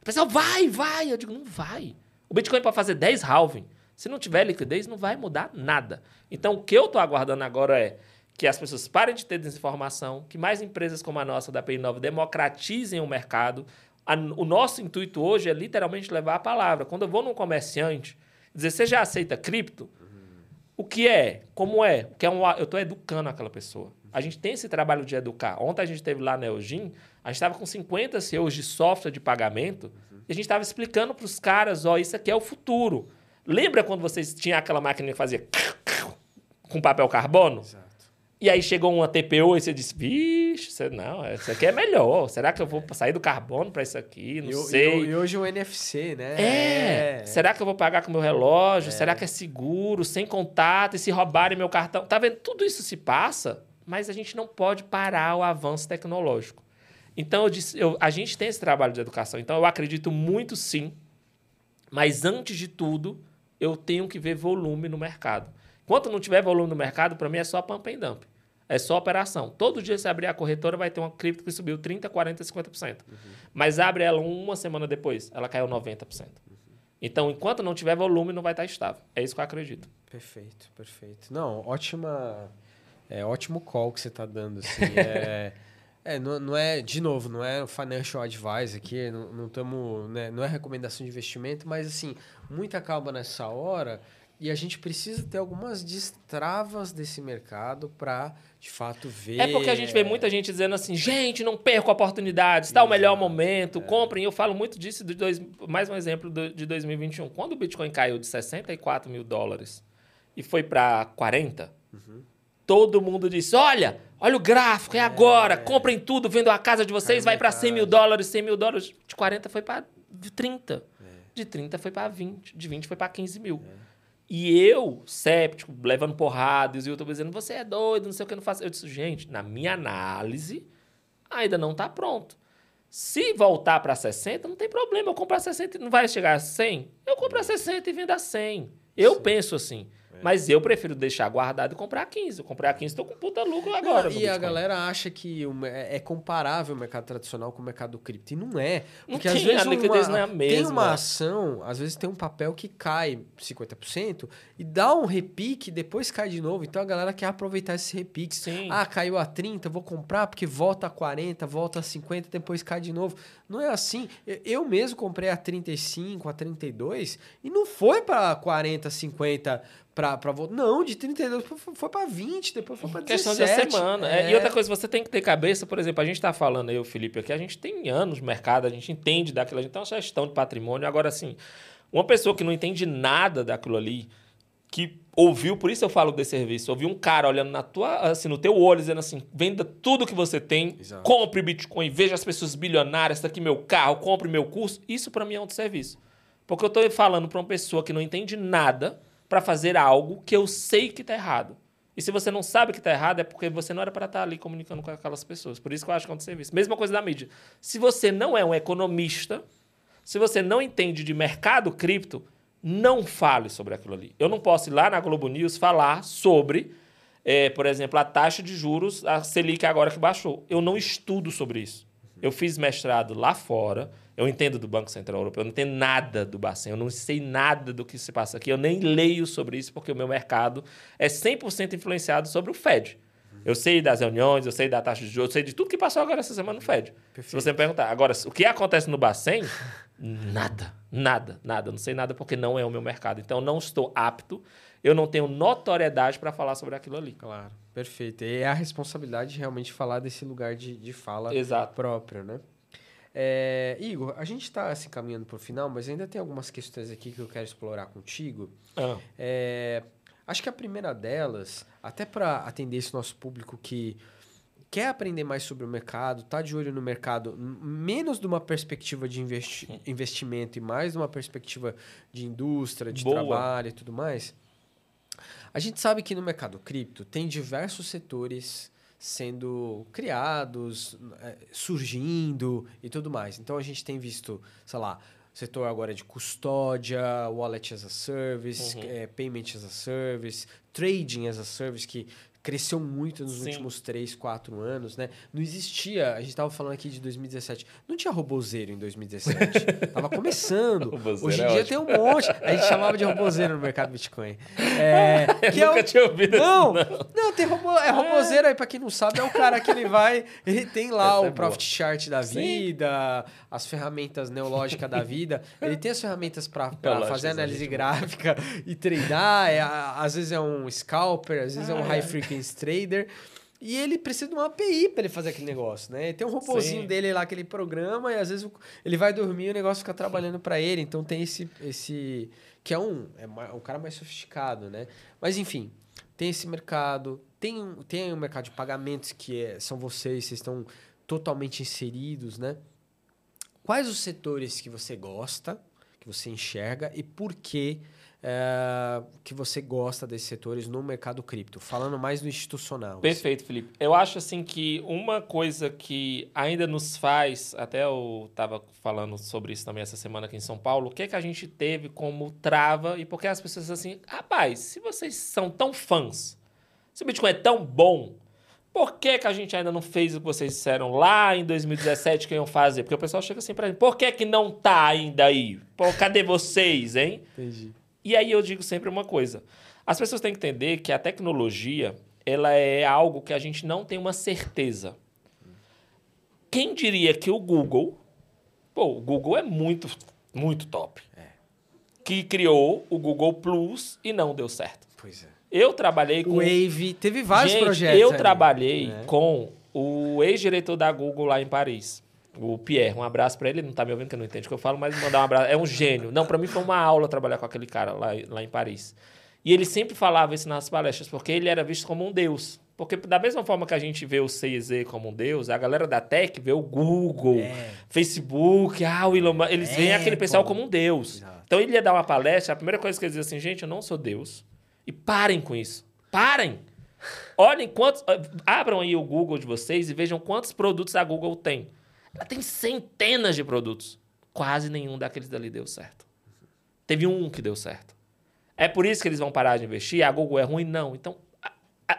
O pessoal, vai, vai. Eu digo, não vai. O Bitcoin pode fazer 10 halving. Se não tiver liquidez, não vai mudar nada. Então, o que eu estou aguardando agora é que as pessoas parem de ter desinformação, que mais empresas como a nossa da PI9 democratizem o mercado. o nosso intuito hoje é literalmente levar a palavra. Quando eu vou num comerciante, dizer, você já aceita cripto? O que é? Como é? O que é um, eu estou educando aquela pessoa. A gente tem esse trabalho de educar. Ontem a gente teve lá na Eugene, a gente estava com 50 CEOs de software de pagamento e a gente estava explicando para os caras, ó, isso aqui é o futuro. Lembra quando vocês tinham aquela máquina que fazia com papel carbono? Exato. E aí chegou uma TPU e você disse, vixe, você, não, isso aqui é melhor. Será que eu vou sair do carbono para isso aqui? Não e, sei. E, e, hoje o NFC, né? É. é. Será que eu vou pagar com meu relógio? É. Será que é seguro, sem contato? E se roubarem meu cartão? Tá vendo? Tudo isso se passa, mas a gente não pode parar o avanço tecnológico. Então, eu disse, eu, a gente tem esse trabalho de educação. Então, eu acredito muito sim, mas antes de tudo, eu tenho que ver volume no mercado. Enquanto não tiver volume no mercado, para mim é só pump and dump. É só operação. Todo dia, se abrir a corretora, vai ter uma cripto que subiu 30%, 40%, 50%. Uhum. Mas abre ela uma semana depois, ela caiu 90%. Uhum. Então, enquanto não tiver volume, não vai estar estável. É isso que eu acredito. Perfeito, perfeito. Não, ótima. É ótimo call que você está dando. Assim. [laughs] é, é, não, não, é, de novo, não é financial advice aqui, não, não, tamo, né, não é recomendação de investimento, mas assim, muita calma nessa hora e a gente precisa ter algumas destravas desse mercado para, de fato, ver. É porque a gente vê muita gente dizendo assim: gente, não perca a oportunidade, está o melhor momento, é. comprem. Eu falo muito disso, de dois, mais um exemplo de 2021. Quando o Bitcoin caiu de 64 mil dólares e foi para 40, uhum. todo mundo disse: olha, olha o gráfico, é, é agora, comprem tudo, vendo a casa de vocês, vai para 100 mil dólares, 100 mil dólares. De 40 foi para 30. É. De 30 foi para 20, de 20 foi para 15 mil. É. E eu, séptico, levando porrada, e os youtubers dizendo, você é doido, não sei o que, eu não faço. Eu disse, gente, na minha análise, ainda não está pronto. Se voltar para 60, não tem problema. Eu comprar 60 não vai chegar a 100? Eu compro a 60 e vendo a 100. Eu Sim. penso assim. Mas eu prefiro deixar guardado e comprar 15. Eu comprei a 15, estou com puta lucro agora. Não, e a galera acha que é, é comparável o mercado tradicional com o mercado cripto. E não é. Porque não às vezes a liquidez uma, não é a mesma. Tem uma ação, às vezes tem um papel que cai 50% e dá um repique, depois cai de novo. Então a galera quer aproveitar esse repique. Sim. Ah, caiu a 30, vou comprar porque volta a 40, volta a 50, depois cai de novo. Não é assim. Eu mesmo comprei a 35, a 32 e não foi para 40, 50 Pra, pra voltar. Não, de 32 foi pra 20, depois foi pra 17. Questão de semana. É. E outra coisa, você tem que ter cabeça, por exemplo, a gente tá falando, eu, Felipe, aqui, a gente tem anos no mercado, a gente entende daquilo, a gente tem uma gestão de patrimônio. Agora, assim, uma pessoa que não entende nada daquilo ali, que ouviu, por isso eu falo desse serviço, ouviu um cara olhando na tua, assim, no teu olho, dizendo assim, venda tudo que você tem, Exato. compre Bitcoin, veja as pessoas bilionárias, está aqui meu carro, compre meu curso. Isso para mim é um serviço. Porque eu estou falando para uma pessoa que não entende nada para fazer algo que eu sei que está errado. E se você não sabe que está errado, é porque você não era para estar tá ali comunicando com aquelas pessoas. Por isso que eu acho que é um serviço. Mesma coisa da mídia. Se você não é um economista, se você não entende de mercado cripto, não fale sobre aquilo ali. Eu não posso ir lá na Globo News falar sobre, é, por exemplo, a taxa de juros, a Selic agora que baixou. Eu não estudo sobre isso. Eu fiz mestrado lá fora, eu entendo do Banco Central Europeu, eu não entendo nada do Bacen, eu não sei nada do que se passa aqui, eu nem leio sobre isso, porque o meu mercado é 100% influenciado sobre o Fed. Eu sei das reuniões, eu sei da taxa de juros, eu sei de tudo que passou agora essa semana no Fed. Perfeito. Se você me perguntar. Agora, o que acontece no Bacen, [laughs] nada, nada, nada. Não sei nada porque não é o meu mercado. Então, não estou apto, eu não tenho notoriedade para falar sobre aquilo ali. Claro, perfeito. E é a responsabilidade de realmente falar desse lugar de, de fala Exato. próprio, né? É, Igor, a gente está se assim, caminhando para o final, mas ainda tem algumas questões aqui que eu quero explorar contigo. Ah. É, Acho que a primeira delas, até para atender esse nosso público que quer aprender mais sobre o mercado, tá de olho no mercado, menos de uma perspectiva de investi [laughs] investimento e mais de uma perspectiva de indústria, de Boa. trabalho e tudo mais. A gente sabe que no mercado cripto tem diversos setores sendo criados, é, surgindo e tudo mais. Então a gente tem visto, sei lá, setor agora de custódia, wallet as a service, uhum. é, payment as a service, trading as a service, que cresceu muito nos Sim. últimos 3, 4 anos, né? Não existia, a gente estava falando aqui de 2017, não tinha robozeiro em 2017. [laughs] tava começando. Hoje em é dia ótimo. tem um monte. A gente chamava de robozeiro no mercado Bitcoin. É, [laughs] que Eu é nunca o... tinha ouvido não, isso, não. Não, tem robô, é robozeiro aí, para quem não sabe, é o cara que ele vai, ele tem lá Essa o é profit chart da vida, Sim. as ferramentas neológicas da vida. Ele tem as ferramentas para fazer análise gráfica e treinar, é, às vezes é um scalper, às vezes ah, é um high frequency Jenkins Trader. E ele precisa de uma API para ele fazer aquele negócio, né? Tem um robozinho Sim. dele lá que ele programa e às vezes ele vai dormir e o negócio fica trabalhando para ele. Então tem esse esse que é um é um cara mais sofisticado, né? Mas enfim, tem esse mercado, tem tem o um mercado de pagamentos que é, são vocês, vocês estão totalmente inseridos, né? Quais os setores que você gosta, que você enxerga e por que é, que você gosta desses setores no mercado cripto? Falando mais do institucional. Assim. Perfeito, Felipe. Eu acho assim que uma coisa que ainda nos faz, até eu estava falando sobre isso também essa semana aqui em São Paulo, o que, é que a gente teve como trava e por que as pessoas assim, rapaz, se vocês são tão fãs, se o Bitcoin é tão bom, por que, que a gente ainda não fez o que vocês disseram lá em 2017 que iam fazer? Porque o pessoal chega assim para mim, por que, que não tá ainda aí? Pô, cadê vocês, hein? Entendi. E aí eu digo sempre uma coisa. As pessoas têm que entender que a tecnologia ela é algo que a gente não tem uma certeza. Quem diria que o Google, pô, o Google é muito, muito top. É. Que criou o Google Plus e não deu certo. Pois é. Eu trabalhei com. Wave, teve vários gente, projetos. Eu ali. trabalhei é. com o ex-diretor da Google lá em Paris. O Pierre, um abraço para ele. Ele não tá me ouvindo, que eu não entendo o que eu falo, mas mandar um abraço. É um gênio. Não, para mim foi uma aula trabalhar com aquele cara lá, lá em Paris. E ele sempre falava isso nas palestras, porque ele era visto como um deus. Porque da mesma forma que a gente vê o CZ como um deus, a galera da tech vê o Google, é. Facebook, ah, o Elon Musk, eles é, veem aquele pessoal como um deus. Exato. Então ele ia dar uma palestra, a primeira coisa que ele dizia assim, gente, eu não sou deus. E parem com isso. Parem! Olhem quantos... Abram aí o Google de vocês e vejam quantos produtos a Google tem. Ela tem centenas de produtos. Quase nenhum daqueles dali deu certo. Teve um que deu certo. É por isso que eles vão parar de investir? A Google é ruim? Não. Então,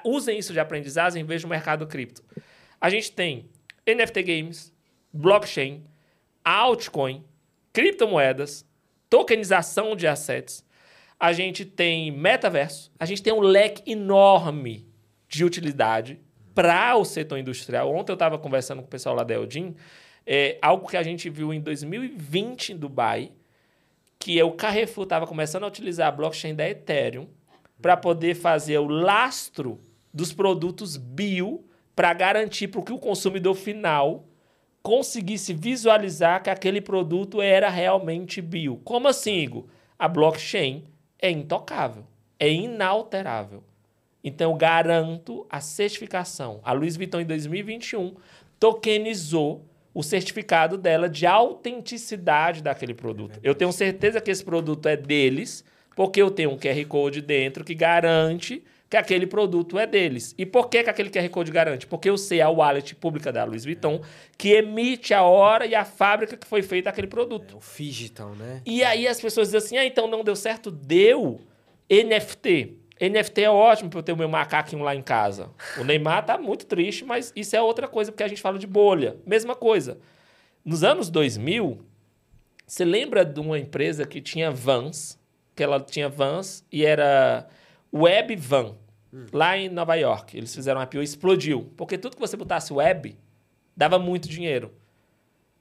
usem isso de aprendizagem em vez do mercado cripto. A gente tem NFT Games, blockchain, altcoin, criptomoedas, tokenização de assets. A gente tem metaverso. A gente tem um leque enorme de utilidade para o setor industrial. Ontem eu estava conversando com o pessoal lá da Eldin, é, algo que a gente viu em 2020 em Dubai, que é o Carrefour estava começando a utilizar a blockchain da Ethereum para poder fazer o lastro dos produtos bio para garantir para que o consumidor final conseguisse visualizar que aquele produto era realmente bio. Como assim, Igor? A blockchain é intocável, é inalterável. Então, eu garanto a certificação. A Louis Vuitton, em 2021, tokenizou o certificado dela de autenticidade daquele produto. Eu tenho certeza que esse produto é deles, porque eu tenho um QR Code dentro que garante que aquele produto é deles. E por que, que aquele QR Code garante? Porque eu sei a wallet pública da Louis Vuitton que emite a hora e a fábrica que foi feita aquele produto. É o digital, né? E aí as pessoas dizem assim: ah, então não deu certo? Deu. NFT. NFT é ótimo para eu ter o meu macaquinho lá em casa. O Neymar tá muito triste, mas isso é outra coisa, porque a gente fala de bolha. Mesma coisa. Nos anos 2000, você lembra de uma empresa que tinha vans, que ela tinha vans e era Web Van, hum. lá em Nova York. Eles fizeram uma IPO e explodiu. Porque tudo que você botasse web dava muito dinheiro.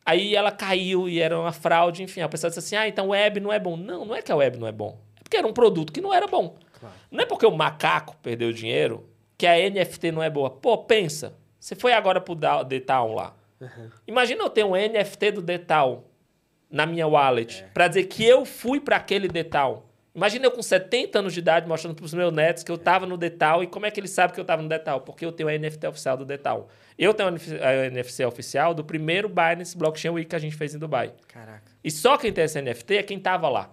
Aí ela caiu e era uma fraude, enfim. A pessoa disse assim: ah, então web não é bom. Não, não é que a web não é bom. É porque era um produto que não era bom. Claro. Não é porque o macaco perdeu dinheiro que a NFT não é boa. Pô, pensa. Você foi agora pro Detal lá. Uhum. Imagina eu ter um NFT do Detal na minha wallet é. para dizer que eu fui para aquele Detal. Imagina eu com 70 anos de idade mostrando para os meus netos que eu estava no Detal. E como é que eles sabem que eu estava no Detal? Porque eu tenho a NFT oficial do Detal. Eu tenho a NFC oficial do primeiro Binance Blockchain Week que a gente fez em Dubai. Caraca. E só quem tem essa NFT é quem estava lá.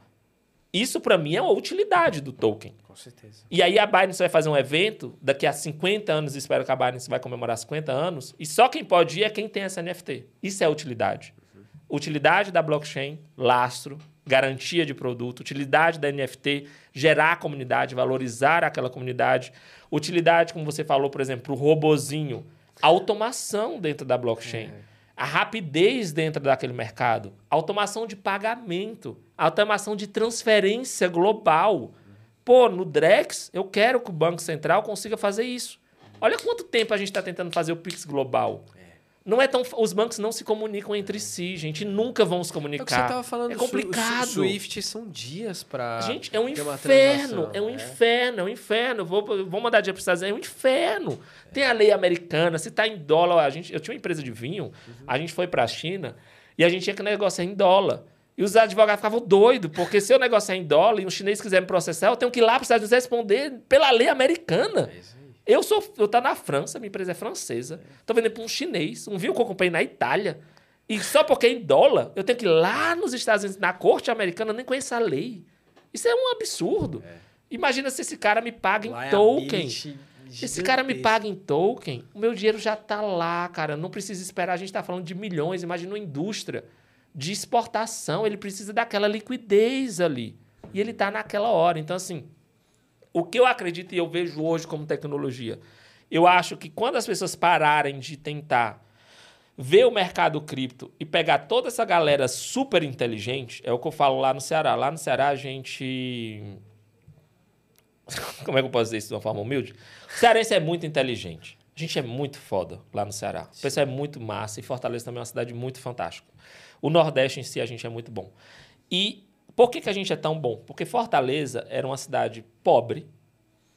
Isso para mim é uma utilidade do token. Com certeza. E aí a Binance vai fazer um evento daqui a 50 anos, espero que a Binance vai comemorar 50 anos, e só quem pode ir é quem tem essa NFT. Isso é utilidade. Uhum. Utilidade da blockchain, lastro, garantia de produto, utilidade da NFT, gerar a comunidade, valorizar aquela comunidade, utilidade, como você falou, por exemplo, o robozinho, automação dentro da blockchain. É a rapidez dentro daquele mercado, automação de pagamento, automação de transferência global. Pô, no Drex, eu quero que o Banco Central consiga fazer isso. Olha quanto tempo a gente está tentando fazer o Pix global. Não é tão. Os bancos não se comunicam entre si, gente. Nunca vão se comunicar. É o que você estava falando. É complicado. Swift são dias para. Gente, é um inferno. É um é. inferno. É um inferno. Vou, vou mandar dia para Estados Unidos. É um inferno. É. Tem a lei americana. Se está em dólar. A gente, eu tinha uma empresa de vinho. Uhum. A gente foi para a China e a gente tinha que negociar em dólar. E os advogados ficavam doidos, porque se eu negociar em dólar e um chinês quiser me processar, eu tenho que ir lá para os Estados Unidos responder pela lei americana. É eu sou, eu tá na França, minha empresa é francesa. Tô vendendo para um chinês, um vinho que eu comprei na Itália. E só porque é em dólar, eu tenho que ir lá nos Estados Unidos, na corte americana, nem conheço a lei. Isso é um absurdo. É. Imagina se esse cara me paga lá em é token. Esse cara me paga em token, o meu dinheiro já tá lá, cara. Não precisa esperar. A gente tá falando de milhões. Imagina uma indústria de exportação. Ele precisa daquela liquidez ali. E ele tá naquela hora. Então, assim, o que eu acredito e eu vejo hoje como tecnologia, eu acho que quando as pessoas pararem de tentar ver o mercado cripto e pegar toda essa galera super inteligente, é o que eu falo lá no Ceará. Lá no Ceará a gente. [laughs] Como é que eu posso dizer isso de uma forma humilde? O cearense é muito inteligente. A gente é muito foda lá no Ceará. O pessoal é muito massa e Fortaleza também é uma cidade muito fantástica. O Nordeste em si a gente é muito bom. E por que, que a gente é tão bom? Porque Fortaleza era uma cidade pobre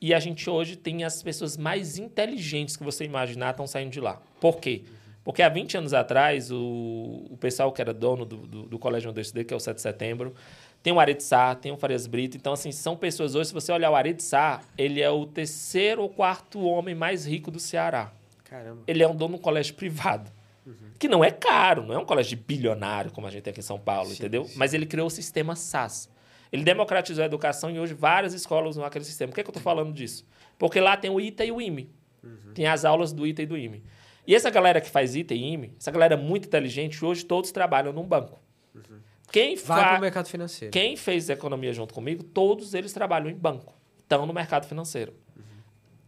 e a gente hoje tem as pessoas mais inteligentes que você imaginar estão saindo de lá. Por quê? Porque há 20 anos atrás, o, o pessoal que era dono do, do, do Colégio Universidade, que é o 7 de setembro, tem o Arid Sá, tem o Farias Brito. Então, assim, são pessoas hoje, se você olhar o Arid Sá, ele é o terceiro ou quarto homem mais rico do Ceará. Caramba. Ele é um dono de um colégio privado. Uhum. Que não é caro, não é um colégio de bilionário, como a gente tem aqui em São Paulo, sim, entendeu? Sim. Mas ele criou o sistema SAS. Ele democratizou a educação e hoje várias escolas usam aquele sistema. Por que, é que eu estou falando disso? Porque lá tem o ITA e o IME. Uhum. Tem as aulas do ITA e do IME. E essa galera que faz ITA e IME, essa galera muito inteligente, hoje todos trabalham num banco. Uhum. Quem Vai fa... para o mercado financeiro. Quem fez economia junto comigo, todos eles trabalham em banco. Estão no mercado financeiro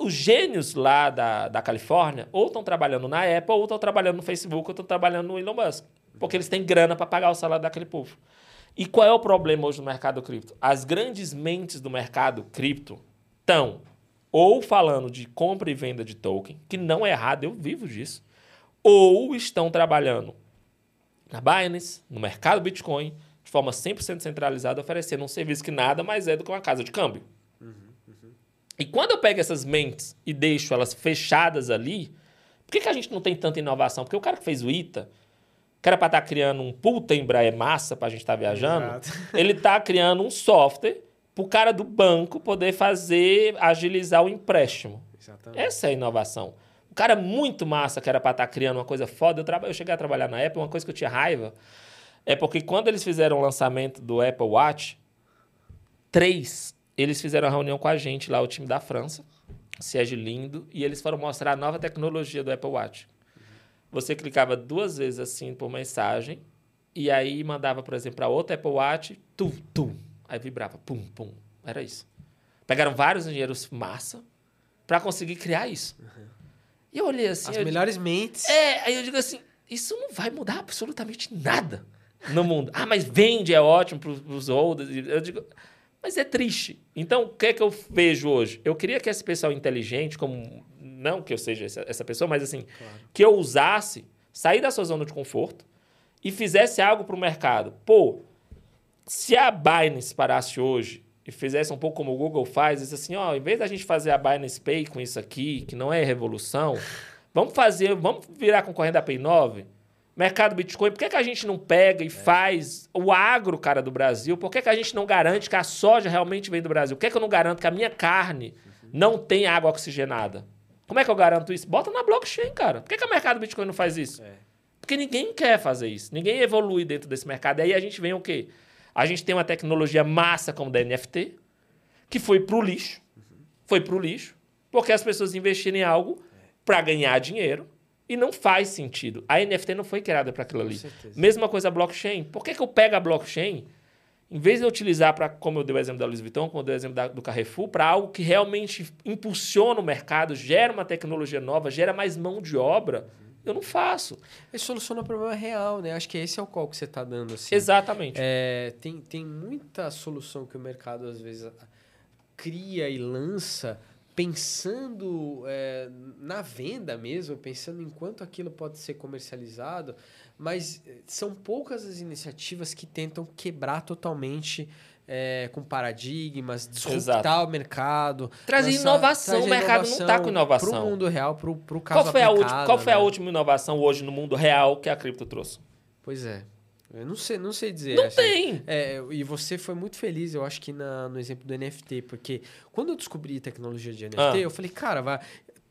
os gênios lá da, da Califórnia ou estão trabalhando na Apple, ou estão trabalhando no Facebook, ou estão trabalhando no Elon Musk. Porque eles têm grana para pagar o salário daquele povo. E qual é o problema hoje no mercado cripto? As grandes mentes do mercado cripto estão ou falando de compra e venda de token, que não é errado, eu vivo disso, ou estão trabalhando na Binance, no mercado Bitcoin, de forma 100% centralizada, oferecendo um serviço que nada mais é do que uma casa de câmbio. E quando eu pego essas mentes e deixo elas fechadas ali, por que, que a gente não tem tanta inovação? Porque o cara que fez o ITA, que era para estar tá criando um puta Embraer massa para a gente estar tá viajando, Exato. [laughs] ele está criando um software para o cara do banco poder fazer, agilizar o empréstimo. Exatamente. Essa é a inovação. O cara muito massa que era para estar tá criando uma coisa foda. Eu, tra... eu cheguei a trabalhar na Apple, uma coisa que eu tinha raiva é porque quando eles fizeram o lançamento do Apple Watch, três, eles fizeram uma reunião com a gente lá, o time da França, Sérgio Lindo, e eles foram mostrar a nova tecnologia do Apple Watch. Você clicava duas vezes assim por mensagem, e aí mandava, por exemplo, para outra Apple Watch, tum, tum. Aí vibrava, pum, pum. Era isso. Pegaram vários engenheiros massa para conseguir criar isso. Uhum. E eu olhei assim. As melhores digo, mentes. É, aí eu digo assim: isso não vai mudar absolutamente nada no mundo. Ah, mas vende, é ótimo para os outros. Eu digo, mas é triste. Então, o que é que eu vejo hoje? Eu queria que esse pessoal inteligente, como não que eu seja essa, essa pessoa, mas assim, claro. que eu usasse, sair da sua zona de conforto e fizesse algo para o mercado. Pô, se a Binance parasse hoje e fizesse um pouco como o Google faz, disse assim, ó, em vez da gente fazer a Binance Pay com isso aqui, que não é revolução, vamos fazer, vamos virar concorrente da Pay 9? Mercado Bitcoin, por que, que a gente não pega e é. faz o agro, cara, do Brasil? Por que, que a gente não garante que a soja realmente vem do Brasil? Por que, que eu não garanto que a minha carne não tem água oxigenada? Como é que eu garanto isso? Bota na blockchain, cara. Por que, que o mercado Bitcoin não faz isso? É. Porque ninguém quer fazer isso. Ninguém evolui dentro desse mercado. E aí a gente vem o quê? A gente tem uma tecnologia massa como da NFT, que foi pro lixo. Uhum. Foi pro lixo. Porque as pessoas investiram em algo para ganhar dinheiro e não faz sentido. A NFT não foi criada para aquilo ali. Mesma coisa a blockchain. Por que, que eu pego a blockchain, em vez de eu utilizar para, como eu dei o exemplo da Louis Vuitton, como eu dei o exemplo da, do Carrefour, para algo que realmente impulsiona o mercado, gera uma tecnologia nova, gera mais mão de obra, eu não faço. E soluciona o problema real, né? Acho que esse é o qual que você está dando. Assim. Exatamente. É, tem, tem muita solução que o mercado, às vezes, cria e lança pensando é, na venda mesmo, pensando em quanto aquilo pode ser comercializado, mas eh, são poucas as iniciativas que tentam quebrar totalmente é, com paradigmas, disruptar Exato. o mercado. Trazer lançar, inovação. Trazer o mercado não está com inovação. Para o mundo real, para o caso qual foi aplicado, a última, Qual foi né? a última inovação hoje no mundo real que a cripto trouxe? Pois é. Eu não sei, não sei dizer. Não tem! É, e você foi muito feliz, eu acho que na, no exemplo do NFT, porque quando eu descobri tecnologia de NFT, ah. eu falei, cara, vai,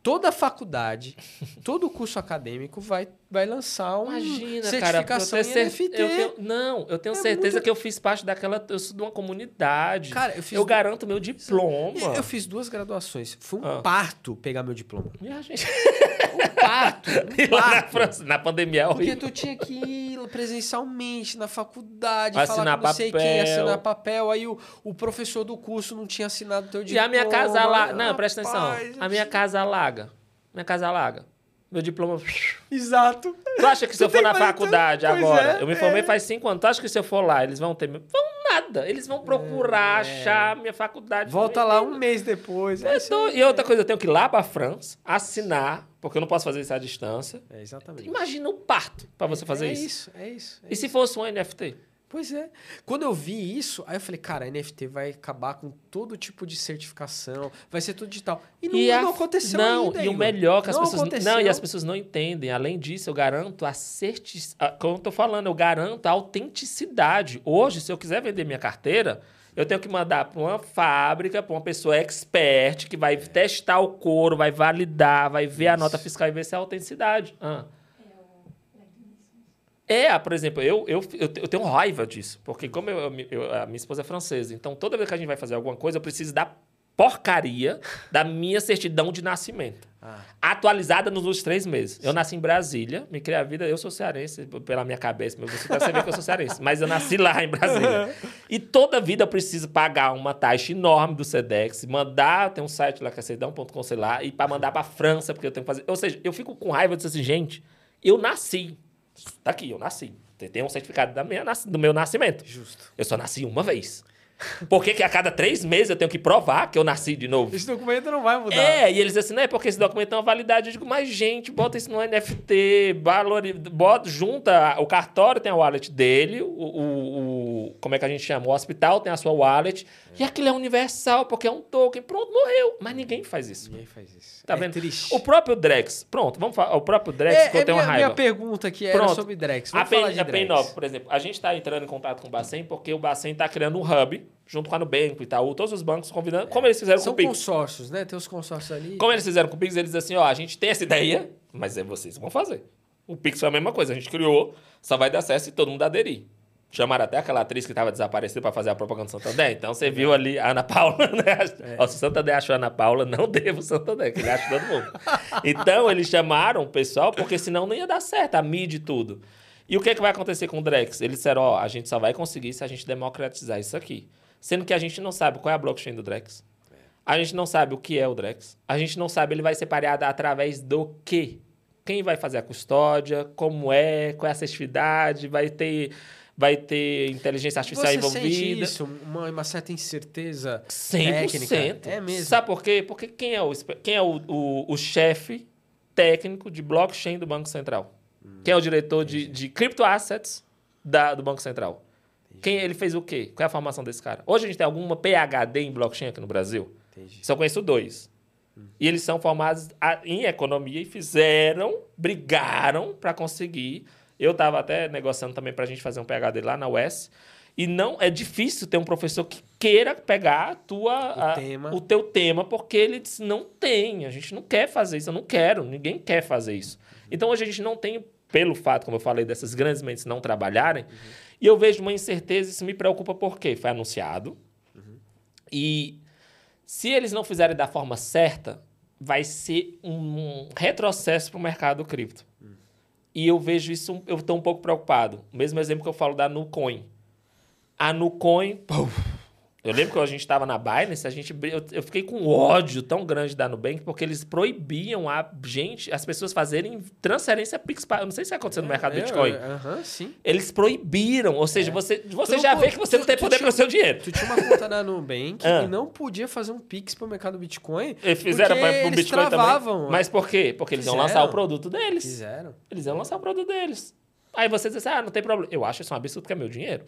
toda faculdade, [laughs] todo curso acadêmico vai, vai lançar uma Imagina, certificação cara, em NFT. Eu tenho, não, eu tenho é certeza muito... que eu fiz parte daquela. Eu sou de uma comunidade. Cara, eu fiz. Eu garanto meu diploma. Eu fiz duas graduações. Foi um ah. parto pegar meu diploma. Minha gente. [laughs] Um parto. Um [laughs] parto. Na, na, pandemia é horrível. Porque tu tinha que ir presencialmente na faculdade, assinar falar com não sei quem, assinar papel. Aí o, o professor do curso não tinha assinado teu diploma. E a minha casa lá. Não, presta atenção. A minha casa alaga. Minha casa alaga. Meu diploma. Exato. Tu acha que [laughs] se eu for na faculdade agora, é, eu me formei é. faz cinco anos, tu acha que se eu for lá, eles vão ter. Vão nada. Eles vão procurar é. achar minha faculdade. Volta lá um mês depois. É. E outra coisa, eu tenho que ir lá pra França, assinar, porque eu não posso fazer isso à distância. É, exatamente. Imagina o parto para você fazer é isso. isso. É isso. e se fosse um NFT? Pois é. Quando eu vi isso, aí eu falei, cara, a NFT vai acabar com todo tipo de certificação, vai ser tudo digital. E não, e a... não aconteceu não, ainda. E o melhor que as não pessoas aconteceu. não e as pessoas não entendem. Além disso, eu garanto a certificação, como eu tô falando, eu garanto a autenticidade. Hoje, se eu quiser vender minha carteira, eu tenho que mandar para uma fábrica, para uma pessoa expert que vai testar o couro, vai validar, vai ver isso. a nota fiscal e ver se é autenticidade. Ah. É, por exemplo, eu, eu, eu, tenho raiva disso, porque como eu, eu, a minha esposa é francesa, então toda vez que a gente vai fazer alguma coisa, eu preciso da porcaria da minha certidão de nascimento. Ah. Atualizada nos últimos três meses. Eu nasci em Brasília, me criei a vida, eu sou cearense, pela minha cabeça, mas você deve saber que eu sou cearense, mas eu nasci lá em Brasília. [laughs] e toda vida eu preciso pagar uma taxa enorme do SEDEX, mandar, tem um site lá que é certidão.com, sei lá, e para mandar para França, porque eu tenho que fazer. Ou seja, eu fico com raiva disso assim, gente, eu nasci Tá aqui, eu nasci. Tem um certificado da minha, do meu nascimento. Justo. Eu só nasci uma vez. Por que, que a cada três meses eu tenho que provar que eu nasci de novo? Esse documento não vai mudar. É, e eles dizem assim, não é porque esse documento tem uma validade. Eu digo, mas gente, bota isso no NFT, valor, bota, junta, o cartório tem a wallet dele, o, o, o, como é que a gente chama? O hospital tem a sua wallet é. e aquilo é universal, porque é um token. Pronto, morreu. Mas ninguém faz isso. Ninguém faz isso. Tá é vendo? Triste. O próprio Drex, pronto, vamos falar. O próprio Drex, é, que eu é tenho minha, uma raiva. minha pergunta aqui era pronto. sobre Drex. Vamos a falar Pen, de a Drex. Pen9, por exemplo, a gente está entrando em contato com o Bacen porque o Bacen está criando um hub junto com a Nubank, Itaú, todos os bancos convidando. Como eles fizeram São com o Pix. São consórcios, né? Tem os consórcios ali. Como eles fizeram com o Pix, eles dizem assim, ó, a gente tem essa ideia, mas é vocês que vão fazer. O Pix foi a mesma coisa, a gente criou, só vai dar acesso e todo mundo aderir. Chamaram até aquela atriz que estava desaparecida para fazer a propaganda do Santander. Então você viu ali a Ana Paula, [laughs] né? É. Ó, se o Santander achou a Ana Paula, não devo o Santander, que ele acha todo mundo. então eles chamaram o pessoal, porque senão não ia dar certo, a mídia e tudo. E o que, é que vai acontecer com o Drex? Eles disseram, ó, a gente só vai conseguir se a gente democratizar isso aqui. Sendo que a gente não sabe qual é a blockchain do Drex. A gente não sabe o que é o Drex. A gente não sabe ele vai ser pareado através do quê. Quem vai fazer a custódia, como é, qual é a acessibilidade, vai ter vai ter inteligência artificial Você envolvida. Sente isso, uma, uma certa incerteza 100%. técnica. É mesmo. Sabe por quê? Porque quem é o, quem é o, o, o chefe técnico de blockchain do Banco Central? Hum, quem é o diretor de, de crypto assets da, do Banco Central? Entendi. Quem ele fez o quê? Qual é a formação desse cara? Hoje a gente tem alguma PhD em blockchain aqui no Brasil? Entendi. Só conheço dois. Hum. E eles são formados em economia e fizeram, brigaram para conseguir eu estava até negociando também para a gente fazer um PhD lá na UES. E não é difícil ter um professor que queira pegar a tua, o, a, tema. o teu tema, porque ele diz, não tem, a gente não quer fazer isso, eu não quero, ninguém quer fazer isso. Uhum. Então hoje a gente não tem, pelo fato, como eu falei, dessas grandes mentes não trabalharem, uhum. E eu vejo uma incerteza, isso me preocupa porque foi anunciado, uhum. e se eles não fizerem da forma certa, vai ser um retrocesso para o mercado cripto. E eu vejo isso, eu estou um pouco preocupado. O mesmo exemplo que eu falo da Nucoin. A Nucoin, eu lembro que a gente estava na Binance, a gente, eu, eu, fiquei com ódio tão grande da Nubank, porque eles proibiam a gente, as pessoas fazerem transferência Pix. Eu não sei se aconteceu no é, mercado é, Bitcoin. Aham, uh -huh, sim. Eles proibiram, ou seja, é. você, você já vê que você tu, não tem poder para o seu dinheiro. Tu tinha uma conta na Nubank [laughs] ah. e não podia fazer um Pix para o mercado Bitcoin. Eles fizeram para o Bitcoin travavam. também. Mas por quê? Porque eles fizeram. iam lançar o produto deles. Fizeram. Eles iam lançar o produto deles. Aí você diz assim, ah, não tem problema. Eu acho isso um absurdo, porque é meu dinheiro.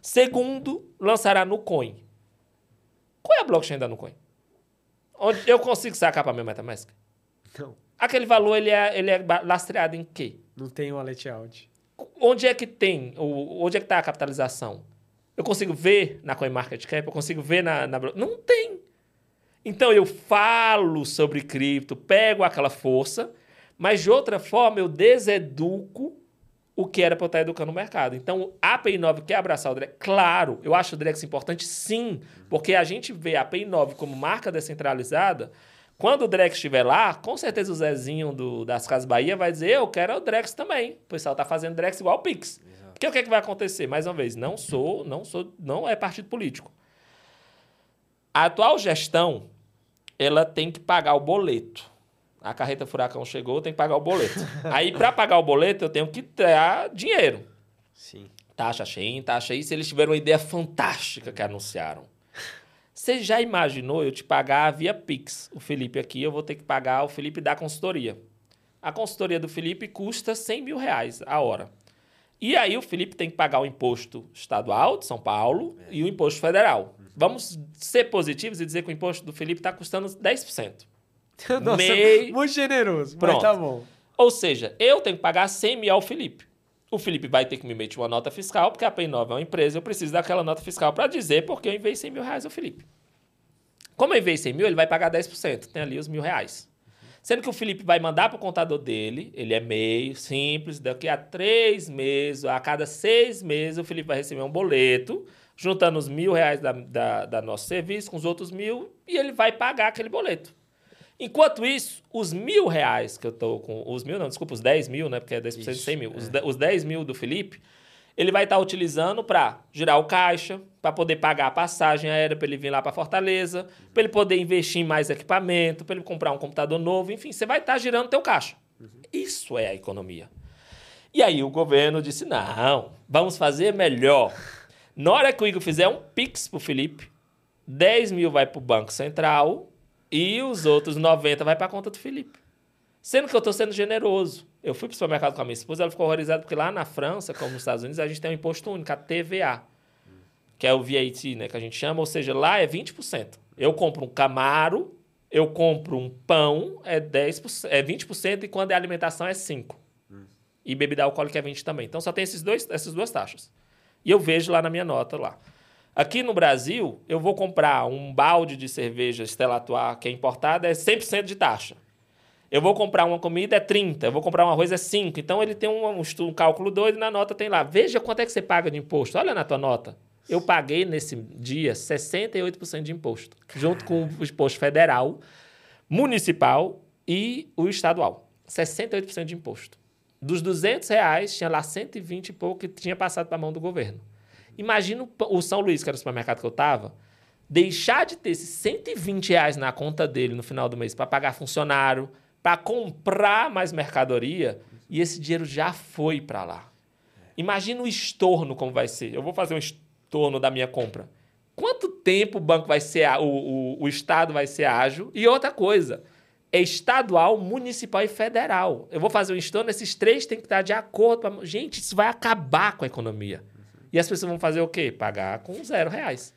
Segundo, lançará no Coin. Qual é a blockchain da Nucoin? Onde eu consigo sacar para meu MetaMask? Não. Aquele valor, ele é, ele é lastreado em quê? Não tem wallet out. Onde é que tem? Onde é que está a capitalização? Eu consigo ver na CoinMarketCap? Eu consigo ver na, na... Não tem. Então, eu falo sobre cripto, pego aquela força, mas de outra forma eu deseduco o que era para eu estar educando o mercado. Então, a API 9 quer abraçar o Drex? Claro, eu acho o Drex importante sim, porque a gente vê a API 9 como marca descentralizada. Quando o Drex estiver lá, com certeza o Zezinho do, das Casas Bahia vai dizer: Eu quero o Drex também. O pessoal está fazendo Drex igual o Pix. Exato. Porque o que, é que vai acontecer? Mais uma vez, não sou, não sou, não é partido político. A atual gestão, ela tem que pagar o boleto a carreta furacão chegou, eu tenho que pagar o boleto. [laughs] Aí, para pagar o boleto, eu tenho que ter dinheiro. Sim. Taxa cheia, taxa. Se eles tiveram uma ideia fantástica que anunciaram. Você já imaginou eu te pagar via Pix? O Felipe aqui, eu vou ter que pagar o Felipe da consultoria. A consultoria do Felipe custa 100 mil reais a hora. E aí o Felipe tem que pagar o imposto estadual de São Paulo é. e o imposto federal. Vamos ser positivos e dizer que o imposto do Felipe está custando 10%. [laughs] Nossa, Mei... muito generoso, Pronto. mas tá bom. Ou seja, eu tenho que pagar 100 mil ao Felipe. O Felipe vai ter que me meter uma nota fiscal, porque a PEN9 é uma empresa, eu preciso daquela nota fiscal para dizer porque eu enviei 100 mil reais ao Felipe. Como eu enviei 100 mil, ele vai pagar 10%, tem ali os mil reais. Sendo que o Felipe vai mandar para o contador dele, ele é meio, simples, daqui a três meses, a cada seis meses, o Felipe vai receber um boleto, juntando os mil reais da, da, da nosso serviço com os outros mil, e ele vai pagar aquele boleto. Enquanto isso, os mil reais que eu tô com. Os mil, não, desculpa, os 10 mil, né? Porque é 10% Ixi, de 100 mil. É. Os, os 10 mil do Felipe, ele vai estar tá utilizando para girar o caixa, para poder pagar a passagem aérea para ele vir lá para Fortaleza, para ele poder investir em mais equipamento, para ele comprar um computador novo, enfim, você vai estar tá girando teu caixa. Uhum. Isso é a economia. E aí o governo disse: não, vamos fazer melhor. Na hora que o Igor fizer um Pix pro Felipe, 10 mil vai para o Banco Central e os outros 90 vai para a conta do Felipe. Sendo que eu estou sendo generoso. Eu fui para o supermercado com a minha esposa, ela ficou horrorizada, porque lá na França, como nos Estados Unidos, a gente tem um imposto único, a TVA. que é o VAT, né, que a gente chama, ou seja, lá é 20%. Eu compro um Camaro, eu compro um pão, é 10%, é 20% e quando é alimentação é 5%. Hum. E bebida alcoólica é 20% também. Então só tem esses dois, essas duas taxas. E eu vejo lá na minha nota lá. Aqui no Brasil, eu vou comprar um balde de cerveja Stella Artois, que é importada, é 100% de taxa. Eu vou comprar uma comida, é 30. Eu vou comprar um arroz, é 5. Então, ele tem um, um, um cálculo doido e na nota tem lá. Veja quanto é que você paga de imposto. Olha na tua nota. Eu paguei nesse dia 68% de imposto, junto com o imposto federal, municipal e o estadual. 68% de imposto. Dos 200 reais, tinha lá 120 e pouco que tinha passado para a mão do governo. Imagina o São Luís, que era o supermercado que eu estava, deixar de ter esses 120 reais na conta dele no final do mês para pagar funcionário, para comprar mais mercadoria, e esse dinheiro já foi para lá. Imagina o estorno como vai ser. Eu vou fazer um estorno da minha compra. Quanto tempo o banco vai ser, o, o, o Estado vai ser ágil? E outra coisa, é estadual, municipal e federal. Eu vou fazer um estorno, esses três têm que estar de acordo. Pra... Gente, isso vai acabar com a economia. E as pessoas vão fazer o quê? Pagar com zero reais.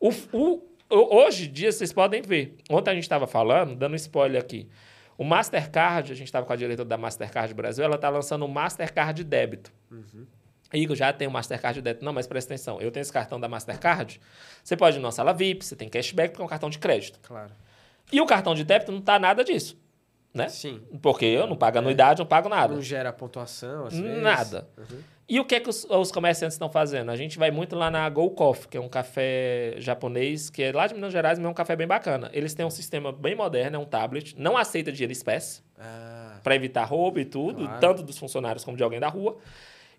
o, o, hoje em dia, vocês podem ver. Ontem a gente estava falando, dando um spoiler aqui. O Mastercard, a gente estava com a diretora da Mastercard Brasil, ela está lançando o Mastercard Débito. Uhum. Igor, já tem o Mastercard Débito. Não, mas presta atenção. Eu tenho esse cartão da Mastercard. Você pode ir na sala VIP, você tem cashback, porque é um cartão de crédito. Claro. E o cartão de débito não está nada disso. Né? Sim. Porque eu não pago anuidade, é. não pago nada. Não gera pontuação, às vezes. Nada. Uhum. E o que é que os, os, comerciantes estão fazendo? A gente vai muito lá na Go Coffee, que é um café japonês, que é lá de Minas Gerais, mas é um café bem bacana. Eles têm um sistema bem moderno, é um tablet, não aceita dinheiro espécie, ah. para evitar roubo e tudo, claro. tanto dos funcionários como de alguém da rua.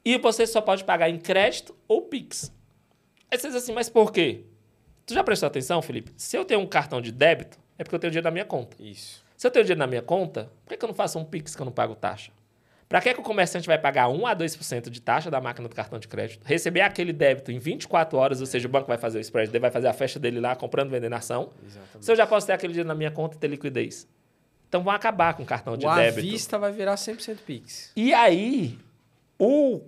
E você só pode pagar em crédito ou Pix. Aí você diz assim, mas por quê? Tu já prestou atenção, Felipe? Se eu tenho um cartão de débito, é porque eu tenho dinheiro na minha conta. Isso. Se eu tenho dinheiro na minha conta, por que, que eu não faço um Pix que eu não pago taxa? Para que, que o comerciante vai pagar 1 a 2% de taxa da máquina do cartão de crédito, receber aquele débito em 24 horas, ou seja, o banco vai fazer o spread, vai fazer a festa dele lá, comprando, vendendo ação. Exatamente. Se eu já posso ter aquele dinheiro na minha conta e ter liquidez. Então vão acabar com o cartão de o débito. A vista vai virar 100% Pix. E aí, o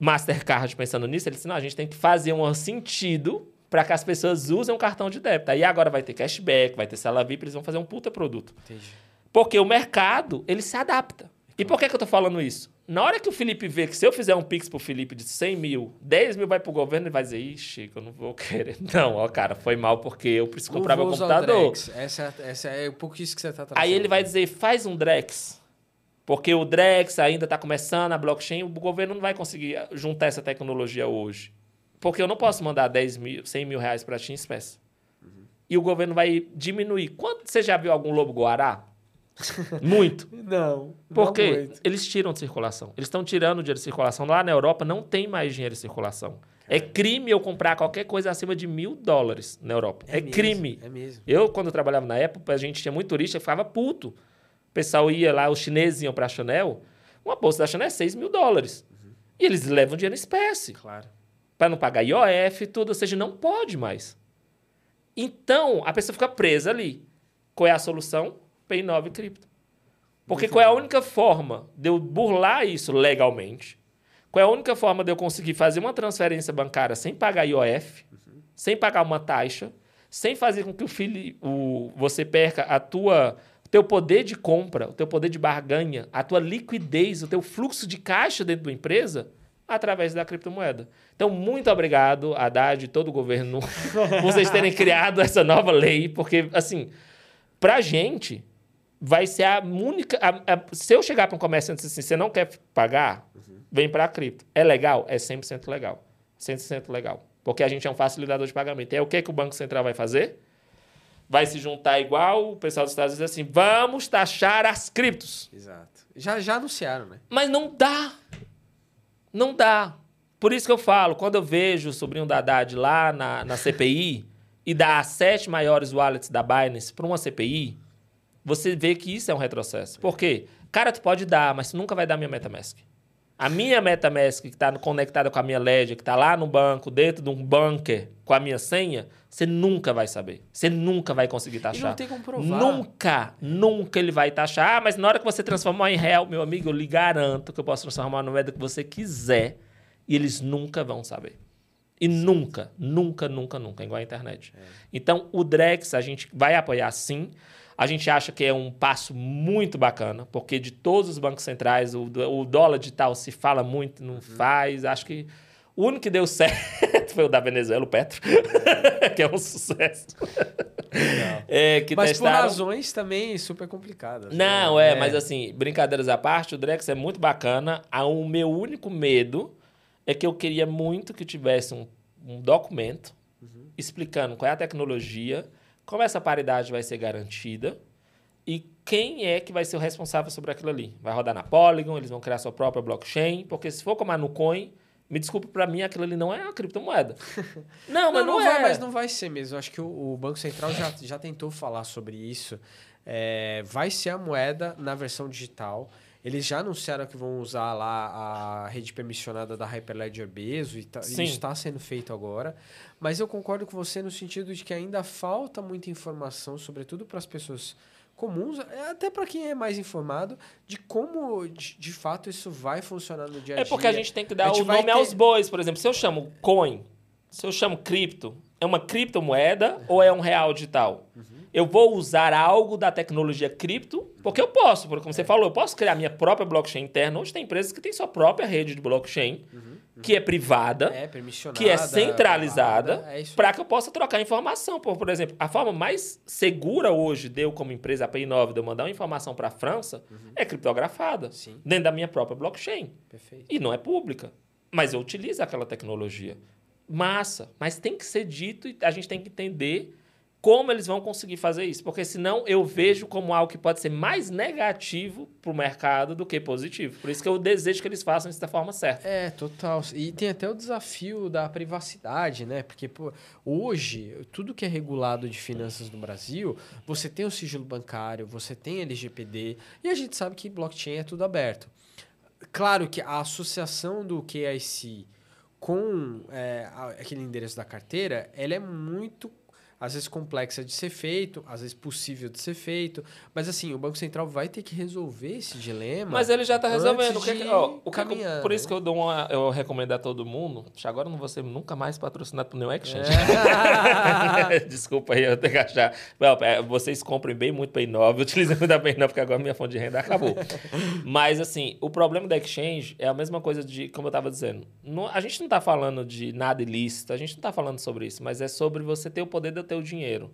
Mastercard, pensando nisso, ele disse: não, a gente tem que fazer um sentido para que as pessoas usem o cartão de débito. Aí agora vai ter cashback, vai ter sala VIP, eles vão fazer um puta produto. Entendi. Porque o mercado, ele se adapta. E por que, que eu tô falando isso? Na hora que o Felipe vê que se eu fizer um Pix pro Felipe de 100 mil, 10 mil vai pro governo, ele vai dizer, ixi, eu não vou [laughs] querer. Não, ó, cara, foi mal porque eu preciso comprar meu computador. Essa, essa é um pouco isso que você tá trazendo. Aí ele vai dizer, faz um Drex. Porque o Drex ainda está começando, a blockchain, o governo não vai conseguir juntar essa tecnologia hoje. Porque eu não posso mandar 10 mil, 100 mil reais para ti em espécie. Uhum. E o governo vai diminuir. Quanto você já viu algum lobo-guará? [laughs] Muito. Não. Porque eles tiram de circulação. Eles estão tirando dinheiro de circulação. Lá na Europa não tem mais dinheiro de circulação. É crime eu comprar qualquer coisa acima de mil dólares na Europa. É, é mesmo, crime. É mesmo. Eu, quando eu trabalhava na época, a gente tinha muito turista, eu ficava puto. O pessoal ia lá, os chineses iam para a Chanel. Uma bolsa da Chanel é 6 mil dólares. Uhum. E eles levam dinheiro em espécie. Claro. Para não pagar IOF e tudo. Ou seja, não pode mais. Então, a pessoa fica presa ali. Qual é a solução? Pay 9 cripto. Porque Muito qual é a única forma de eu burlar isso legalmente? Qual é a única forma de eu conseguir fazer uma transferência bancária sem pagar IOF, uhum. sem pagar uma taxa, sem fazer com que o filho, o, você perca a tua teu poder de compra, o teu poder de barganha, a tua liquidez, o teu fluxo de caixa dentro da empresa através da criptomoeda. Então, muito obrigado, Haddad e todo o governo, por [laughs] vocês terem criado essa nova lei, porque, assim, pra gente, vai ser a única. A, a, se eu chegar para um comerciante e dizer assim, você não quer pagar, uhum. vem para a cripto. É legal? É 100% legal. 100% legal. Porque a gente é um facilitador de pagamento. E é o que, que o Banco Central vai fazer? Vai se juntar igual o pessoal dos Estados Unidos assim, vamos taxar as criptos. Exato. Já, já anunciaram, né? Mas não dá. Não dá. Por isso que eu falo, quando eu vejo o sobrinho da Haddad lá na, na CPI e dá as sete maiores wallets da Binance para uma CPI, você vê que isso é um retrocesso. Por quê? Cara, tu pode dar, mas tu nunca vai dar minha MetaMask. A minha MetaMask, que está conectada com a minha Ledger, que está lá no banco, dentro de um bunker, com a minha senha, você nunca vai saber. Você nunca vai conseguir taxar. E não tem como provar. Nunca, nunca ele vai taxar. Ah, mas na hora que você transformar em real, meu amigo, eu lhe garanto que eu posso transformar na moeda que você quiser. E eles nunca vão saber. E nunca, nunca, nunca, nunca, igual a internet. É. Então, o Drex a gente vai apoiar sim. A gente acha que é um passo muito bacana, porque de todos os bancos centrais, o, o dólar digital se fala muito, não uhum. faz. Acho que o único que deu [laughs] certo foi o da Venezuela, o Petro, [laughs] que é um sucesso. É, mas testaram... por razões também super complicadas. Né? Não, né? é, é, mas assim, brincadeiras à parte, o Drex é muito bacana. O meu único medo é que eu queria muito que tivesse um, um documento uhum. explicando qual é a tecnologia, como essa paridade vai ser garantida e quem é que vai ser o responsável sobre aquilo ali. Vai rodar na Polygon, eles vão criar sua própria blockchain, porque se for como a Nucoin me desculpe, para mim aquilo ali não é uma criptomoeda. [laughs] Não, mas não, não, não é. mas não vai ser mesmo. Acho que o, o, Banco Central já, já tentou falar sobre isso. É, vai ser a moeda na versão digital. Eles já anunciaram que vão usar lá a rede permissionada da Hyperledger Bezo e tá, isso está sendo feito agora. Mas eu concordo com você no sentido de que ainda falta muita informação, sobretudo para as pessoas comuns, é, até para quem é mais informado, de como de, de, fato isso vai funcionar no dia a dia. É porque a gente tem que dar o nome ter... aos bois, por exemplo. Se eu chamo coin, se eu chamo cripto, é uma criptomoeda uhum. ou é um real digital? Uhum. Eu vou usar algo da tecnologia cripto, porque eu posso, porque como é. você falou, eu posso criar minha própria blockchain interna. Hoje tem empresas que têm sua própria rede de blockchain. Uhum que é privada, é, que é centralizada, é para que eu possa trocar informação. Por, por exemplo, a forma mais segura hoje de eu, como empresa, a PI9, de eu mandar uma informação para a França, uhum. é criptografada, Sim. dentro da minha própria blockchain. Perfeito. E não é pública. Mas eu utilizo aquela tecnologia. Massa. Mas tem que ser dito e a gente tem que entender como eles vão conseguir fazer isso. Porque senão eu vejo como algo que pode ser mais negativo para o mercado do que positivo. Por isso que eu desejo que eles façam isso da forma certa. É, total. E tem até o desafio da privacidade, né? Porque pô, hoje, tudo que é regulado de finanças no Brasil, você tem o sigilo bancário, você tem LGPD, e a gente sabe que blockchain é tudo aberto. Claro que a associação do KIC com é, aquele endereço da carteira, ela é muito às vezes complexa de ser feito, às vezes possível de ser feito. Mas assim, o Banco Central vai ter que resolver esse dilema. Mas ele já está resolvendo. O que, é ó, o que, é por isso que eu dou uma, eu recomendo a todo mundo. Agora não vou ser nunca mais patrocinado por nenhum exchange. É. [laughs] Desculpa aí, eu tenho que achar. É, vocês comprem bem muito Pay 9, [laughs] utilizem muito a Pay 9, porque agora minha fonte de renda acabou. [laughs] Mas assim, o problema da exchange é a mesma coisa de, como eu estava dizendo. Não, a gente não está falando de nada ilícito, a gente não está falando sobre isso, mas é sobre você ter o poder de ter o dinheiro.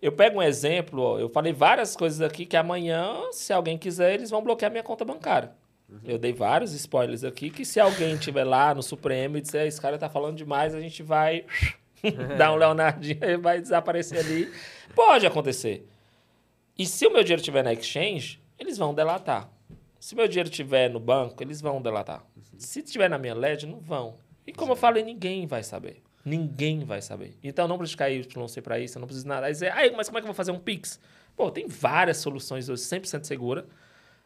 Eu pego um exemplo, ó, eu falei várias coisas aqui que amanhã, se alguém quiser, eles vão bloquear minha conta bancária. Uhum. Eu dei vários spoilers aqui que se alguém estiver lá no Supremo e disser esse cara tá falando demais, a gente vai [laughs] dar um Leonardinho e vai desaparecer ali. Pode acontecer. E se o meu dinheiro estiver na exchange, eles vão delatar. Se meu dinheiro estiver no banco, eles vão delatar. Uhum. Se estiver na minha LED, não vão. E como Sim. eu falei, ninguém vai saber. Ninguém vai saber. Então não precisa ficar YC para isso, não precisa nada. Aí dizer, mas como é que eu vou fazer um Pix? Pô, tem várias soluções hoje 100% segura,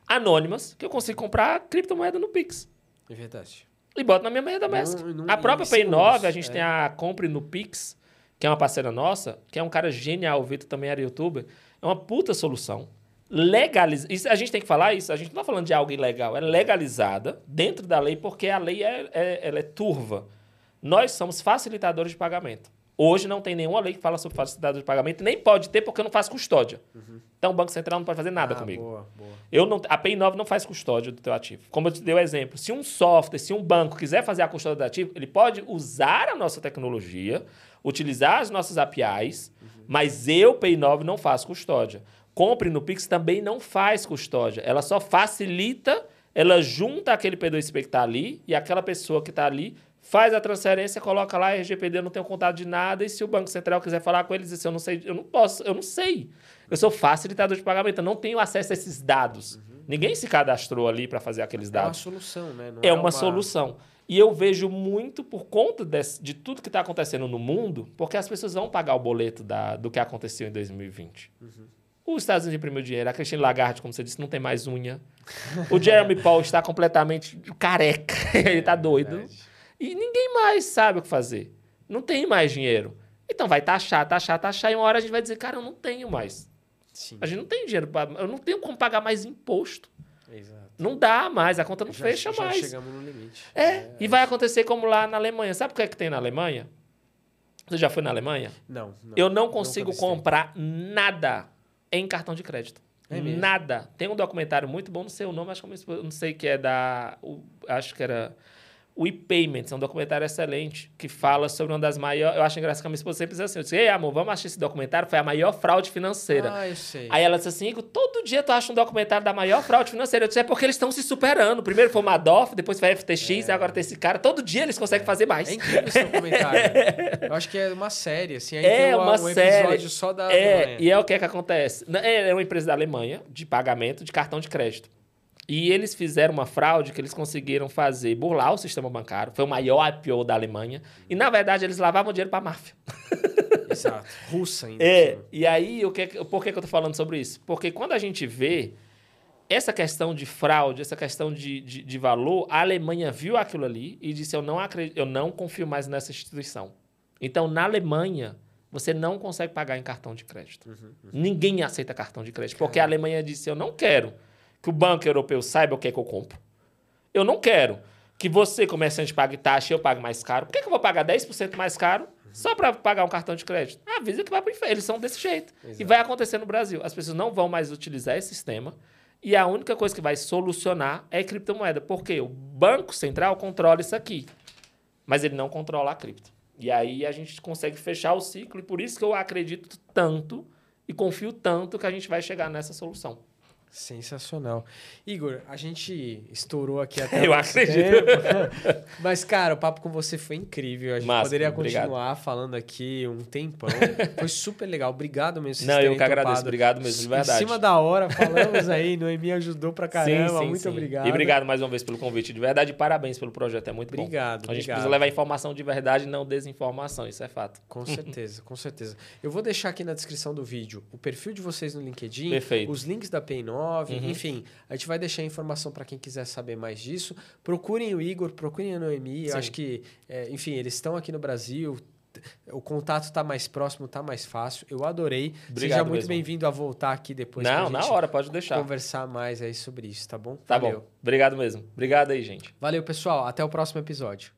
anônimas, que eu consigo comprar criptomoeda no Pix. É verdade. E boto na minha moeda mestra. a própria Pay9, a gente é. tem a Compre no Pix, que é uma parceira nossa, que é um cara genial, o Vitor também era youtuber. É uma puta solução. Legaliz... Isso, a gente tem que falar isso, a gente não está falando de algo ilegal, é legalizada dentro da lei, porque a lei é, é, ela é turva. Nós somos facilitadores de pagamento. Hoje não tem nenhuma lei que fala sobre facilitador de pagamento, nem pode ter porque eu não faço custódia. Uhum. Então o Banco Central não pode fazer nada ah, comigo. Boa, boa. Eu não, a PI 9 não faz custódia do teu ativo. Como eu te dei o exemplo, se um software, se um banco quiser fazer a custódia do ativo, ele pode usar a nossa tecnologia, utilizar as nossas APIs, uhum. mas eu, PI 9, não faço custódia. Compre no Pix também não faz custódia. Ela só facilita, ela junta aquele P2P que está ali e aquela pessoa que está ali faz a transferência, coloca lá, RGPD, não tenho contato de nada, e se o Banco Central quiser falar com eles, diz, eu não sei, eu não posso, eu não sei. Eu sou facilitador de pagamento, eu não tenho acesso a esses dados. Uhum. Ninguém se cadastrou ali para fazer aqueles dados. É uma solução, né? Não é, é uma, uma, solução. E eu vejo muito por conta desse, de tudo que está acontecendo no mundo, porque as pessoas vão pagar o boleto da, do que aconteceu em 2020. Uhum. Os Estados Unidos imprimiu dinheiro, a Christine Lagarde, como você disse, não tem mais unha. O Jeremy [laughs] Paul está completamente careca, [laughs] ele está doido. Verdade. E ninguém mais sabe o que fazer. Não tem mais dinheiro. Então vai taxar, taxar, taxar. E uma hora a gente vai dizer, cara, eu não tenho mais. Sim. A gente não tem dinheiro. Pra, eu não tenho como pagar mais imposto. Exato. Não dá mais, a conta não já, fecha já mais. chegamos no limite. É, é, e vai acontecer como lá na Alemanha. Sabe o que é que tem na Alemanha? Você já foi na Alemanha? Não. não eu não consigo comprar nada em cartão de crédito. É nada. Tem um documentário muito bom, não sei o nome, acho que eu não sei que é da. Acho que era o e-Payments, é um documentário excelente que fala sobre uma das maiores. Eu acho engraçado que a minha esposa sempre diz assim: eu disse, Ei, amor, vamos assistir esse documentário? Foi a maior fraude financeira. Ah, eu sei. Aí ela disse assim: todo dia tu acha um documentário da maior fraude financeira. Eu disse: é porque eles estão se superando. Primeiro foi o Madoff, depois foi a FTX, é. agora tem esse cara. Todo dia eles conseguem é. fazer mais. É incrível esse documentário. [laughs] eu acho que é uma série, assim. Aí é uma, um série. episódio só da. É, Alemanha. e é o que é que acontece. É, é uma empresa da Alemanha de pagamento de cartão de crédito. E eles fizeram uma fraude que eles conseguiram fazer, burlar o sistema bancário. Foi o maior IPO da Alemanha. E, na verdade, eles lavavam dinheiro para a máfia. [laughs] Exato. Russa ainda. É. E aí, o que, por que, que eu estou falando sobre isso? Porque quando a gente vê essa questão de fraude, essa questão de, de, de, valor, a Alemanha viu aquilo ali e disse: eu não, acredito, eu não confio mais nessa instituição. Então, na Alemanha, você não consegue pagar em cartão de crédito. Uhum, uhum. Ninguém aceita cartão de crédito, porque a Alemanha disse: eu não quero que o banco europeu saiba o que é que eu compro. Eu não quero que você, comerciante, pague taxa e eu pague mais caro. Por que, que eu vou pagar 10% mais caro só para pagar um cartão de crédito? Avisa que vai para o inferno. Eles são desse jeito. Exato. E vai acontecer no Brasil. As pessoas não vão mais utilizar esse sistema. E a única coisa que vai solucionar é criptomoeda. Porque o Banco Central controla isso aqui. Mas ele não controla a cripto. E aí a gente consegue fechar o ciclo. E por isso que eu acredito tanto e confio tanto que a gente vai chegar nessa solução. Sensacional. Igor, a gente estourou aqui [laughs] até. Eu acredito. Tempo. [laughs] Mas, cara, o papo com você foi incrível. A gente Massa, poderia continuar obrigado. falando aqui um tempão. [laughs] Foi super legal. Obrigado mesmo. Não, eu que agradeço. Obrigado mesmo, de verdade. Em cima da hora, falamos aí. Noemi ajudou pra caramba. Sim, sim, muito sim. obrigado. E obrigado mais uma vez pelo convite. De verdade, parabéns pelo projeto. É muito obrigado, bom. Obrigado. A gente precisa levar informação de verdade, não desinformação. Isso é fato. Com certeza, com certeza. Eu vou deixar aqui na descrição do vídeo o perfil de vocês no LinkedIn, Perfeito. os links da Pay9, uhum. enfim. A gente vai deixar informação para quem quiser saber mais disso. Procurem o Igor, procurem a Noemi. Sim. Eu acho que, é, enfim, eles estão aqui no Brasil. O contato está mais próximo, está mais fácil. Eu adorei. Obrigado Seja muito bem-vindo a voltar aqui depois. Não, na hora, pode deixar. Conversar mais aí sobre isso, tá bom? Tá Valeu. bom. Obrigado mesmo. Obrigado aí, gente. Valeu, pessoal. Até o próximo episódio.